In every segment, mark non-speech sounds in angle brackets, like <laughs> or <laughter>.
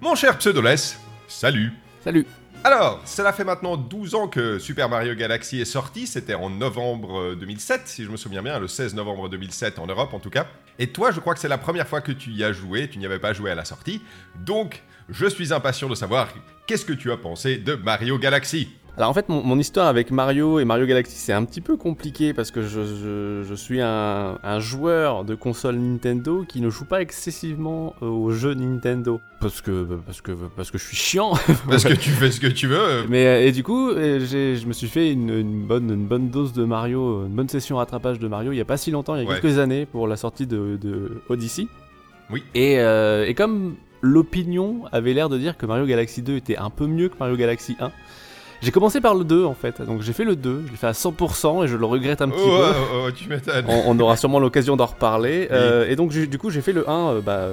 Mon cher Pseudoless, salut. Salut. Alors, cela fait maintenant 12 ans que Super Mario Galaxy est sorti, c'était en novembre 2007, si je me souviens bien, le 16 novembre 2007 en Europe en tout cas. Et toi, je crois que c'est la première fois que tu y as joué, tu n'y avais pas joué à la sortie, donc je suis impatient de savoir qu'est-ce que tu as pensé de Mario Galaxy alors en fait, mon, histoire avec Mario et Mario Galaxy, c'est un petit peu compliqué parce que je, suis un, joueur de console Nintendo qui ne joue pas excessivement euh, aux jeux Nintendo. Parce que, parce que, parce que je suis chiant. <laughs> parce que tu fais ce que tu veux. Mais, euh, et du coup, euh, je me suis fait une, bonne, une bonne dose de Mario, une bonne session rattrapage de Mario il n'y a pas si longtemps, il y a quelques années pour la sortie de, Odyssey. Oui. Et, et comme l'opinion avait l'air de dire que Mario Galaxy 2 était un peu mieux que Mario Galaxy 1, j'ai commencé par le 2 en fait, donc j'ai fait le 2, je l'ai fait à 100% et je le regrette un petit oh, peu. Oh, oh, tu m'étonnes. On, aura sûrement l'occasion d'en reparler. Euh, et donc du coup j'ai fait le 1 euh, bah,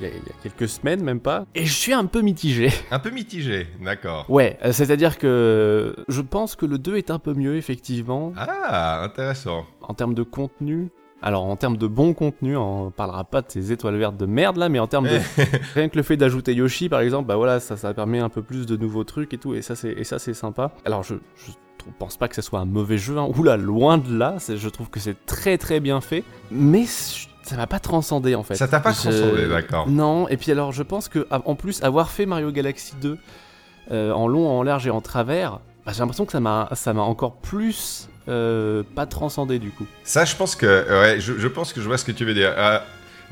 il y, a quelques semaines, même pas. Et je suis un peu mitigé. Un peu mitigé, d'accord. Ouais, euh, c'est-à-dire que je pense que le 2 est un peu mieux, effectivement. Ah, intéressant. En termes de contenu, alors en termes de bon contenu, on parlera pas de ces étoiles vertes de merde là, mais en termes de <laughs> rien que le fait d'ajouter Yoshi par exemple, bah voilà, ça, ça permet un peu plus de nouveaux trucs et tout, et ça c'est et ça c'est sympa. Alors je, je pense pas que ce soit un mauvais jeu, hein. oula loin de là, je trouve que c'est très très bien fait, mais ça m'a pas transcendé en fait. Ça t'a pas transcendé, d'accord. Non, et puis alors je pense que en plus avoir fait Mario Galaxy 2 euh, en long, en large et en travers, bah, j'ai l'impression que ça m'a ça m'a encore plus euh, pas transcender du coup. Ça, je pense que, ouais, je, pense que je vois ce que tu veux dire. Euh,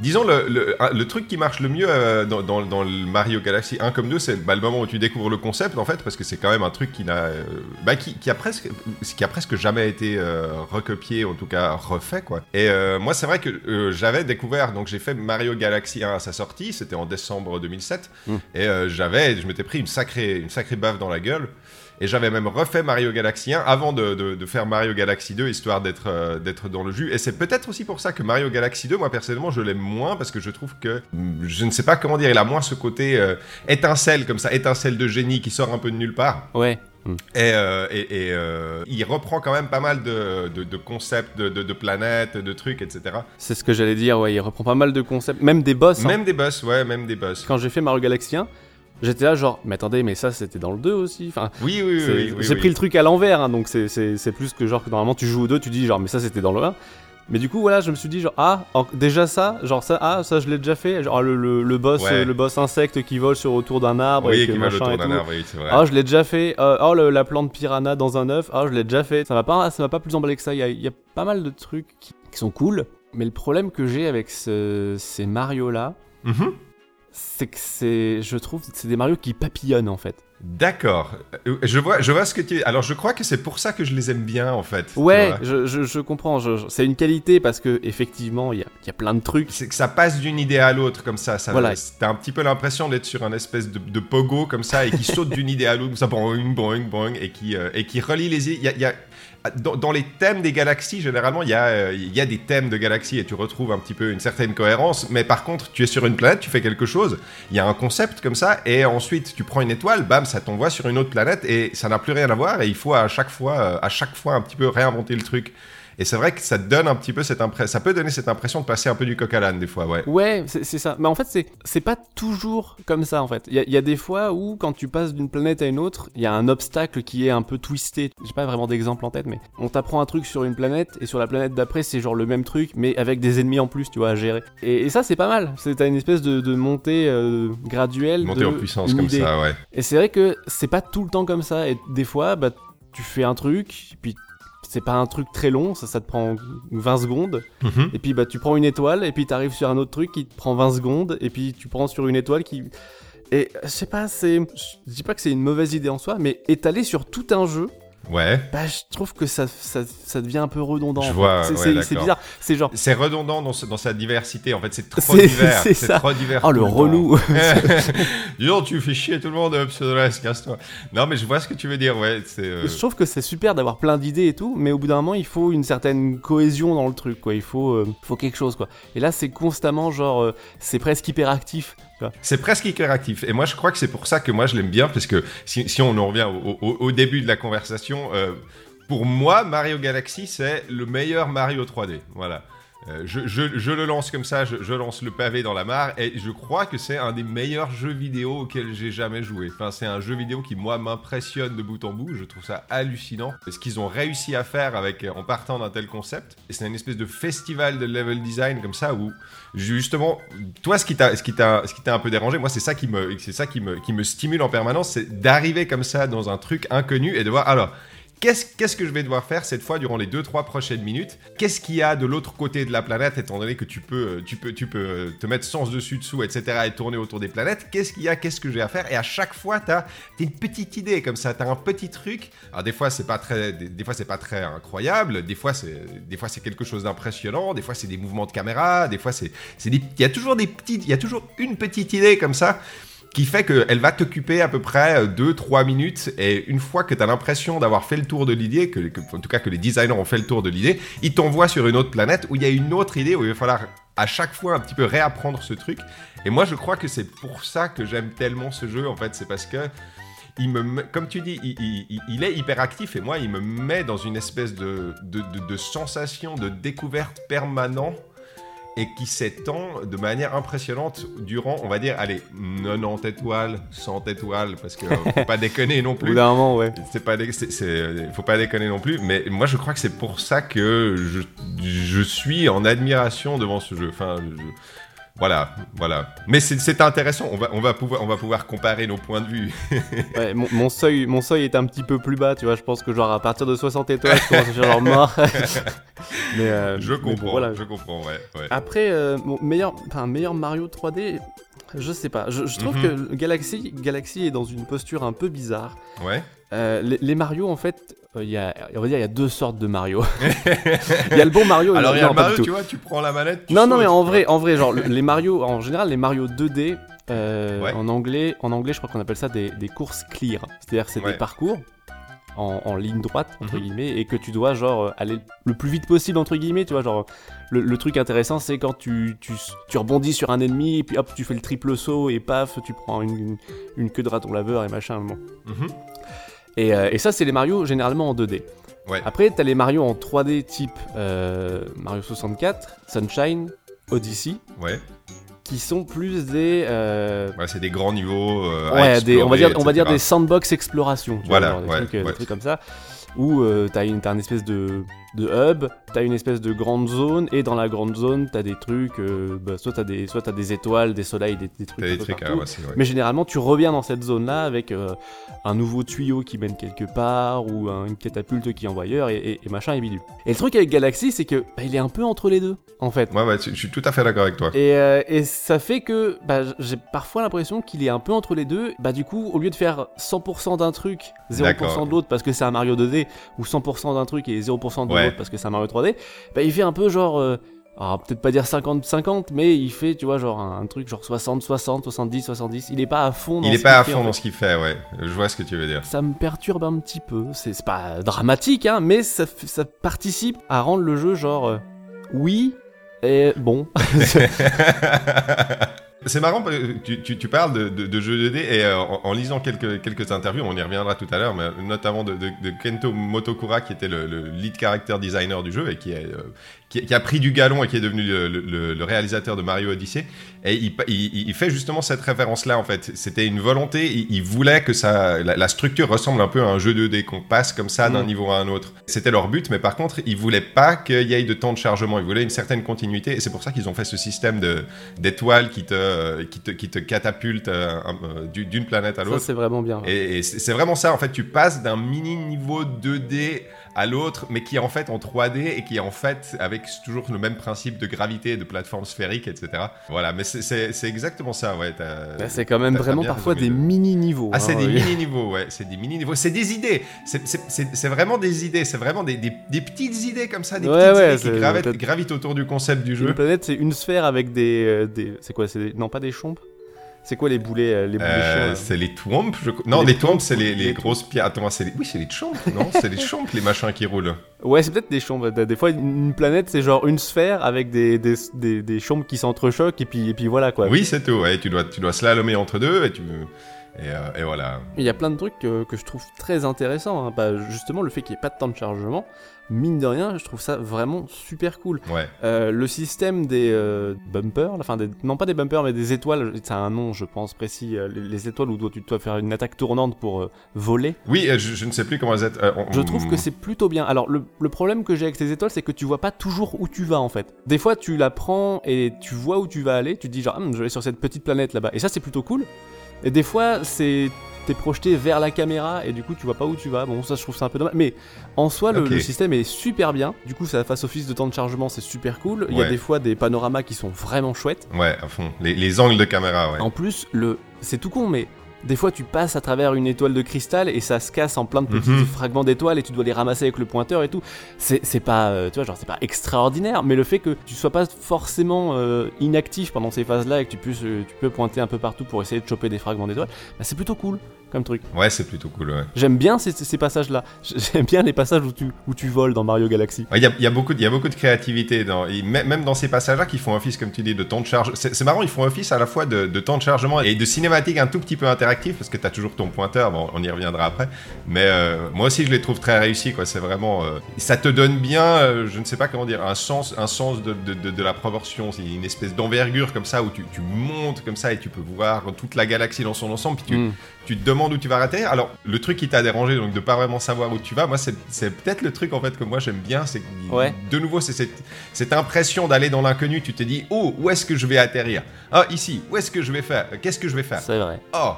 disons, le, le, truc qui marche le mieux euh, dans, dans, le Mario Galaxy 1 comme 2, c'est bah, le moment où tu découvres le concept, en fait, parce que c'est quand même un truc qui n'a bah, qui, qui, a presque, qui a presque jamais été recopié, en tout cas refait, quoi. Et moi, c'est vrai que j'avais découvert, donc j'ai fait Mario Galaxy 1 à sa sortie, c'était en décembre 2007, hmm. et j'avais, je m'étais pris une sacrée, une sacrée baffe dans la gueule. Et j'avais même refait Mario Galaxy 1 avant de, de, faire Mario Galaxy 2, histoire d'être euh, d'être dans le jus. Et c'est peut-être aussi pour ça que Mario Galaxy 2, moi personnellement, je l'aime moins, parce que je trouve que, je ne sais pas comment dire, il a moins ce côté euh, étincelle, comme ça, étincelle de génie qui sort un peu de nulle part. Ouais. Et, euh, et, il reprend quand même pas mal de, de, concepts, de, de, planètes, de trucs, etc. C'est ce que j'allais dire, ouais, il reprend pas mal de concepts, même des boss. Hein. Même des boss, ouais, même des boss. Quand j'ai fait Mario Galaxy 1, J'étais là genre, mais attendez, mais ça c'était dans le 2 aussi. Enfin, oui, oui, oui. J'ai pris le truc à l'envers, hein, donc c'est plus que genre que normalement tu joues au 2, tu dis genre, mais ça c'était dans le 1. Mais du coup, voilà, je me suis dit genre, ah, déjà ça, genre ça, ah, ça je l'ai déjà fait. Genre le, le, boss, le boss insecte qui vole sur autour d'un arbre oui, et qui vole autour d'un arbre, oui, c'est vrai. Ah, je l'ai déjà fait. Euh, oh, la plante piranha dans un œuf, ah, je l'ai déjà fait. Ça m'a pas, ça m'a pas plus emballé que ça. Il y a, pas mal de trucs qui, sont cool. Mais le problème que j'ai avec ces Mario là, mm c'est que c'est, je trouve, c'est des Mario qui papillonnent en fait. D'accord. Euh, je vois, je vois ce que tu. Alors, je crois que c'est pour ça que je les aime bien, en fait. Ouais, je, je, comprends. c'est une qualité parce que effectivement, il y a, y a, plein de trucs. C'est que ça passe d'une idée à l'autre comme ça. ça voilà. T'as un petit peu l'impression d'être sur un espèce de, pogo comme ça et qui saute <laughs> d'une idée à l'autre, ça boing, boing, boing, et qui euh, et qui relie les. Il y a, y a dans, les thèmes des galaxies, généralement, il y, a, euh, il y a des thèmes de galaxies et tu retrouves un petit peu une certaine cohérence. Mais par contre, tu es sur une planète, tu fais quelque chose, il y a un concept comme ça, et ensuite tu prends une étoile, bam, ça t'envoie sur une autre planète et ça n'a plus rien à voir. Et il faut à chaque fois, euh, à chaque fois un petit peu réinventer le truc. Et c'est vrai que ça donne un petit peu cette impression, ça peut donner cette impression de passer un peu du coq à l'âne des fois, ouais. Ouais, c'est ça. Mais en fait, c'est pas toujours comme ça en fait. Il y, a des fois où quand tu passes d'une planète à une autre, il y a un obstacle qui est un peu twisté. J'ai pas vraiment d'exemple en tête, mais on t'apprend un truc sur une planète et sur la planète d'après c'est genre le même truc, mais avec des ennemis en plus, tu vois, à gérer. Et, ça c'est pas mal. C'est une espèce de, montée euh, graduelle. Montée en puissance comme ça, ouais. Et c'est vrai que c'est pas tout le temps comme ça. Et des fois, bah tu fais un truc, puis c'est pas un truc très long, ça, ça te prend 20 secondes. Mhm. Et puis bah, tu prends une étoile, et puis tu arrives sur un autre truc qui te prend 20 secondes, et puis tu prends sur une étoile qui. Et je sais pas, c'est. Je dis pas que c'est une mauvaise idée en soi, mais étaler sur tout un jeu, Ouais. Bah, je trouve que ça, ça, ça devient un peu redondant. Je vois, c'est bizarre. C'est genre. C'est redondant dans, dans, sa diversité. En fait, c'est trop divers. <laughs> C'est trop divers. Oh, le relou. <laughs> <laughs> Dis donc, tu fais chier tout le monde, Pseudoless, casse-toi. Non, mais je vois ce que tu veux dire, ouais. Euh, je trouve que c'est super d'avoir plein d'idées et tout, mais au bout d'un moment, il faut une certaine cohésion dans le truc, quoi. Il faut, euh, faut quelque chose, quoi. Et là, c'est constamment, genre, euh, c'est presque hyperactif. C'est presque hyperactif. Et moi, je crois que c'est pour ça que moi, je l'aime bien, parce que si, on en revient au, début de la conversation, euh, pour moi, Mario Galaxy, c'est le meilleur Mario 3D. Voilà. Euh, je, le lance comme ça, je, lance le pavé dans la mare, et je crois que c'est un des meilleurs jeux vidéo auxquels j'ai jamais joué. Enfin, c'est un jeu vidéo qui, moi, m'impressionne de bout en bout. Je trouve ça hallucinant. Ce qu'ils ont réussi à faire avec, en partant d'un tel concept, c'est une espèce de festival de level design comme ça, où justement, toi, ce qui t'a, qui t'a, un peu dérangé, moi, c'est ça qui me, ça qui me, qui me stimule en permanence, c'est d'arriver comme ça dans un truc inconnu et de voir, alors, Qu'est-ce, que je vais devoir faire cette fois durant les 2-3 prochaines minutes? Qu'est-ce qu'il y a de l'autre côté de la planète, étant donné que tu peux, tu peux, tu peux euh, te mettre sens dessus, dessous, etc. et tourner autour des planètes? Qu'est-ce qu'il y a Qu'est-ce que j'ai à faire? Et à chaque fois, tu as une petite idée comme ça, tu as un petit truc. Alors des fois, c'est pas très, des, fois, c'est pas très incroyable. Des fois, c'est, des fois, c'est quelque chose d'impressionnant. Des fois, c'est des mouvements de caméra. Des fois, c'est, c'est il y a toujours des petites, il y a toujours une petite idée comme ça qui fait qu'elle va t'occuper à peu près 2-3 euh, minutes et une fois que tu as l'impression d'avoir fait le tour de l'idée, en tout cas que les designers ont fait le tour de l'idée, ils t'envoient sur une autre planète où il y a une autre idée où il va falloir à chaque fois un petit peu réapprendre ce truc. Et moi je crois que c'est pour ça que j'aime tellement ce jeu en fait, c'est parce que il me, comme tu dis, il, est hyper actif et moi il me met dans une espèce de, de, de sensation de découverte permanente et qui s'étend de manière impressionnante durant, on va dire, allez, 90 étoiles, 100 étoiles, parce que <laughs> faut pas déconner non plus. Évidemment, ouais. C'est pas, c'est, faut pas déconner non plus. Mais moi, je crois que c'est pour ça que je, je suis en admiration devant ce jeu. Enfin, je, voilà, voilà. Mais c'est intéressant, on va, on, va pouvoir, on va pouvoir comparer nos points de vue. <laughs> ouais, mon, seuil, mon seuil est un petit peu plus bas, tu vois. Je pense que genre à partir de 60 étoiles, je commence à faire genre mort. <laughs> mais, euh, je comprends, voilà. je comprends, ouais. Après, euh, meilleur, meilleur Mario 3D, je sais pas. Je, trouve mhm. que Galaxy, Galaxy est dans une posture un peu bizarre. Ouais. Euh, les, Mario, en fait, euh, il y a, on va dire, il y a deux sortes de Mario. <laughs> Il y a le bon Mario. Alors il y a le Mario, tu vois, tu prends la manette. non, non, mais en vrai, en vrai, genre les Mario, en général, les Mario 2D. Euh, en anglais, en anglais, je crois qu'on appelle ça des, courses clear. C'est-à-dire que c'est des parcours en, ligne droite entre mhm. guillemets et que tu dois genre aller le plus vite possible entre guillemets tu vois genre le, truc intéressant c'est quand tu, tu, tu, rebondis sur un ennemi et puis hop tu fais le triple saut et paf tu prends une, une, queue de raton laveur et machin bon. Mhm. Euh, et, ça, c'est les Mario généralement en 2D. Ouais. Après, t'as les Mario en 3D type euh, Mario 64, Sunshine, Odyssey. Ouais. Qui sont plus des. Euh, ouais, c'est des grands niveaux. ouais, on va dire, on va dire des sandbox exploration. voilà, des, trucs, des, trucs, comme ça. Où t'as, une, t'as une espèce de de hub, t'as une espèce de grande zone, et dans la grande zone, t'as des trucs, euh, bah, soit t'as des, soit as des étoiles, des soleils, des, des trucs. Des trucs Mais généralement, tu reviens dans cette zone-là avec euh, un nouveau tuyau qui mène quelque part, ou une catapulte qui envoie ailleurs, et, machin et bidule. Et le truc avec Galaxy, c'est que bah, il est un peu entre les deux, en fait. Ouais, ouais, je suis tout à fait d'accord avec toi. Et, euh, et ça fait que bah, j'ai parfois l'impression qu'il est un peu entre les deux. Bah, du coup, au lieu de faire 100% d'un truc, 0% de l'autre, parce que c'est un Mario 2D, ou 100% d'un truc et 0% de l'autre, parce que c'est un Mario 3D, bah, il fait un peu genre. Euh, peut-être pas dire 50-50, mais il fait, tu vois, genre un, truc genre 60-60, 70-70. Il est pas à fond dans Il est pas à fond dans ce qu'il fait, ouais. Je vois ce que tu veux dire. Ça me perturbe un petit peu. C'est pas dramatique, hein, mais ça, ça participe à rendre le jeu genre. Euh, oui, et bon. <laughs> <laughs> C'est marrant, tu, tu, tu parles de, de, jeux 2D et euh, en, lisant quelques, quelques interviews, on y reviendra tout à l'heure, mais notamment de, de, Kento Motokura qui était le, lead character designer du jeu et qui, est, euh, qui, a pris du galon et qui est devenu le, réalisateur de Mario Odyssey. Et il, il, fait justement cette référence-là, en fait. C'était une volonté, il, voulait que ça, la, structure ressemble un peu à un jeu 2D, qu'on passe comme ça d'un mm. niveau à un autre. C'était leur but, mais par contre, ils voulaient pas qu'il y ait de temps de chargement, ils voulaient une certaine continuité, et c'est pour ça qu'ils ont fait ce système d'étoiles qui te, qui, te, qui te catapulte euh, euh, d'une planète à l'autre. Ça, c'est vraiment bien. Et, et c'est vraiment ça, en fait, tu passes d'un mini niveau 2D à l'autre, mais qui est en fait en 3D et qui est en fait avec toujours le même principe de gravité, de plateforme sphérique, etc. Voilà, mais c'est exactement ça, ouais. c'est quand même vraiment parfois des mini-niveaux. Ah, c'est hein, des mini-niveaux, ouais. C'est des mini-niveaux. C'est des idées. C'est vraiment des idées. C'est vraiment des, des, petites idées comme ça, des petites idées qui gravitent, autour du concept du jeu. Une planète, c'est une sphère avec des. Euh, des c'est quoi Non, pas des chompes c'est quoi les boulets, euh, les boulets euh, C'est les twomps, je... Non, les, les c'est les, les, grosses pierres. Attends, c'est les... Oui, c'est les chomps, non? <laughs> C'est les chomps, les machins qui roulent. Ouais, c'est peut-être des chomps. Des fois, une planète, c'est genre une sphère avec des, des, des, des chomps qui s'entrechoquent et puis, et puis voilà quoi. Oui, c'est tout. Ouais, tu dois, tu dois slalomer entre deux et tu Et, voilà. Il y a plein de trucs que, je trouve très intéressants. Hein. Bah, justement, le fait qu'il n'y ait pas de temps de chargement, mine de rien, je trouve ça vraiment super cool. Ouais. Euh, le système des euh, bumpers, enfin des, non pas des bumpers mais des étoiles, c'est un nom je pense précis, euh, les, étoiles où tu dois faire une attaque tournante pour voler. Oui, je, ne sais plus comment elles être. Je trouve que c'est plutôt bien. Alors le, le problème que j'ai avec ces étoiles, c'est que tu vois pas toujours où tu vas en fait. Des fois tu la prends et tu vois où tu vas aller, tu te dis genre hum, je vais sur cette petite planète là-bas. Et ça c'est plutôt cool. Et des fois c'est t'es projeté vers la caméra et du coup tu vois pas où tu vas. Bon, ça je trouve ça un peu dommage. Mais en soi, le, système est super bien. Du coup, ça face office de temps de chargement, c'est super cool. Il y a des fois des panoramas qui sont vraiment chouettes. Ouais, à fond. Les, les angles de caméra, ouais. En plus, le c'est tout con, mais des fois, tu passes à travers une étoile de cristal et ça se casse en plein de petits mhm. fragments d'étoiles et tu dois les ramasser avec le pointeur et tout. C'est pas, euh, tu vois, genre, c'est pas extraordinaire, mais le fait que tu sois pas forcément euh, inactif pendant ces phases-là et que tu puisses, euh, tu peux pointer un peu partout pour essayer de choper des fragments d'étoiles, bah, c'est plutôt cool comme truc. Ouais, c'est plutôt cool, ouais. J'aime bien ces, ces passages-là. <laughs> J'aime bien les passages où tu, où tu voles dans Mario Galaxy. Il y, a, y, a beaucoup, y a beaucoup de créativité, dans, même dans ces passages-là qui font office, comme tu dis, de temps de charge. C'est marrant, ils font office à la fois de, de, temps de chargement et de cinématique un tout petit peu interactif, parce que tu as toujours ton pointeur, bon, on y reviendra après. Mais euh, moi aussi, je les trouve très réussis. C'est vraiment... Euh, ça te donne bien, euh, je ne sais pas comment dire, un sens, un sens de, de, de la proportion. C'est une espèce d'envergure comme ça, où tu, tu, montes comme ça et tu peux voir toute la galaxie dans son ensemble, puis tu, mm. tu te demandes où tu vas rater. Alors, le truc qui t'a dérangé, donc de pas vraiment savoir où tu vas, moi, c'est peut-être le truc en fait que moi j'aime bien. C'est de nouveau, c'est cette, cette, impression d'aller dans l'inconnu. Tu te dis, oh, où est-ce que je vais atterrir? Ah, ici, où est-ce que je vais faire? Qu'est-ce que je vais faire? C'est vrai. Oh,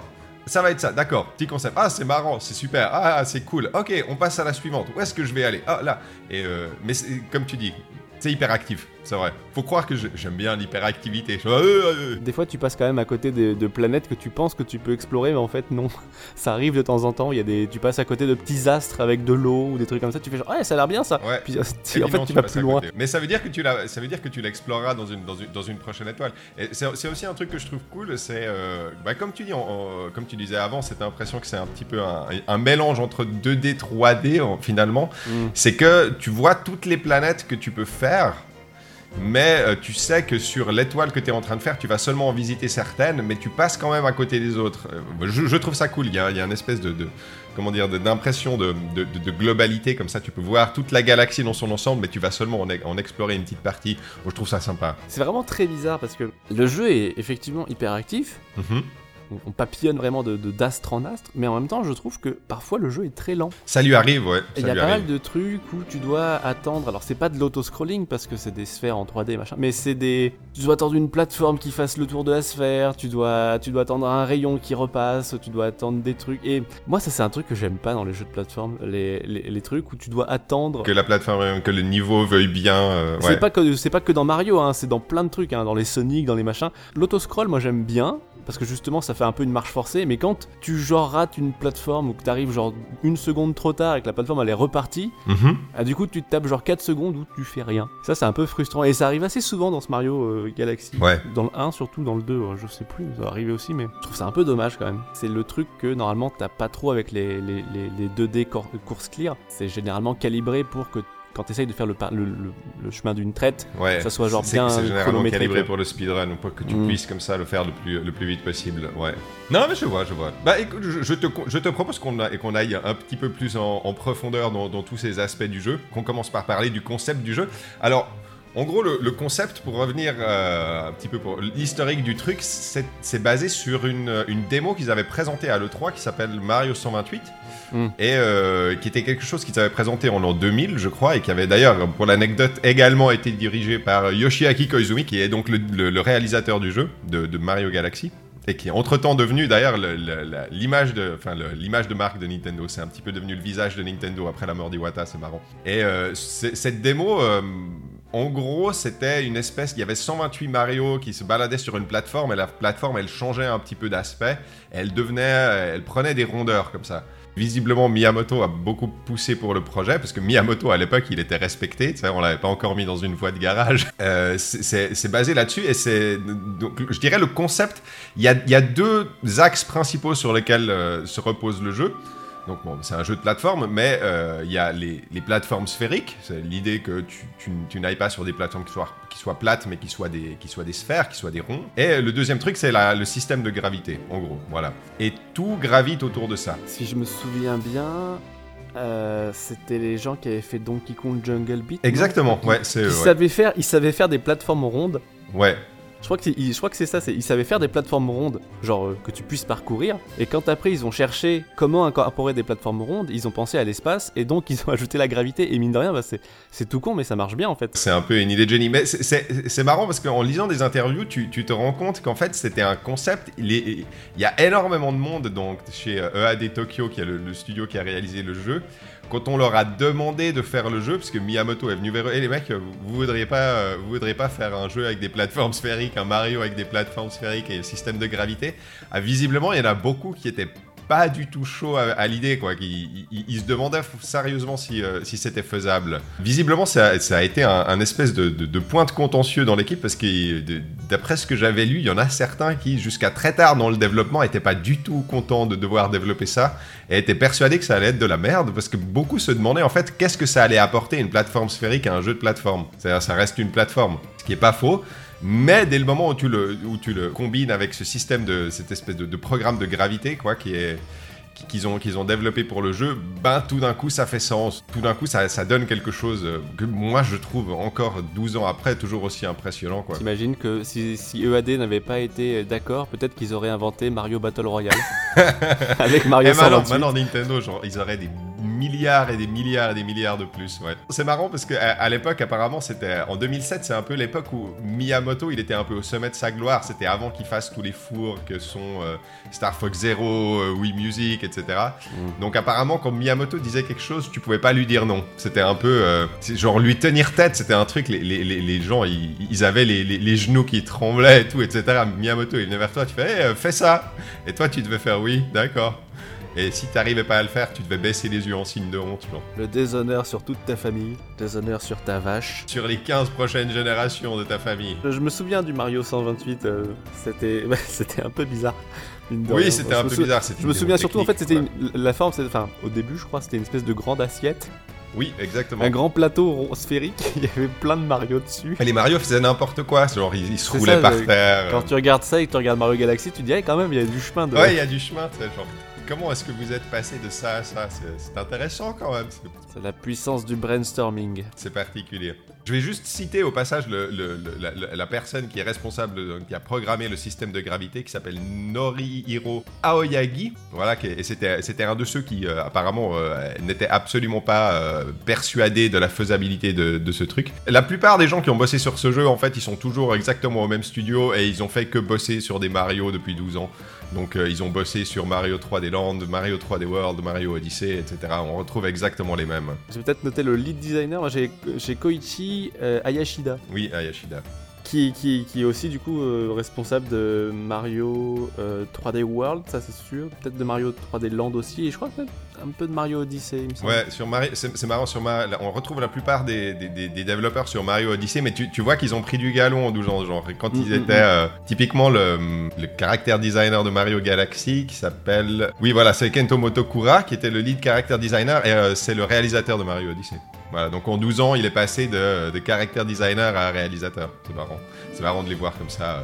ça va être ça, d'accord, petit concept. Ah, c'est marrant, c'est super, ah, c'est cool. Ok, on passe à la suivante. Où est-ce que je vais aller? Ah, là. Et euh, mais comme tu dis, c'est hyper actif, c'est vrai. Faut croire que j'aime bien l'hyperactivité. Euh, euh, Des fois, tu passes quand même à côté de, planètes que tu penses que tu peux explorer, mais en fait, non. <laughs> Ça arrive de temps en temps. Il y a des, tu passes à côté de petits astres avec de l'eau ou des trucs comme ça. Tu fais genre, ouais, ça a l'air bien ça. Ouais. Puis <laughs> en fait, tu vas plus loin. Mais ça veut dire que tu ça veut dire que tu l'exploreras dans une, dans une, prochaine étoile. Et c'est aussi un truc que je trouve cool, c'est euh, bah, comme tu dis, comme tu disais avant, cette impression que c'est un petit peu un, mélange entre 2D, 3D finalement. Mm. C'est que tu vois toutes les planètes que tu peux faire mais euh, tu sais que sur l'étoile que tu es en train de faire, tu vas seulement en visiter certaines, mais tu passes quand même à côté des autres. Euh, je, trouve ça cool, il y a, il y a une espèce de, comment dire, d'impression de, de, globalité, comme ça tu peux voir toute la galaxie dans son ensemble, mais tu vas seulement en, explorer une petite partie. je trouve ça sympa. C'est vraiment très bizarre parce que le jeu est effectivement hyper actif. Mhm on, papillonne vraiment de d'astre en astre, mais en même temps, je trouve que parfois le jeu est très lent. Ça lui arrive, ouais. Il y a pas mal de trucs où tu dois attendre. Alors, c'est pas de l'auto-scrolling parce que c'est des sphères en 3D, machin, mais c'est des. Tu dois attendre une plateforme qui fasse le tour de la sphère, tu dois, tu dois attendre un rayon qui repasse, tu dois attendre des trucs. Et moi, ça, c'est un truc que j'aime pas dans les jeux de plateforme, les, les, trucs où tu dois attendre. Que la plateforme, que le niveau veuille bien. Euh, c'est pas, que, pas que dans Mario, hein, c'est dans plein de trucs, hein, dans les Sonic, dans les machins. L'auto-scroll, moi, j'aime bien parce que justement ça fait un peu une marche forcée, mais quand tu genre rates une plateforme ou que t'arrives genre une seconde trop tard et que la plateforme elle est repartie, mhm. ah, du coup tu te tapes genre 4 secondes où tu fais rien. Ça c'est un peu frustrant et ça arrive assez souvent dans ce Mario euh, Galaxy. Dans le 1 surtout, dans le 2, je sais plus, ça va arriver aussi, mais je trouve ça un peu dommage quand même. C'est le truc que normalement t'as pas trop avec les, les, les, 2D course clear. C'est généralement calibré pour que quand tu essayes de faire le, le, chemin d'une traite, ça soit genre bien C'est généralement calibré pour le speedrun, pour que tu mm. puisses comme ça le faire le plus, le plus vite possible. Ouais. Non, mais je vois, je vois. Bah écoute, je, te, je te propose qu'on qu'on aille un petit peu plus en, profondeur dans, dans, tous ces aspects du jeu, qu'on commence par parler du concept du jeu. Alors, en gros, le, concept, pour revenir euh, un petit peu pour l'historique du truc, c'est basé sur une, une démo qu'ils avaient présentée à l'E3 qui s'appelle Mario 128. Hmm. Et euh, qui était quelque chose qu'ils avaient présenté en l'an 2000, je crois, et qui avait d'ailleurs, pour l'anecdote, également été dirigé par Yoshiaki Koizumi, qui est donc le, réalisateur du jeu, de, Mario Galaxy et qui est entre-temps devenu d'ailleurs l'image de, enfin, l'image de marque de Nintendo. C'est un petit peu devenu le visage de Nintendo après la mort d'Iwata, c'est marrant. Et euh, cette démo, en gros, c'était une espèce. Il y avait 128 Mario qui se baladaient sur une plateforme et la plateforme, elle changeait un petit peu d'aspect. Elle devenait, elle prenait des rondeurs comme ça. Visiblement, Miyamoto a beaucoup poussé pour le projet parce que Miyamoto à l'époque, il était respecté. Tu on l'avait pas encore mis dans une voie de garage. <laughs> Euh, c'est basé là-dessus et c'est donc je dirais le concept. Il y a, y a deux axes principaux sur lesquels euh, se repose le jeu. Donc bon, c'est un jeu de plateforme, mais euh, il y a les, les plateformes sphériques. C'est l'idée que tu, tu, tu n'ailles pas sur des plateformes qui soient, qui soient plates, mais qui soient, des, qui soient des sphères, qui soient des ronds. Et le deuxième truc, c'est le système de gravité, en gros. Voilà. Et tout gravite autour de ça. Si je me souviens bien, euh, c'était les gens qui avaient fait Donkey Kong Jungle Beat. Exactement, ouais, c'est Ils, eux, ouais. savaient faire, ils savaient faire des plateformes rondes. Ouais, Je crois que que c'est ça. Ils savaient faire des plateformes rondes, genre euh, que tu puisses parcourir. Et quand après ils ont cherché comment incorporer des plateformes rondes, ils ont pensé à l'espace et donc ils ont <laughs> ajouté la gravité. Et mine de rien, bah, c'est, tout con, mais ça marche bien en fait. C'est un peu une idée de génie. Mais c'est- marrant parce qu'en lisant des interviews, tu, te rends compte qu'en fait, c'était un concept. Il, y a énormément de monde donc, chez euh, EAD Tokyo, qui est le studio qui a réalisé le jeu. Quand on leur a demandé de faire le jeu, parce que Miyamoto est venu vers eux, et les mecs, vous, vous voudriez pas, euh, voudriez pas faire un jeu avec des plateformes sphériques, un Mario avec des plateformes sphériques et un système de gravité Ah, Visiblement, il y en a beaucoup qui étaient pas du tout chaud à, l'idée, quoi. Ils se demandaient sérieusement si, euh, si c'était faisable. Visiblement, ça, a été un, espèce de, de- point de contentieux dans l'équipe parce que d'après ce que j'avais lu, il y en a certains qui, jusqu'à très tard dans le développement, étaient pas du tout contents de devoir développer ça et étaient persuadés que ça allait être de la merde parce que beaucoup se demandaient en fait qu'est-ce que ça allait apporter une plateforme sphérique à un jeu de plateforme. C'est-à-dire, ça reste une plateforme, ce qui est pas faux. Mais dès le moment où tu le, où tu le combines avec ce système de cette espèce de, de programme de gravité, quoi, qui est qui- qu'ils ont, qu'ils ont développé pour le jeu, ben tout d'un coup ça fait sens. Tout d'un coup ça, ça donne quelque chose euh, que moi je trouve encore 12 ans après toujours aussi impressionnant. Quoi. T'imagines que si, si EAD n'avait pas été d'accord, peut-être qu'ils auraient inventé Mario Battle Royale <laughs> avec Mario Et maintenant, 128. maintenant, Nintendo, genre, ils auraient des milliards et des milliards et des milliards de plus. Ouais. C'est marrant parce que à, à l'époque, apparemment, c'était en 2007, c'est un peu l'époque où Miyamoto, il était un peu au sommet de sa gloire. C'était avant qu'il fasse tous les fours que sont euh, Star Fox Zero, euh, Wii Music, etc. Mm. Donc apparemment, quand Miyamoto disait quelque chose, tu pouvais pas lui dire non. C'était un peu euh, genre lui tenir tête. C'était un truc. Les, les, les, les gens, ils, ils avaient les, genoux qui tremblaient et tout, etc. Miyamoto, il venait vers toi, tu fais, hey, euh, fais ça. Et toi, tu devais faire oui, d'accord. Et si t'arrivais pas à le faire, tu devais baisser les yeux en signe de honte, genre. Le déshonneur sur toute ta famille, déshonneur sur ta vache. Sur les 15 prochaines générations de ta famille. Je je me souviens du Mario 128, euh, c'était <laughs> bah, c'était un peu bizarre. Oui, c'était un peu sou- bizarre. Je me souviens surtout, en fait, c'était une- la forme, enfin, au début, je crois, c'était une espèce de grande assiette. Oui, exactement. un grand plateau rond- sphérique, <laughs> il y avait plein de Mario dessus. Et les Mario faisaient n'importe quoi, genre ils, ils se roulaient ça, par euh, terre. Quand tu regardes ça et que tu regardes Mario Galaxy, tu te dis, eh, quand même, il y a du chemin de. Ouais, il y a du chemin, tu sais, genre. Comment est-ce que vous êtes passé de ça à ça? C'est intéressant quand même, c'est- la puissance du brainstorming. c'est particulier. Je vais juste citer au passage le- le- le- la, personne qui est responsable, de- qui a programmé le système de gravité, qui s'appelle Norihiro Aoyagi. Voilà, et c'était c'était un de ceux qui euh, apparemment euh, n'était absolument pas euh, persuadé de la faisabilité de, de ce truc. La plupart des gens qui ont bossé sur ce jeu, en fait, ils sont toujours exactement au même studio et ils ont fait que bosser sur des Mario depuis 12 ans. Donc euh, ils ont bossé sur Mario 3D Land, Mario 3D World, Mario Odyssey, etc. On retrouve exactement les mêmes. J'ai peut-être noté le lead designer, moi j'ai j'ai Koichi euh, Ayashida, Oui, Ayashida. Qui, qui, qui est aussi du coup euh, responsable de Mario euh, 3D World, ça c'est sûr, peut-être de Mario 3D Land aussi, et je crois peut-être un peu de Mario Odyssey, il me semble. Ouais, sur Mario, c'est marrant sur Mario. On retrouve la plupart des, des, des- des développeurs sur Mario Odyssey, mais tu, tu vois qu'ils ont pris du galon en 12 ans. Genre, quand ils Mm, mm, étaient euh, typiquement le, le caractère designer de Mario Galaxy, qui s'appelle. Oui, voilà, c'est Kento Motokura qui était le lead character designer et euh, c'est le réalisateur de Mario Odyssey. Voilà, donc en 12 ans, il est passé de, de character designer à réalisateur. C'est marrant. C'est marrant de les voir comme ça. euh,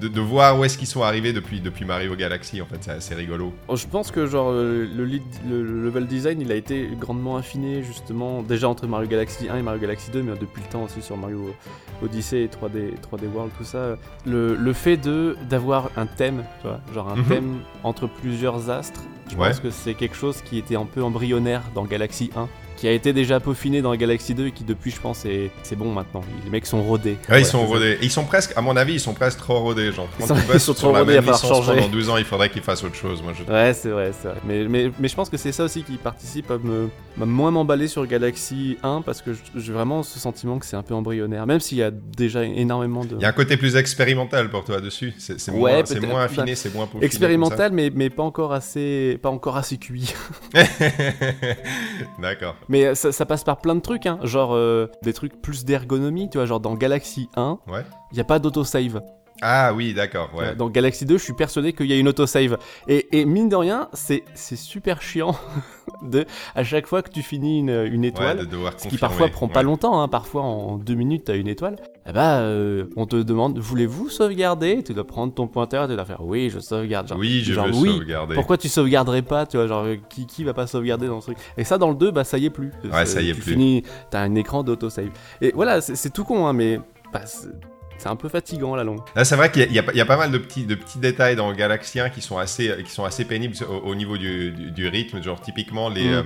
de, de voir où est-ce qu'ils sont arrivés depuis, depuis Mario Galaxy, en fait, c'est assez rigolo. Oh, Je pense que genre euh, le, lead, le, le level design il a été grandement affiné justement déjà entre Mario Galaxy 1 et Mario Galaxy 2 mais depuis le temps aussi sur Mario Odyssey et 3D, 3D World tout ça le, le fait de d'avoir un thème tu vois genre un Mhm. thème entre plusieurs astres je Ouais. pense que c'est quelque chose qui était un peu embryonnaire dans Galaxy 1 qui a été déjà peaufiné dans Galaxy 2 et qui depuis je pense est c'est bon maintenant les mecs sont rodés Ouais, ils sont rodés. Ils sont presque, à mon avis, ils sont presque trop rodés. Genre, quand Ils sont- sur trop la rodés, même falloir licence changer. pendant 12 ans, il faudrait qu'ils fassent autre chose. Moi, je... Ouais, c'est vrai, c'est vrai. Mais, mais, mais je pense que c'est ça aussi qui participe à me à moins m'emballer sur Galaxy 1 parce que j'ai vraiment ce sentiment que c'est un peu embryonnaire, même s'il y a déjà énormément de. Il y a un côté plus expérimental pour toi dessus. C'est c'est Ouais, moins, moins affiné, c'est moins peaufiné. Expérimental, mais, mais pas encore assez, pas encore assez cuit. <laughs> <laughs> D'accord. Mais ça, ça passe par plein de trucs, hein. genre euh, des trucs plus d'ergonomie, tu vois, genre dans Galaxy 1, Ouais. il n'y a pas d'autosave. Ah oui, d'accord, ouais. Dans Galaxy 2, je suis persuadé qu'il y a une autosave. Et, et mine de rien, c'est super chiant <laughs> de à chaque fois que tu finis une, une Ouais, étoile, de ce qui parfois prend pas longtemps, hein, parfois en deux minutes t'as une étoile, eh bah euh, on te demande voulez-vous sauvegarder? Tu dois prendre ton pointeur et tu dois faire oui je sauvegarde. Genre, Oui, je genre, veux oui, sauvegarder. Pourquoi tu sauvegarderais pas Tu vois, genre euh, qui, qui va pas sauvegarder dans ce truc? Et ça dans le 2, bah ça y est plus. Ouais, ça y est tu plus. Finis, t'as un écran d'autosave. Et voilà, c'est tout con, hein, mais bah, c'est un peu fatigant la longue. Là, c'est vrai qu'il y, y a pas- il y a pas mal de petits, de petits détails dans Galaxy 1 qui sont assez, qui sont assez pénibles au, au niveau du, du- du rythme. Genre, typiquement, les. Mm. euh,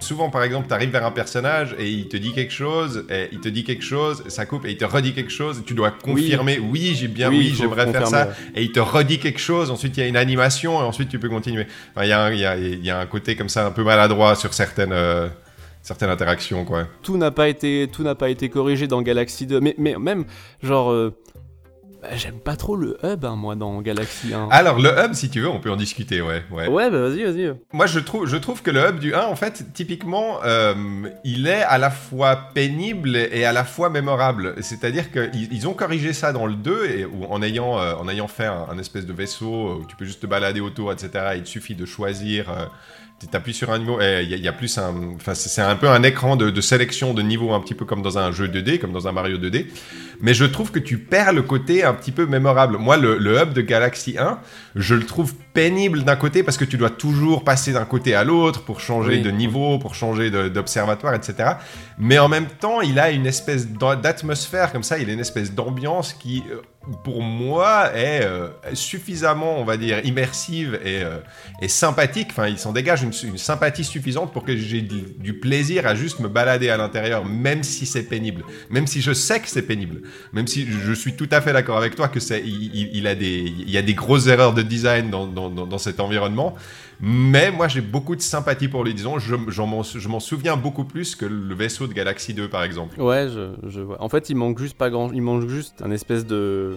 souvent, par exemple, tu arrives vers un personnage et il te dit quelque chose, et il te dit quelque chose, ça coupe et il te redit quelque chose, et tu dois confirmer, oui, j'ai bien, oui, j'aimerais faire ça, et il te redit quelque chose, ensuite il y a une animation, et ensuite tu peux continuer. Enfin, il y, a un- y a- il y a un côté comme ça un peu maladroit sur certaines, euh, certaines interactions, quoi. tout n'a pas été tout n'a pas été corrigé dans Galaxy 2 mais, mais même genre euh, bah, j'aime pas trop le hub hein, moi dans Galaxy 1 Alors, le hub, si tu veux, on peut en discuter, ouais. ouais. ouais bah vas-y vas-y Moi, je trouve, je trouve que le hub du 1, en fait, typiquement, euh, il est à la fois pénible et à la fois mémorable. C'est-à-dire qu'ils ils ont corrigé ça dans le 2, et, où, en, ayant, euh, en ayant fait un, un espèce de vaisseau où tu peux juste te balader autour, etc. Il te suffit de choisir. euh, tu appuies sur un niveau, il y, a- il y a plus un. Enfin, c'est un peu un écran de, de sélection de niveau, un petit peu comme dans un jeu 2D, comme dans un Mario 2D. Mais je trouve que tu perds le côté un petit peu mémorable. Moi, le, le hub de Galaxy 1, je le trouve pénible d'un côté parce que tu dois toujours passer d'un côté à l'autre pour changer Oui. de niveau, pour changer d'observatoire, etc. Mais en même temps, il a une espèce d'a- d'atmosphère comme ça, il a une espèce d'ambiance qui, euh, pour moi, est euh, suffisamment, on va dire, immersive et, euh, sympathique. Enfin, il s'en dégage une, sympathie suffisante pour que j'ai du, plaisir à juste me balader à l'intérieur, même si c'est pénible, même si je sais que c'est pénible, même si je suis tout à fait d'accord avec toi que il, a des, il y a des grosses erreurs de design dans- dans- dans cet environnement. Mais moi, j'ai beaucoup de sympathie pour lui. Disons, je, m'en- je m'en souviens beaucoup plus que le vaisseau de Galaxy 2, par exemple. ouais je, je vois en fait il manque juste pas grand il manque juste un espèce de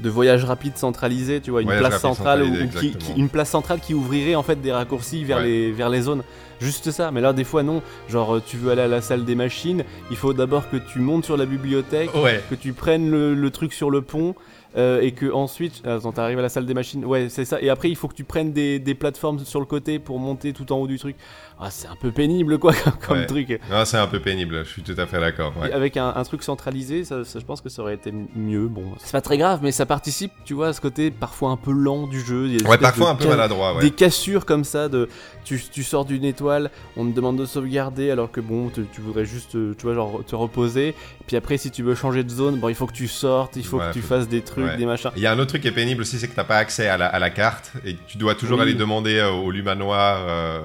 de voyage rapide centralisé tu vois une Voyage place centrale ou qui, une place centrale qui ouvrirait en fait des raccourcis vers Ouais. les vers les zones juste ça mais là des fois non genre euh, tu veux aller à la salle des machines il faut d'abord que tu montes sur la bibliothèque Ouais. que tu prennes le, le truc sur le pont euh, et que ensuite attends t'arrives à la salle des machines. Ouais c'est ça. Et après il faut que tu prennes des, des plateformes sur le côté pour monter tout en haut du truc ah c'est un peu pénible quoi <laughs> comme, Ouais. truc Non, c'est un peu pénible, je suis tout à fait d'accord. ouais. Avec un, un truc centralisé ça, ça, je pense que ça aurait été mieux bon c'est pas très grave mais ça participe tu vois à ce côté parfois un peu lent du jeu Il y a Ouais, parfois un peu maladroit, ouais. des cassures comme ça de tu, tu sors d'une étoile on te demande de sauvegarder alors que bon tu, tu voudrais juste euh, tu vois genre te reposer puis après si tu veux changer de zone bon il faut que tu sortes il faut Ouais, que tu faut- fasses des trucs ouais. des machins Il y a un autre truc qui est pénible aussi, c'est que t'as pas accès à la, à la carte et tu dois toujours Oui. aller demander euh, au lumanoir euh,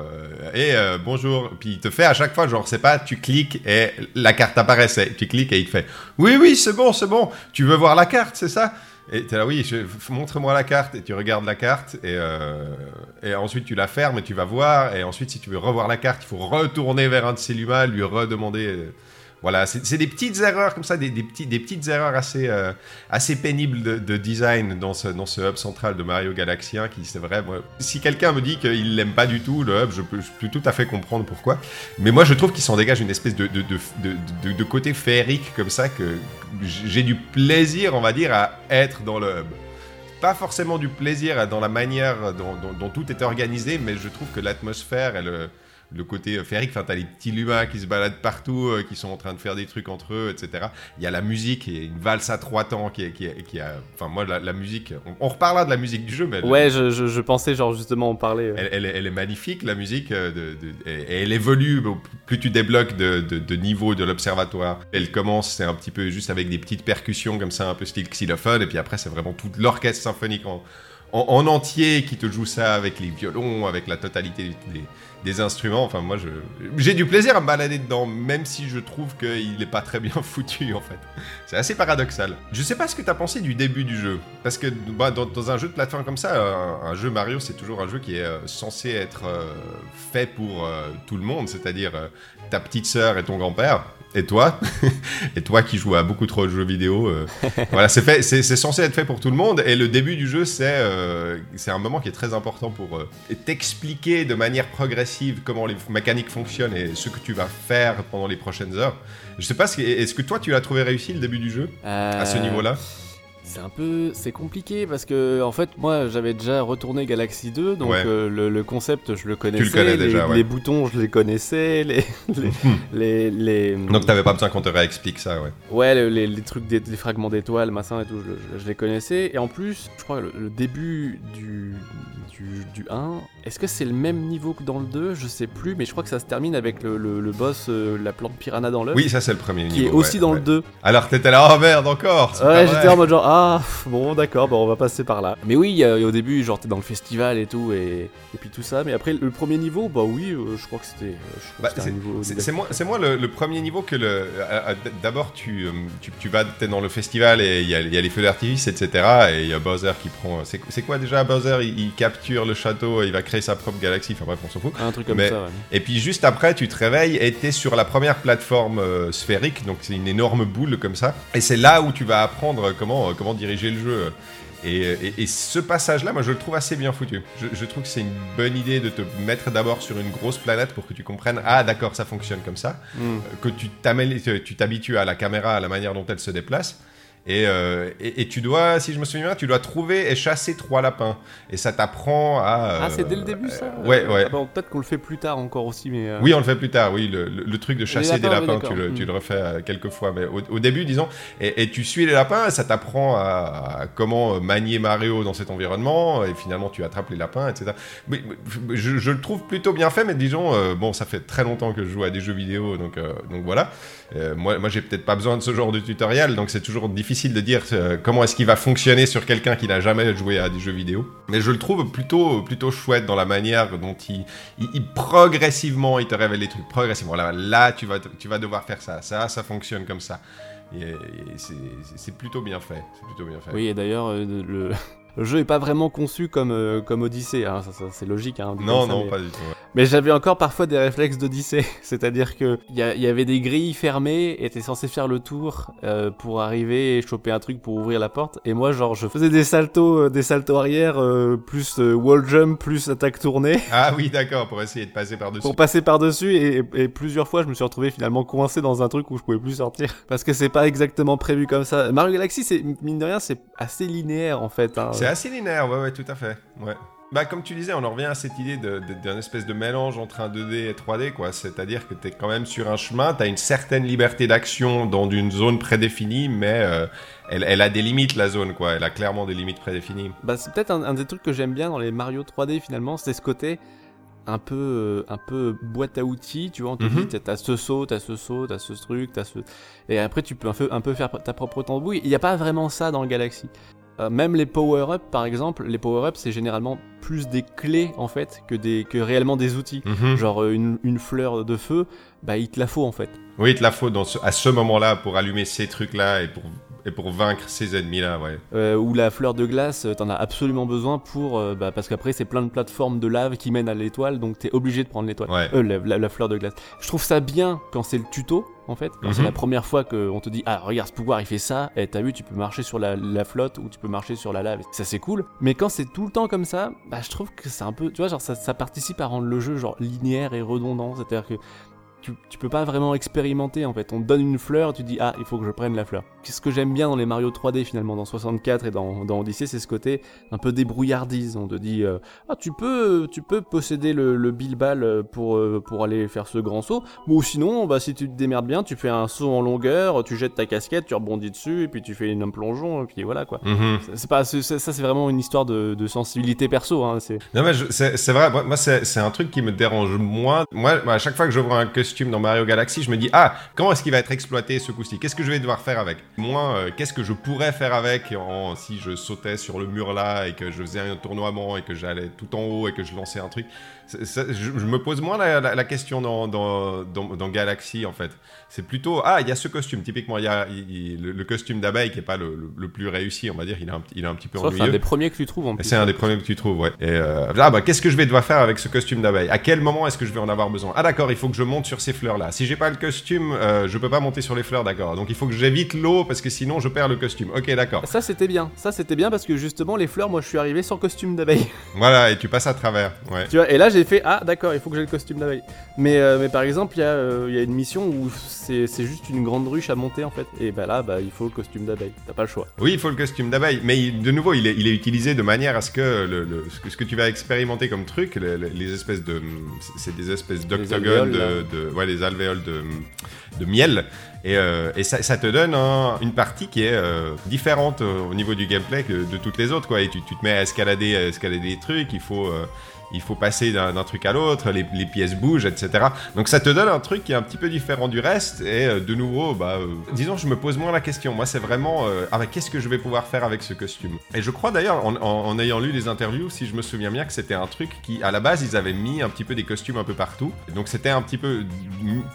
et euh, bonjour. Puis il te fait à chaque fois, genre, c'est pas, tu cliques et la carte apparaît, c'est- tu cliques et il te fait oui, oui, c'est bon, c'est bon, tu veux voir la carte, c'est ça? Et t'es là, oui, montre-moi la carte et tu regardes la carte et, euh, et ensuite tu la fermes et tu vas voir. Et ensuite, si tu veux revoir la carte, il faut retourner vers un de ses lui redemander. Voilà, c'est des petites erreurs comme ça, des, petites erreurs assez, euh, pénibles de, de design dans ce, hub central de Mario Galaxy 1 qui c'est vrai. moi, si quelqu'un me dit qu'il l'aime pas du tout, le hub, je peux, tout à fait comprendre pourquoi. Mais moi, je trouve qu'il s'en dégage une espèce de, côté féerique comme ça que j'ai du plaisir, on va dire, à être dans le hub. Pas forcément du plaisir dans la manière dont tout est organisé, mais je trouve que l'atmosphère et le, le côté euh, féerique, enfin, t'as les petits lumas qui se baladent partout, euh, qui sont en train de faire des trucs entre eux, etc. Il y a la musique, et une valse à trois temps qui, a. Enfin, moi, la, la musique. On, on reparlera de la musique du jeu, mais. elle- ouais je, je, je pensais genre justement en parler euh. elle, elle est, elle est magnifique, la musique, euh, de, de- et, elle évolue plus tu débloques de, de, de niveau de l'observatoire. Elle commence, c'est un petit peu juste avec des petites percussions comme ça, un peu style xylophone, et puis après c'est vraiment tout l'orchestre symphonique en entier qui te joue ça avec les violons, avec la totalité des, des instruments. Enfin, moi, j'ai du plaisir à me balader dedans, même si je trouve qu'il n'est pas très bien <laughs> foutu, en fait. C'est assez paradoxal. Je sais pas ce que tu as pensé du début du jeu, parce que bah, dans, un jeu de plateforme comme ça, un, jeu Mario, c'est toujours un jeu qui est euh, censé être euh, fait pour euh, tout le monde, c'est-à-dire ta petite sœur et ton grand-père. Et toi, <laughs> et toi qui joues à beaucoup trop de jeux vidéo, euh, <laughs> voilà, c'est fait, c'est censé être fait pour tout le monde. Et le début du jeu, c'est euh, c'est un moment qui est très important pour euh, t'expliquer de manière progressive comment les mécaniques fonctionnent et ce que tu vas faire pendant les prochaines heures. Je sais pas, est-ce que toi tu l'as trouvé réussi le début du jeu à ce niveau-là? C'est un peu, c'est compliqué parce que en fait moi j'avais déjà retourné Galaxy 2 donc Ouais. euh, le, le concept je le connaissais, le connais les, déjà, ouais. les boutons je les connaissais, les les, les, les- Donc t'avais pas besoin qu'on te réexplique ça, ouais. ouais le- les, trucs des, fragments d'étoiles machin et tout je, je- je les connaissais et en plus je crois que le, le début du, du du 1 est-ce que c'est le même niveau que dans le 2 je sais plus mais je crois que ça se termine avec le, le- le boss euh, la plante piranha dans l'œuf Oui, ça c'est le premier qui niveau. est aussi ouais, dans ouais. le 2 Alors t'étais là, oh merde, encore Ouais, j'étais en mode genre, ah, bon, d'accord, bon, on va passer par là. Mais oui, euh, au début, genre, t'es dans le festival et tout, et, et puis tout ça. Mais après, le premier niveau, bah oui, euh, je crois que c'était. euh, Bah. C'est moi, le, le premier niveau que le. D'abord, tu, tu, tu vas, t'es dans le festival et il y, y a les feux d'artifice, etc. Et il y a Bowser qui prend. C'est quoi déjà Bowser? Il, il capture le château et il va créer sa propre galaxie. Enfin bref, on s'en fout. Un truc comme Mais- ça, ouais. Et puis juste après, tu te réveilles et t'es sur la première plateforme euh, sphérique, donc c'est une énorme boule comme ça. Et c'est là où tu vas apprendre comment, euh, comment diriger le jeu. Et, et- et ce passage-là, moi je le trouve assez bien foutu. Je, je trouve que c'est une bonne idée de te mettre d'abord sur une grosse planète pour que tu comprennes, ah d'accord, ça fonctionne comme ça. Hmm. Euh, Que tu tu t'habitues à la caméra, à la manière dont elle se déplace. Et, euh, et, et tu dois, si je me souviens bien, tu dois trouver et chasser trois lapins. Et ça t'apprend à... Ah, c'est dès le euh, début, ça Ouais, ouais. Ah, bon, Peut-être qu'on le fait plus tard encore aussi, mais. euh, Oui, on le fait plus tard, oui, le, le- le truc de chasser des lapins, oui, tu, le, tu Mm. le refais euh, quelques fois, mais au, au début, disons, et, et tu suis les lapins, ça t'apprend à, à comment manier Mario dans cet environnement, et finalement tu attrapes les lapins, etc. Mais, je, je le trouve plutôt bien fait, mais disons, euh, bon, ça fait très longtemps que je joue à des jeux vidéo, donc, euh, donc voilà. Euh, moi, moi j'ai peut-être pas besoin de ce genre de tutoriel, donc c'est toujours difficile de dire euh, comment est-ce qu'il va fonctionner sur quelqu'un qui n'a jamais joué à des jeux vidéo. Mais je le trouve plutôt, plutôt chouette dans la manière dont il, progressivement, il te révèle les trucs progressivement. Là, tu, vas, tu vas devoir faire ça, ça, ça fonctionne comme ça. C'est plutôt bien fait. C'est plutôt bien fait. Oui, et d'ailleurs, euh, le... le jeu est pas vraiment conçu comme, euh, comme Odyssey, hein, ça, ça, c'est logique. Hein, Non, ça, non, mais... pas du tout. ouais. Mais j'avais encore parfois des réflexes d'Odyssée, <laughs> c'est-à-dire que il y, y avait des grilles fermées, et t'es censé faire le tour euh, pour arriver et choper un truc pour ouvrir la porte. Et moi, genre, je faisais des saltos, euh, des saltos arrière, euh, plus euh, wall jump, plus attaque tournée, <laughs> Ah oui, d'accord, pour essayer de passer par-dessus. pour passer par dessus. Et, et plusieurs fois, je me suis retrouvé finalement coincé dans un truc où je pouvais plus sortir <laughs> parce que c'est pas exactement prévu comme ça. Mario Galaxy, c'est mine de rien, c'est assez linéaire en fait. hein. C'est assez linéaire, ouais, ouais, tout à fait. Ouais. Bah, comme tu disais, on en revient à cette idée d'un espèce de mélange entre un 2D et 3D, quoi. C'est-à-dire que tu es quand même sur un chemin, tu as une certaine liberté d'action dans une zone prédéfinie, mais euh, elle, elle a des limites, la zone, quoi. Elle a clairement des limites prédéfinies. Bah, c'est peut-être un, un des trucs que j'aime bien dans les Mario 3D finalement, c'est ce côté un peu, euh, un peu boîte à outils, tu vois, on te Mhm. dit t'as- t'as ce saut, t'as ce saut, t'as ce truc, t'as ce... Et après tu peux un peu, un peu faire ta propre tambouille. Il n'y a pas vraiment ça dans le Galaxy. Euh, même les power-up par exemple, les power-up c'est généralement plus des clés en fait que, des, que réellement des outils. Mhm. Genre euh, une, une fleur de feu, bah il te la faut en fait. Oui, il te la faut dans ce- à ce moment-là pour allumer ces trucs-là et pour, et pour vaincre ces ennemis-là, ouais. Euh, ou la fleur de glace, euh, t'en as absolument besoin pour... euh, bah, parce qu'après c'est plein de plateformes de lave qui mènent à l'étoile, donc t'es obligé de prendre l'étoile. Ouais. Euh, la, la- la fleur de glace. Je trouve ça bien quand c'est le tuto, en fait. Quand c'est Mhm. la première fois qu'on te dit, ah, regarde ce pouvoir, il fait ça, et t'as vu, tu peux marcher sur la, la flotte ou tu peux marcher sur la lave. Ça, c'est cool. Mais quand c'est tout le temps comme ça, bah, je trouve que c'est un peu, tu vois, genre, ça, ça participe à rendre le jeu, genre, linéaire et redondant. C'est-à-dire que tu, tu peux pas vraiment expérimenter en fait. On te donne une fleur tu dis ah il faut que je prenne la fleur. Ce que j'aime bien dans les Mario 3D finalement dans 64 et dans, dans Odyssey c'est ce côté un peu débrouillardise. On te dit euh, ah tu peux tu peux posséder le, le bilbal pour euh, pour aller faire ce grand saut. Ou sinon bah si tu te démerdes bien tu fais un saut en longueur, tu jettes ta casquette, tu rebondis dessus et puis tu fais une- un plongeon et puis voilà quoi. Mhm. C'est- C'est pas ça c'est vraiment une histoire de, de sensibilité perso. Hein, c'est Non, mais c'est vrai, moi, moi, c'est un truc qui me dérange moins. Moi, moi, à chaque fois que je vois un dans Mario Galaxy, je me dis, ah, comment est-ce qu'il va être exploité ce coup-ci? Qu'est-ce que je vais devoir faire avec? Moi, euh, qu'est-ce que je pourrais faire avec en- si je sautais sur le mur là et que je faisais un tournoiement et que j'allais tout en haut et que je lançais un truc? Je, je me pose moins la, la- la question dans, dans, dans- dans Galaxy, en fait. C'est plutôt, ah, il y a ce costume. Typiquement, il y a il- il- le, le costume d'abeille qui est pas le, le- le plus réussi, on va dire. Il est un, petit- il est un petit peu que c'est ennuyeux. un des premiers que tu trouves en plus. C'est un des premiers que tu trouves, ouais. Et euh, ah bah qu'est-ce que je vais devoir faire avec ce costume d'abeille À quel moment est-ce que je vais en avoir besoin? Ah d'accord, il faut que je monte sur ces fleurs-là. Si j'ai pas le costume, euh, je peux pas monter sur les fleurs, d'accord. Donc il faut que j'évite l'eau parce que sinon je perds le costume. Ok, d'accord. Ça c'était bien, ça c'était bien parce que justement les fleurs, moi je suis arrivé sans costume d'abeille. Voilà, et tu passes à travers. Ouais. Tu vois, et là j'ai fait ah d'accord, il faut que j'ai le costume d'abeille. Mais, euh, mais par exemple, il y, a, euh, y a une mission où c'est c'est juste une grande ruche à monter en fait. Et bah là, bah, il faut le costume d'abeille. T'as pas le choix. Oui, il faut le costume d'abeille, mais il- de nouveau, il est, il est utilisé de manière à ce que, le, le- ce, que tu vas expérimenter comme truc, le- le- les espèces de, c'est des espèces d'octogones, de, de- ouais, les alvéoles de, de miel, et, euh, et ça, ça te donne un- une partie qui est euh, différente au niveau du gameplay que de toutes les autres, quoi. Et tu, tu te mets à escalader, à escalader des trucs, il faut. euh, il faut passer d'un truc à l'autre, les, les pièces bougent, etc. Donc ça te donne un truc qui est un petit peu différent du reste. Et euh, de nouveau, bah, euh, disons, je me pose moins la question. Moi, c'est vraiment, euh, qu'est-ce que je vais pouvoir faire avec ce costume? Et je crois d'ailleurs, en, ayant lu des interviews, si je me souviens bien, que c'était un truc qui, à la base, ils avaient mis un petit peu des costumes un peu partout. Donc c'était un petit peu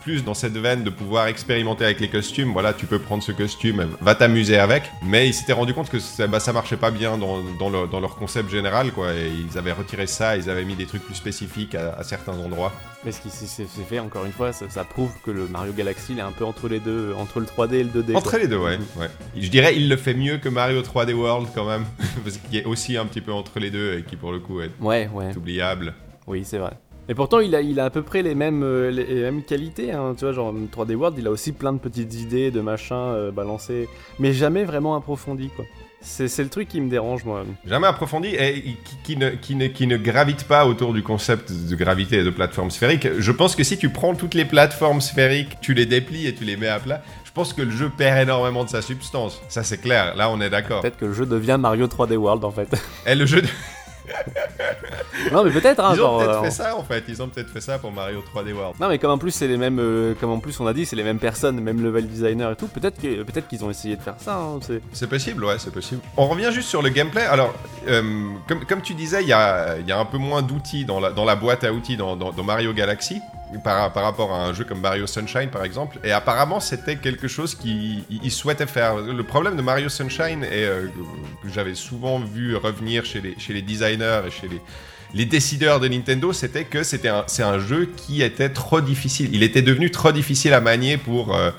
plus dans cette veine de pouvoir expérimenter avec les costumes. Voilà, tu peux prendre ce costume, va t'amuser avec. Mais ils s'étaient rendu compte que ça, bah, ça marchait pas bien dans, dans leur concept général, quoi. Et ils avaient retiré ça, ils avaient mis des trucs plus spécifiques à, à certains endroits. Mais ce qui s'est fait, encore une fois, ça, ça prouve que le Mario Galaxy il est un peu entre les deux, entre le 3D et le 2D. Entre quoi. les deux, ouais, ouais. Je dirais il le fait mieux que Mario 3D World quand même, <laughs> parce qu'il est aussi un petit peu entre les deux et qui pour le coup est Ouais, ouais. oubliable. Oui, c'est vrai. Et pourtant, il a, il a à peu près les mêmes, euh, les, les mêmes qualités. hein. Tu vois, genre 3D World, il a aussi plein de petites idées, de machins euh, balancés, mais jamais vraiment approfondi, quoi. C'est le truc qui me dérange, moi. Jamais approfondi et qui, qui ne, qui, ne, qui ne gravite pas autour du concept de gravité et de plateforme sphérique. Je pense que si tu prends toutes les plateformes sphériques, tu les déplies et tu les mets à plat, je pense que le jeu perd énormément de sa substance. Ça c'est clair, là on est d'accord. Peut-être que le jeu devient Mario 3D World, en fait. Et le jeu, de- <laughs> <laughs> non, mais peut-être, hein, ils ont peut-être euh, fait ça en fait, ils ont peut-être fait ça pour Mario 3D World. Non mais comme en plus c'est les mêmes, euh, comme en plus on a dit c'est les mêmes personnes, même level designer et tout. Peut-être que peut-être qu'ils ont essayé de faire ça. hein, c'est- possible, ouais, c'est possible. On revient juste sur le gameplay. Alors, euh, comme, comme tu disais, il y a, il y a un peu moins d'outils dans la, dans la boîte à outils dans, dans- dans Mario Galaxy par, par rapport à un jeu comme Mario Sunshine, par exemple. Et apparemment, c'était quelque chose qu'ils ils souhaitaient faire. Le problème de Mario Sunshine, et euh, que j'avais souvent vu revenir chez les, chez les designers et chez les, les décideurs de Nintendo, c'était que c'était un, c'est un jeu qui était trop difficile. Il était devenu trop difficile à manier pour, euh,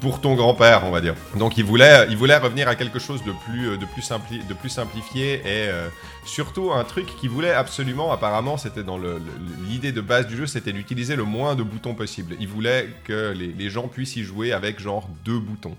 pour ton grand-père, on va dire. Donc il voulait, il voulait revenir à quelque chose de plus, euh, de plus, simpli- de plus simplifié et euh, surtout un truc qu'il voulait absolument, apparemment, c'était dans le- le- l'idée de base du jeu, c'était d'utiliser le moins de boutons possible. Il voulait que les, les gens puissent y jouer avec genre deux boutons.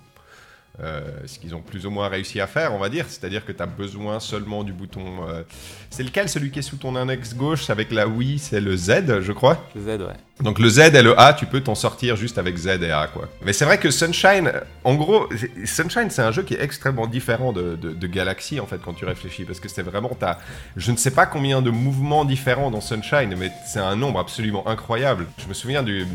Euh, ce qu'ils ont plus ou moins réussi à faire, on va dire. C'est-à-dire que tu as besoin seulement du bouton. euh, C'est lequel Celui qui est sous ton index gauche avec la Wii, c'est le Z, je crois. Le Z, ouais. Donc le Z et le A, tu peux t'en sortir juste avec Z et A, quoi. Mais c'est vrai que Sunshine, en gros, Sunshine, c'est un jeu qui est extrêmement différent de, de- Galaxy, en fait, quand tu réfléchis, parce que c'est vraiment, t'as, je ne sais pas combien de mouvements différents dans Sunshine, mais c'est un nombre absolument incroyable. Je me souviens du, euh,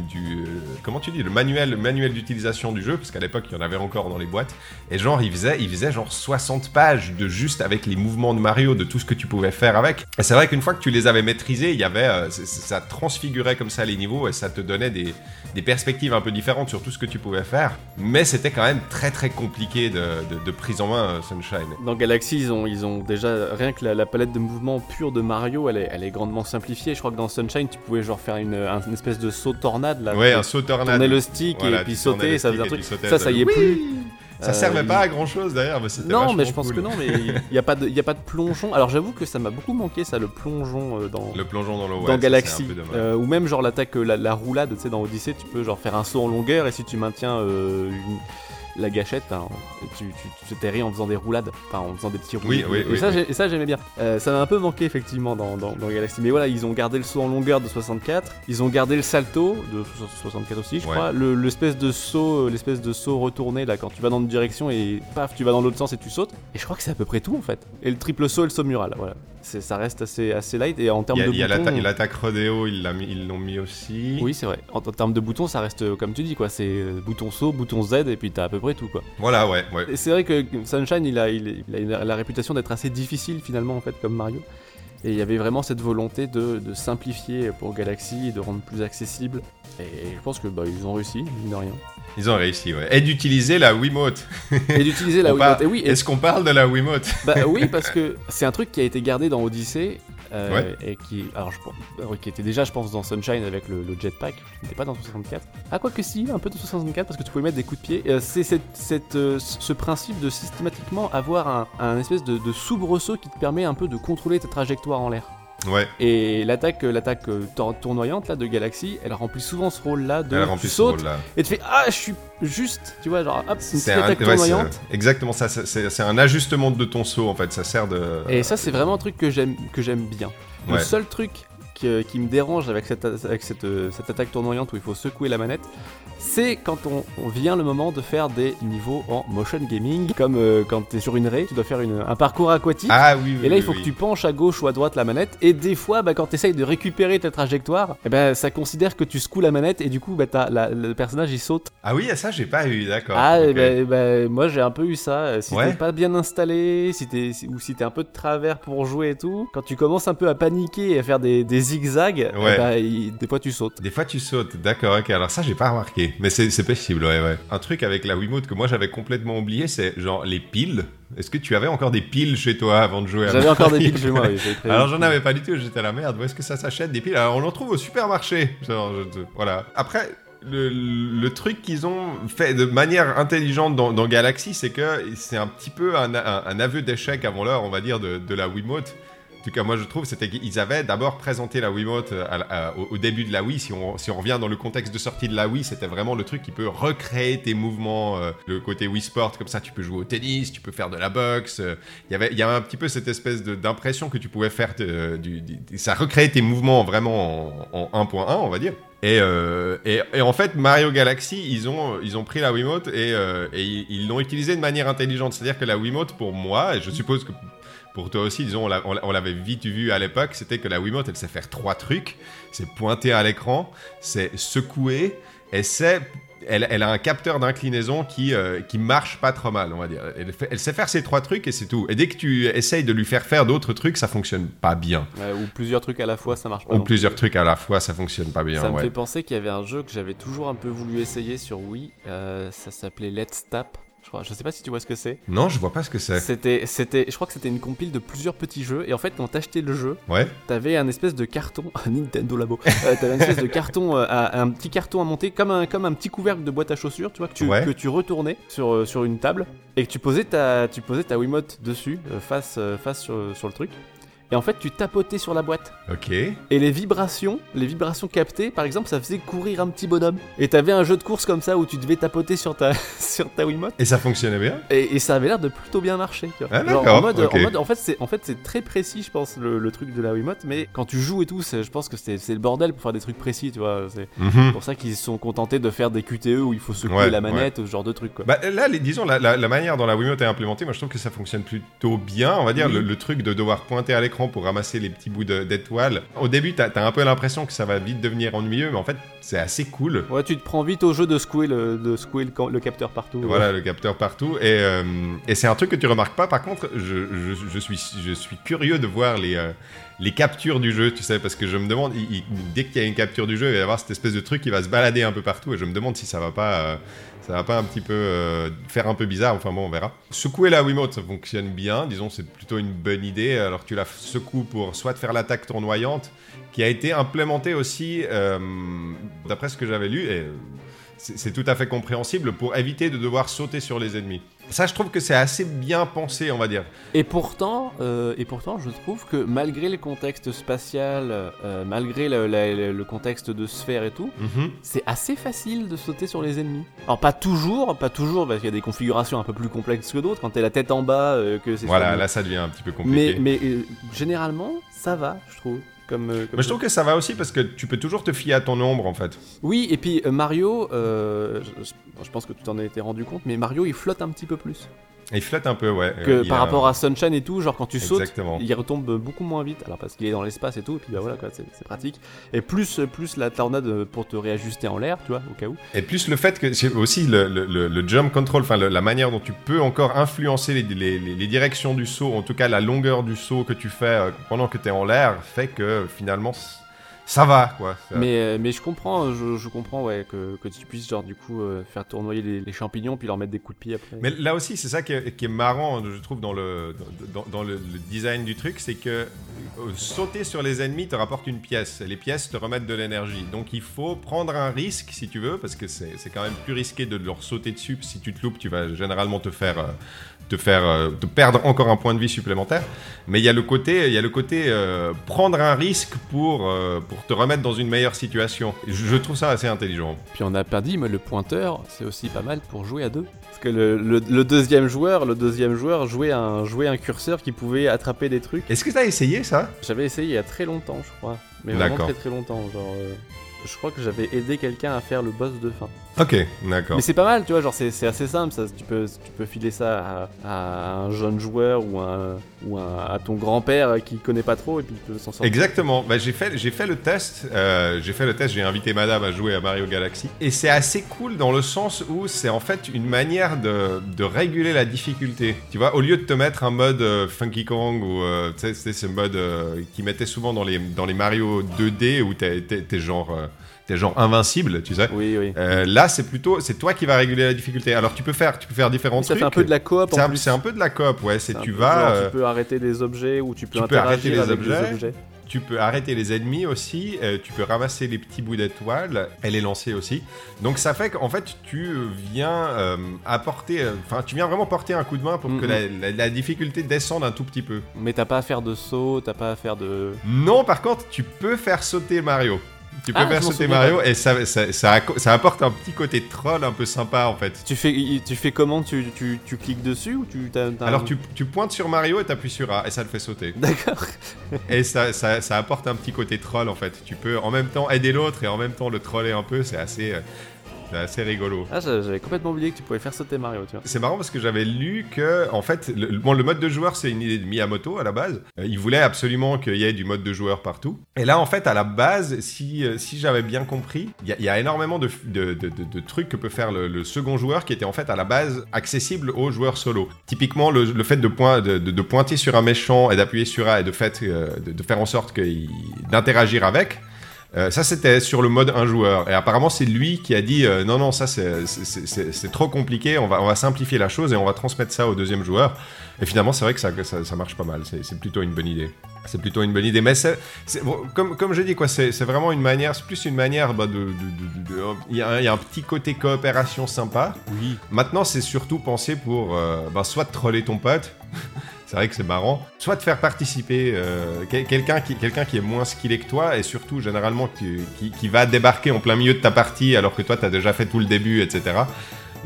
comment tu dis, le manuel, manuel d'utilisation du jeu, parce qu'à l'époque, il y en avait encore dans les boîtes, et genre, il faisait, il faisait genre 60 pages de juste avec les mouvements de Mario, de tout ce que tu pouvais faire avec. Et c'est vrai qu'une fois que tu les avais maîtrisés, il y avait, euh, ça transfigurait comme ça les niveaux et ça te donnait des, des perspectives un peu différentes sur tout ce que tu pouvais faire. Mais c'était quand même très très compliqué de, de- de prise en main, euh, Sunshine. Dans Galaxy, ils ont, ils ont déjà rien que la, la palette de mouvements pure de Mario, elle est, elle est grandement simplifiée. Je crois que dans Sunshine, tu pouvais genre faire une, un- une espèce de saut tornade là. Ouais, un saut tornade. tournais le stick Voilà, et puis sauter, ça faisait un truc. Ça, ça y est plus. Ça Euh, servait pas à grand chose d'ailleurs, mais c'était Non, mais je pense cool. que non, mais il n'y a, pas de- y a pas de plongeon. Alors j'avoue que ça m'a beaucoup manqué, ça, le plongeon euh, dans, Le plongeon dans l'eau, ouais, dans ça, Galaxy. Euh, ou même genre l'attaque, euh, la, la roulade, tu sais, dans Odyssey, tu peux genre faire un saut en longueur et si tu maintiens euh, une- la gâchette, hein, tu, tu, t'atterris en faisant des roulades, enfin en faisant des petits Oui, roulis. oui, et, oui, ça, oui. et ça j'aimais bien. Euh, ça m'a un peu manqué effectivement dans, dans, dans Galaxy. Mais voilà, ils ont gardé le saut en longueur de 64, ils ont gardé le salto de so- 64 aussi, je Ouais. crois. Le- L'espèce de saut, euh, l'espèce de saut retourné là quand tu vas dans une direction et paf, tu vas dans l'autre sens et tu sautes. Et je crois que c'est à peu près tout en fait. Et le triple saut et le saut mural, voilà. C'est- Ça reste assez, assez light et en termes de il y a boutons- l'atta- l'attaque rodéo, ils l'ont mis aussi. oui, c'est vrai. En, en termes de boutons, ça reste comme tu dis, quoi. C'est euh, bouton saut, bouton Z, et puis t'as à peu près tout, quoi. Voilà, ouais, ouais. Et c'est vrai que Sunshine, il a, il, il a la réputation d'être assez difficile, finalement, en fait, comme Mario. Et il y avait vraiment cette volonté de, de simplifier pour Galaxy et de rendre plus accessible. Et je pense que bah, ils ont réussi, mine de rien. Ils ont réussi, ouais. Et d'utiliser la Wiimote. Et d'utiliser la <laughs> par- Wiimote. Et oui, et- Est-ce qu'on parle de la Wiimote? Bah oui, <laughs> parce que c'est un truc qui a été gardé dans Odyssey. Euh, et qui, alors, je, euh, qui était déjà, je pense, dans Sunshine avec le, jetpack, qui n'était pas dans 64. Ah, quoi que si, un peu dans 64 parce que tu pouvais mettre des coups de pied. Euh, c'est cette, cette, ce principe de systématiquement avoir un, un espèce de, de soubresaut qui te permet un peu de contrôler ta trajectoire en l'air. Ouais. Et l'attaque, l'attaque tournoyante là de Galaxy, elle remplit souvent ce rôle-là de elle tu sautes et tu fais ah je suis juste, tu vois genre hop c'est une attaque tournoyante. exactement ça, c'est un ajustement de ton saut en fait, ça sert de. Et ça c'est vraiment un truc que j'aime que j'aime bien. Le seul truc qui, qui, me dérange avec, cette, avec cette, cette, attaque tournoyante où il faut secouer la manette, c'est quand on, vient le moment de faire des niveaux en motion gaming, comme euh, quand tu es sur une raie, tu dois faire une, un parcours aquatique. Ah oui, Et là, il faut que tu penches à gauche ou à droite la manette. Et des fois, bah, quand tu essayes de récupérer ta trajectoire, eh ben, ça considère que tu secoues la manette et du coup, bah, le personnage il saute. Ah oui, ça, j'ai pas eu, d'accord. Ah, okay. ben, moi j'ai un peu eu ça. Si t'es pas bien installé, si t'es, ou si t'es un peu de travers pour jouer et tout, quand tu commences un peu à paniquer et à faire des, des zigzags, eh ben, des fois tu sautes. Des fois tu sautes, d'accord, ok. Alors ça, j'ai pas remarqué. Mais c'est possible, ouais, ouais. Un truc avec la Wiimote que moi j'avais complètement oublié, c'est genre les piles. Est-ce que tu avais encore des piles chez toi avant de jouer à J'avais encore des piles chez moi, oui. Alors j'en avais pas du tout, j'étais à la merde. Où est-ce que ça s'achète des piles Alors on en trouve au supermarché. Genre, voilà. Après, le, truc qu'ils ont fait de manière intelligente dans, Galaxy, c'est que c'est un petit peu un, aveu d'échec avant l'heure, on va dire, de, de la Wiimote. En tout cas, moi je trouve, c'était qu'ils avaient d'abord présenté la Wiimote euh, au, début de la Wii. Si on, si on revient dans le contexte de sortie de la Wii, c'était vraiment le truc qui peut recréer tes mouvements, euh, le côté Wii Sport, comme ça tu peux jouer au tennis, tu peux faire de la boxe. Euh. Il y avait, il y avait un petit peu cette espèce d'impression que tu pouvais faire, du, ça recréait tes mouvements vraiment en, 1.1, on va dire. Et, et, en fait, Mario Galaxy, ils ont, ils ont pris la Wiimote et, et ils l'ont utilisée de manière intelligente. C'est-à-dire que la Wiimote, pour moi, et je suppose que pour toi aussi, disons, on l'avait vite vu à l'époque, c'était que la Wiimote, elle sait faire trois trucs. C'est pointer à l'écran, c'est secouer, et c'est... Elle, a un capteur d'inclinaison qui, euh, qui marche pas trop mal, on va dire. Elle, sait faire ces trois trucs et c'est tout. Et dès que tu essayes de lui faire faire d'autres trucs, ça fonctionne pas bien. ou plusieurs trucs à la fois, ça marche pas. Ou plusieurs trucs à la fois, ça fonctionne pas bien. Ça me fait penser qu'il y avait un jeu que j'avais toujours un peu voulu essayer sur Wii. Euh, ça s'appelait Let's Tap. Je, crois. je sais pas si tu vois ce que c'est. Non, je vois pas ce que c'est. C'était, c'était, je crois que c'était une compile de plusieurs petits jeux. Et en fait, quand t'achetais le jeu, ouais. t'avais un espèce de carton, <laughs> Nintendo Labo. euh, t'avais une espèce de carton, euh, un petit carton à monter, comme un, comme un petit couvercle de boîte à chaussures, tu vois, que tu, que tu retournais sur, euh, sur une table et que tu posais ta, tu posais ta Wiimote dessus, face, face sur, sur le truc et en fait tu tapotais sur la boîte. Ok. Et les vibrations, les vibrations captées, par exemple, ça faisait courir un petit bonhomme. Et t'avais un jeu de course comme ça où tu devais tapoter sur ta, <laughs> sur ta Wiimote. Et ça fonctionnait bien et, ça avait l'air de plutôt bien marcher. Tu vois. Ah, Genre, en, mode, en mode, en fait, c'est en fait, très précis, je pense, le, truc de la Wiimote. Mais quand tu joues et tout, je pense que c'est le bordel pour faire des trucs précis, tu vois. C'est mhm. pour ça qu'ils se sont contentés de faire des QTE où il faut secouer la manette, ce genre de trucs. Quoi. Bah, là, les, disons, la, la, manière dont la Wiimote est implémentée, moi je trouve que ça fonctionne plutôt bien. On va dire le, le, truc de devoir pointer à l'écran pour ramasser les petits bouts d'étoiles. Au début, t'as as un peu l'impression que ça va vite devenir ennuyeux, mais en fait, c'est assez cool. Ouais, tu te prends vite au jeu de secouer le, de secouer le, capteur partout. Voilà, le capteur partout. Et, euh, et c'est un truc que tu remarques pas. Par contre, je, je, suis, je suis curieux de voir les, euh, les captures du jeu, tu sais, parce que je me demande, dès qu'il y a une capture du jeu, il va y avoir cette espèce de truc qui va se balader un peu partout, et je me demande si ça va pas. Euh, ça va pas un petit peu euh, faire un peu bizarre, enfin bon, on verra. Secouer la Wiimote, ça fonctionne bien, disons, c'est plutôt une bonne idée. Alors tu la secoues pour soit faire l'attaque tournoyante, qui a été implémentée aussi, euh, d'après ce que j'avais lu, et c'est tout à fait compréhensible, pour éviter de devoir sauter sur les ennemis. Ça, je trouve que c'est assez bien pensé, on va dire. Et pourtant, euh, et pourtant, je trouve que malgré le contexte spatial, euh, malgré le, contexte de sphère et tout, mhm. c'est assez facile de sauter sur les ennemis. Alors pas toujours, pas toujours, parce qu'il y a des configurations un peu plus complexes que d'autres. Quand t'es la tête en bas, euh, que c'est. Voilà, là ça devient un petit peu compliqué. Mais, mais généralement, ça va, je trouve. Euh, mais je trouve que ça va aussi parce que tu peux toujours te fier à ton ombre en fait. Oui, et puis euh, Mario, euh, je, pense que tu t'en as été rendu compte, mais Mario il flotte un petit peu plus. Il flotte un peu, ouais. Que par rapport à Sunshine et tout, genre quand tu sautes, il retombe beaucoup moins vite. Alors parce qu'il est dans l'espace et tout, et puis bah voilà, quoi, c'est pratique. Et plus, plus la tornade pour te réajuster en l'air, tu vois, au cas où. Et plus le fait que c'est aussi le, le, jump control, enfin la manière dont tu peux encore influencer les, les, les, directions du saut, en tout cas la longueur du saut que tu fais euh, pendant que tu es en l'air, fait que finalement ça va quoi. Ça- Mais, euh, mais je comprends, je, je comprends ouais, que, que tu puisses genre du coup euh, faire tournoyer les, les champignons puis leur mettre des coups de pied après. Mais là aussi, c'est ça qui est, qui est marrant, je trouve, dans le, dans, dans le, le design du truc, c'est que euh, sauter sur les ennemis te rapporte une pièce. Et les pièces te remettent de l'énergie. Donc il faut prendre un risque, si tu veux, parce que c'est c'est quand même plus risqué de leur sauter dessus. Si tu te loupes, tu vas généralement te faire... euh, te faire euh, te perdre encore un point de vie supplémentaire mais il y a le côté il y a le côté euh, prendre un risque pour euh, pour te remettre dans une meilleure situation je, je trouve ça assez intelligent Puis on n'a pas dit, mais le pointeur, c'est aussi pas mal pour jouer à deux. Parce que le, le- le deuxième joueur, le deuxième joueur jouait un, jouait un curseur qui pouvait attraper des trucs. est-ce que tu as essayé ça? J'avais essayé il y a très longtemps, je crois. Mais vraiment D'accord. très très longtemps. Genre, euh, je crois que j'avais aidé quelqu'un à faire le boss de fin. Ok d'accord Mais c'est pas mal, tu vois, genre c'est c'est assez simple, ça, tu, peux, tu peux filer ça à, à un jeune joueur ou, un, ou un- à ton grand-père qui connaît pas trop et puis il peut s'en sortir. Exactement. Bah, j'ai fait, fait le test. euh, j'ai fait le test. J'ai invité Madame à jouer à Mario Galaxy. Et c'est assez cool dans le sens où c'est en fait une manière de, de réguler la difficulté. Tu vois, au lieu de te mettre un mode euh, Funky Kong ou euh, tu sais, c'était ce mode euh, qui mettait souvent dans les dans les Mario 2D où t'es, genre euh, t'es genre invincible, tu sais. Oui, oui. Euh, là, c'est plutôt, c'est toi qui vas réguler la difficulté. Alors tu peux faire, tu peux faire différents ça trucs. fait un peu de la coop C'est un, c'est un peu de la coop, ouais. C'est tu vas. genre, euh, Tu peux arrêter des objets ou tu peux tu peux arrêter les objets. des objets. Tu peux arrêter les ennemis aussi, euh, tu peux ramasser les petits bouts d'étoiles et les lancer aussi. Donc ça fait qu'en fait tu viens euh, apporter, enfin tu viens vraiment porter un coup de main pour que la, la- la difficulté descende un tout petit peu. Mais t'as pas à faire de saut, t'as pas à faire de. Non, par contre tu peux faire sauter Mario. Tu peux Ah, faire sauter Mario et ça, ça, ça, acco- ça apporte un petit côté troll un peu sympa en fait. Tu fais, tu fais comment? Tu, tu, tu cliques dessus ou tu Alors tu, tu pointes sur Mario et t'appuies sur A et ça le fait sauter. D'accord. <laughs> Et ça, ça, ça apporte un petit côté troll en fait. Tu peux en même temps aider l'autre et en même temps le troller un peu, c'est assez, euh, c'est assez rigolo. Ah, j'a- j'avais complètement oublié que tu pouvais faire sauter Mario, tu vois. C'est marrant parce que j'avais lu que, en fait, le, bon, le mode de joueur, c'est une idée de Miyamoto à la base. Euh, il voulait absolument qu'il y ait du mode de joueur partout. Et là, en fait, à la base, si, euh, si j'avais bien compris, il y, a- il y a énormément de, de, de- trucs que peut faire le, le second joueur qui étaient en fait à la base accessibles aux joueurs solo. Typiquement, le, le fait de, point- de, de- de pointer sur un méchant et d'appuyer sur A et de, fait, euh, de, faire en sorte d'interagir avec. Euh, ça, c'était sur le mode un joueur. Et apparemment, c'est lui qui a dit euh, non, non, ça, c'est- trop compliqué. On va, on va simplifier la chose et on va transmettre ça au deuxième joueur. Et finalement, c'est vrai que ça, ça, ça marche pas mal. C'est plutôt une bonne idée. C'est plutôt une bonne idée. Mais c'est, comme, comme je dis, quoi, c'est vraiment une manière, c'est plus une manière bah, de. Il y, a un- il y a un petit côté coopération sympa. Oui. Maintenant, c'est surtout pensé pour euh, bah, soit troller ton pote, c'est vrai que c'est marrant, soit de faire participer euh, quel- quelqu'un qui, est moins skillé que toi et surtout généralement qui, va débarquer en plein milieu de ta partie alors que toi t'as déjà fait tout le début, etc.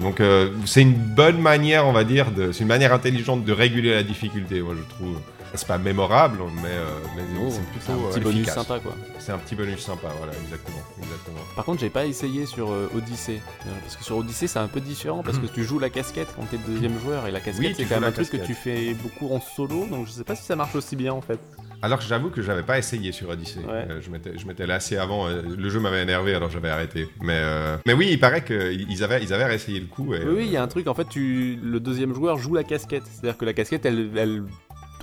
Donc euh, c'est une bonne manière, on va dire, c'est une manière intelligente de réguler la difficulté, moi je trouve. C'est pas mémorable, mais, euh, mais Oh, c'est un plutôt petit euh, bonus efficace. sympa, quoi. C'est un petit bonus sympa, voilà, exactement, exactement. Par contre, j'ai pas essayé sur euh, Odyssey. Euh, parce que sur Odyssey, c'est un peu différent parce que tu joues la casquette quand t'es deuxième joueur. Et la casquette, Oui, c'est quand même un truc que tu fais beaucoup en solo. Donc je sais pas si ça marche aussi bien en fait. Alors j'avoue que j'avais pas essayé sur Odyssey. Ouais. Euh, je m'étais lassé avant. euh, le jeu m'avait énervé alors j'avais arrêté. Mais euh, mais oui, il paraît qu'ils avaient ils avaient réessayé le coup. Et, Oui, oui, il y a un truc. En fait, tu, le deuxième joueur joue la casquette. C'est-à-dire que la casquette, elle, elle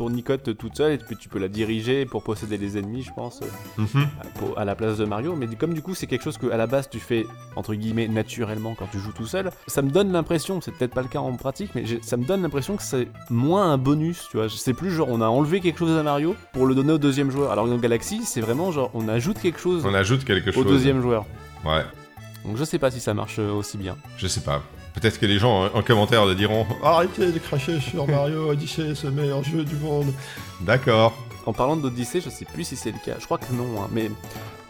tournicote toute seule et puis tu peux la diriger pour posséder les ennemis, je pense, euh, Mhm. pour- à la place de Mario. Mais comme du coup, c'est quelque chose que à la base tu fais entre guillemets naturellement quand tu joues tout seul, ça me donne l'impression, c'est peut-être pas le cas en pratique, mais ça me donne l'impression que c'est moins un bonus, tu vois. C'est plus genre on a enlevé quelque chose à Mario pour le donner au deuxième joueur. Alors que dans Galaxy, c'est vraiment genre on ajoute quelque chose On ajoute quelque au chose. deuxième joueur. Ouais. Donc je sais pas si ça marche euh, aussi bien. Je sais pas. Peut-être que les gens en, en commentaire le diront. Arrêtez de cracher sur Mario <laughs> Odyssey, c'est le meilleur jeu du monde. D'accord. En parlant d'Odyssée, je sais plus si c'est le cas. Je crois que non, hein, mais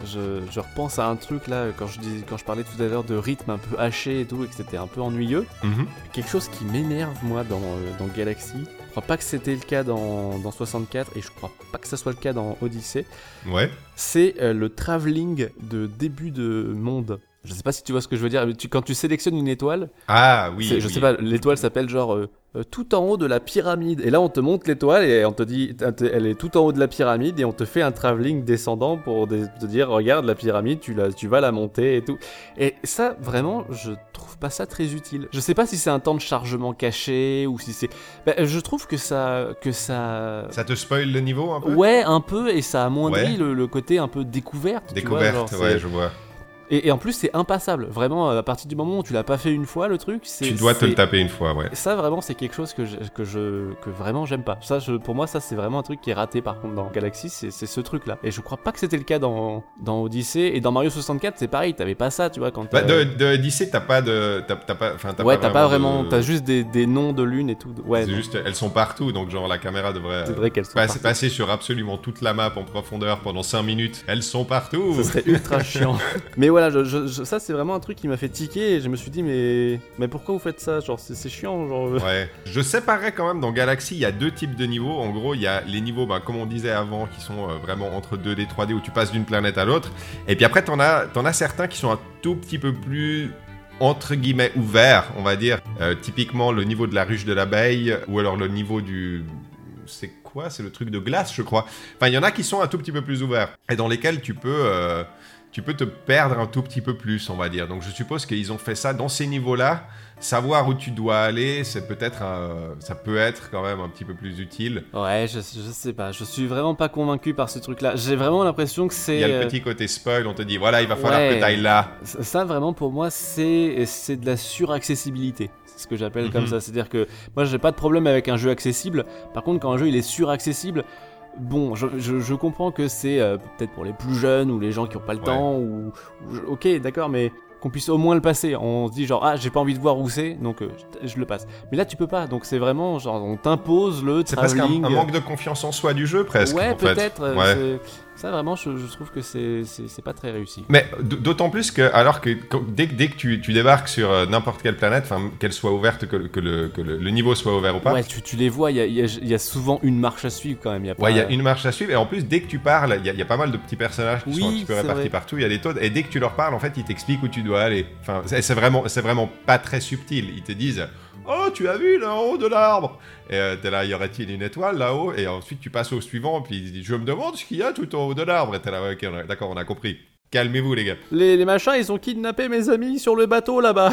je, je repense à un truc là quand je dis, quand je parlais tout à l'heure de rythme un peu haché et tout, et que c'était un peu ennuyeux. Mhm. Quelque chose qui m'énerve moi dans, euh, dans Galaxy. Je crois pas que c'était le cas dans, dans 64 et je crois pas que ça soit le cas dans Odyssey. Ouais. C'est euh, le travelling de début de monde. Je sais pas si tu vois ce que je veux dire. tu- quand tu sélectionnes une étoile, Ah oui. je oui. sais pas, l'étoile s'appelle genre euh, euh, tout en haut de la pyramide. Et là, on te montre l'étoile et on te dit, elle est tout en haut de la pyramide et on te fait un travelling descendant pour te dire, regarde la pyramide, tu, la, tu vas la monter et tout. Et ça, vraiment, je trouve pas ça très utile. Je sais pas si c'est un temps de chargement caché ou si c'est. Ben, je trouve que ça, que ça. Ça te spoil le niveau un peu? Ouais, un peu, et ça amoindrit Ouais. le, le côté un peu découverte. tu vois, Découverte, genre, c'est- ouais, je vois. Et, et en plus, c'est impassable. Vraiment, à partir du moment où tu l'as pas fait une fois, le truc, c'est. Tu dois te le taper une fois, ouais. Ça, vraiment, c'est quelque chose que je, que je, que vraiment j'aime pas. Ça, je, pour moi, ça, c'est vraiment un truc qui est raté par contre dans Galaxy, c'est ce truc-là. Et je crois pas que c'était le cas dans, dans Odyssey. Et dans Mario 64, c'est pareil, t'avais pas ça, tu vois, quand. Bah, de, de Odyssey, t'as pas de. T'as, t'as pas, enfin, t'as ouais, t'as pas vraiment. de- T'as juste des, des noms de lune et tout. Ouais, c'est juste, elles sont partout, donc genre la caméra devrait c'est euh, vrai qu'elles sont. passer, passer sur absolument toute la map en profondeur pendant 5 minutes. Elles sont partout. Ce serait <laughs> ultra chiant. mais je- ça c'est vraiment un truc qui m'a fait tiquer et je me suis dit mais mais pourquoi vous faites ça? Genre c'est chiant genre. euh. Ouais. Je séparerais quand même dans Galaxy, il y a deux types de niveaux. En gros, il y a les niveaux, bah, comme on disait avant, qui sont euh, vraiment entre 2D, 3D, où tu passes d'une planète à l'autre. Et puis après, t'en as, t'en as certains qui sont un tout petit peu plus entre guillemets ouverts, on va dire. Euh, typiquement le niveau de la ruche de l'abeille, ou alors le niveau du... C'est quoi? C'est le truc de glace, je crois. Enfin, il y en a qui sont un tout petit peu plus ouverts, et dans lesquels tu peux... tu peux te perdre un tout petit peu plus, on va dire. Donc je suppose qu'ils ont fait ça dans ces niveaux-là. Savoir où tu dois aller, c'est peut-être un- ça peut être quand même un petit peu plus utile. Ouais, je, je sais pas, je suis vraiment pas convaincu par ce truc-là. J'ai vraiment l'impression que c'est. Il y a le euh, petit côté spoil, on te dit voilà, il va falloir Ouais. que tu ailles là. Ça, vraiment, pour moi, c'est c'est de la suraccessibilité. C'est ce que j'appelle comme Mhm. ça. C'est-à-dire que moi, j'ai pas de problème avec un jeu accessible. Par contre, quand un jeu il est suraccessible, bon, je, je- je comprends que c'est euh, peut-être pour les plus jeunes ou les gens qui ont pas le Ouais. temps ou, ok, d'accord, mais qu'on puisse au moins le passer. On se dit genre ah j'ai pas envie de voir où c'est, donc euh, je, je le passe. Mais là tu peux pas, donc c'est vraiment genre on t'impose le C'est presque un, manque de confiance en soi du jeu, presque. Ouais, peut-être. euh, Ouais. Ça, vraiment, je, je trouve que c'est pas très réussi. Mais d'autant plus que, alors que dès, que- dès que tu, tu débarques sur euh, n'importe quelle planète, qu'elle soit ouverte, que, que le, que le- le niveau soit ouvert ou pas, Ouais, tu, tu les vois, il y a, il y a- il y a souvent une marche à suivre quand même. Il y a pas- Ouais, il y a une marche à suivre, et en plus, dès que tu parles, il y, a- il y a pas mal de petits personnages qui Oui, sont un petit peu répartis vrai. partout, il y a des taux, et dès que tu leur parles, en fait, ils t'expliquent où tu dois aller. Enfin, c'est c'est vraiment, c'est vraiment pas très subtil. Ils te disent Oh, tu as vu là-haut de l'arbre Et euh, t'es là, y aurait-il une étoile là-haut? Et ensuite, tu passes au suivant, puis il dit Je me demande ce qu'il y a tout en haut de l'arbre. Et t'es là, ouais, ok, d'accord, on a compris. Calmez-vous, les gars. Les, les machins, ils ont kidnappé mes amis sur le bateau là-bas.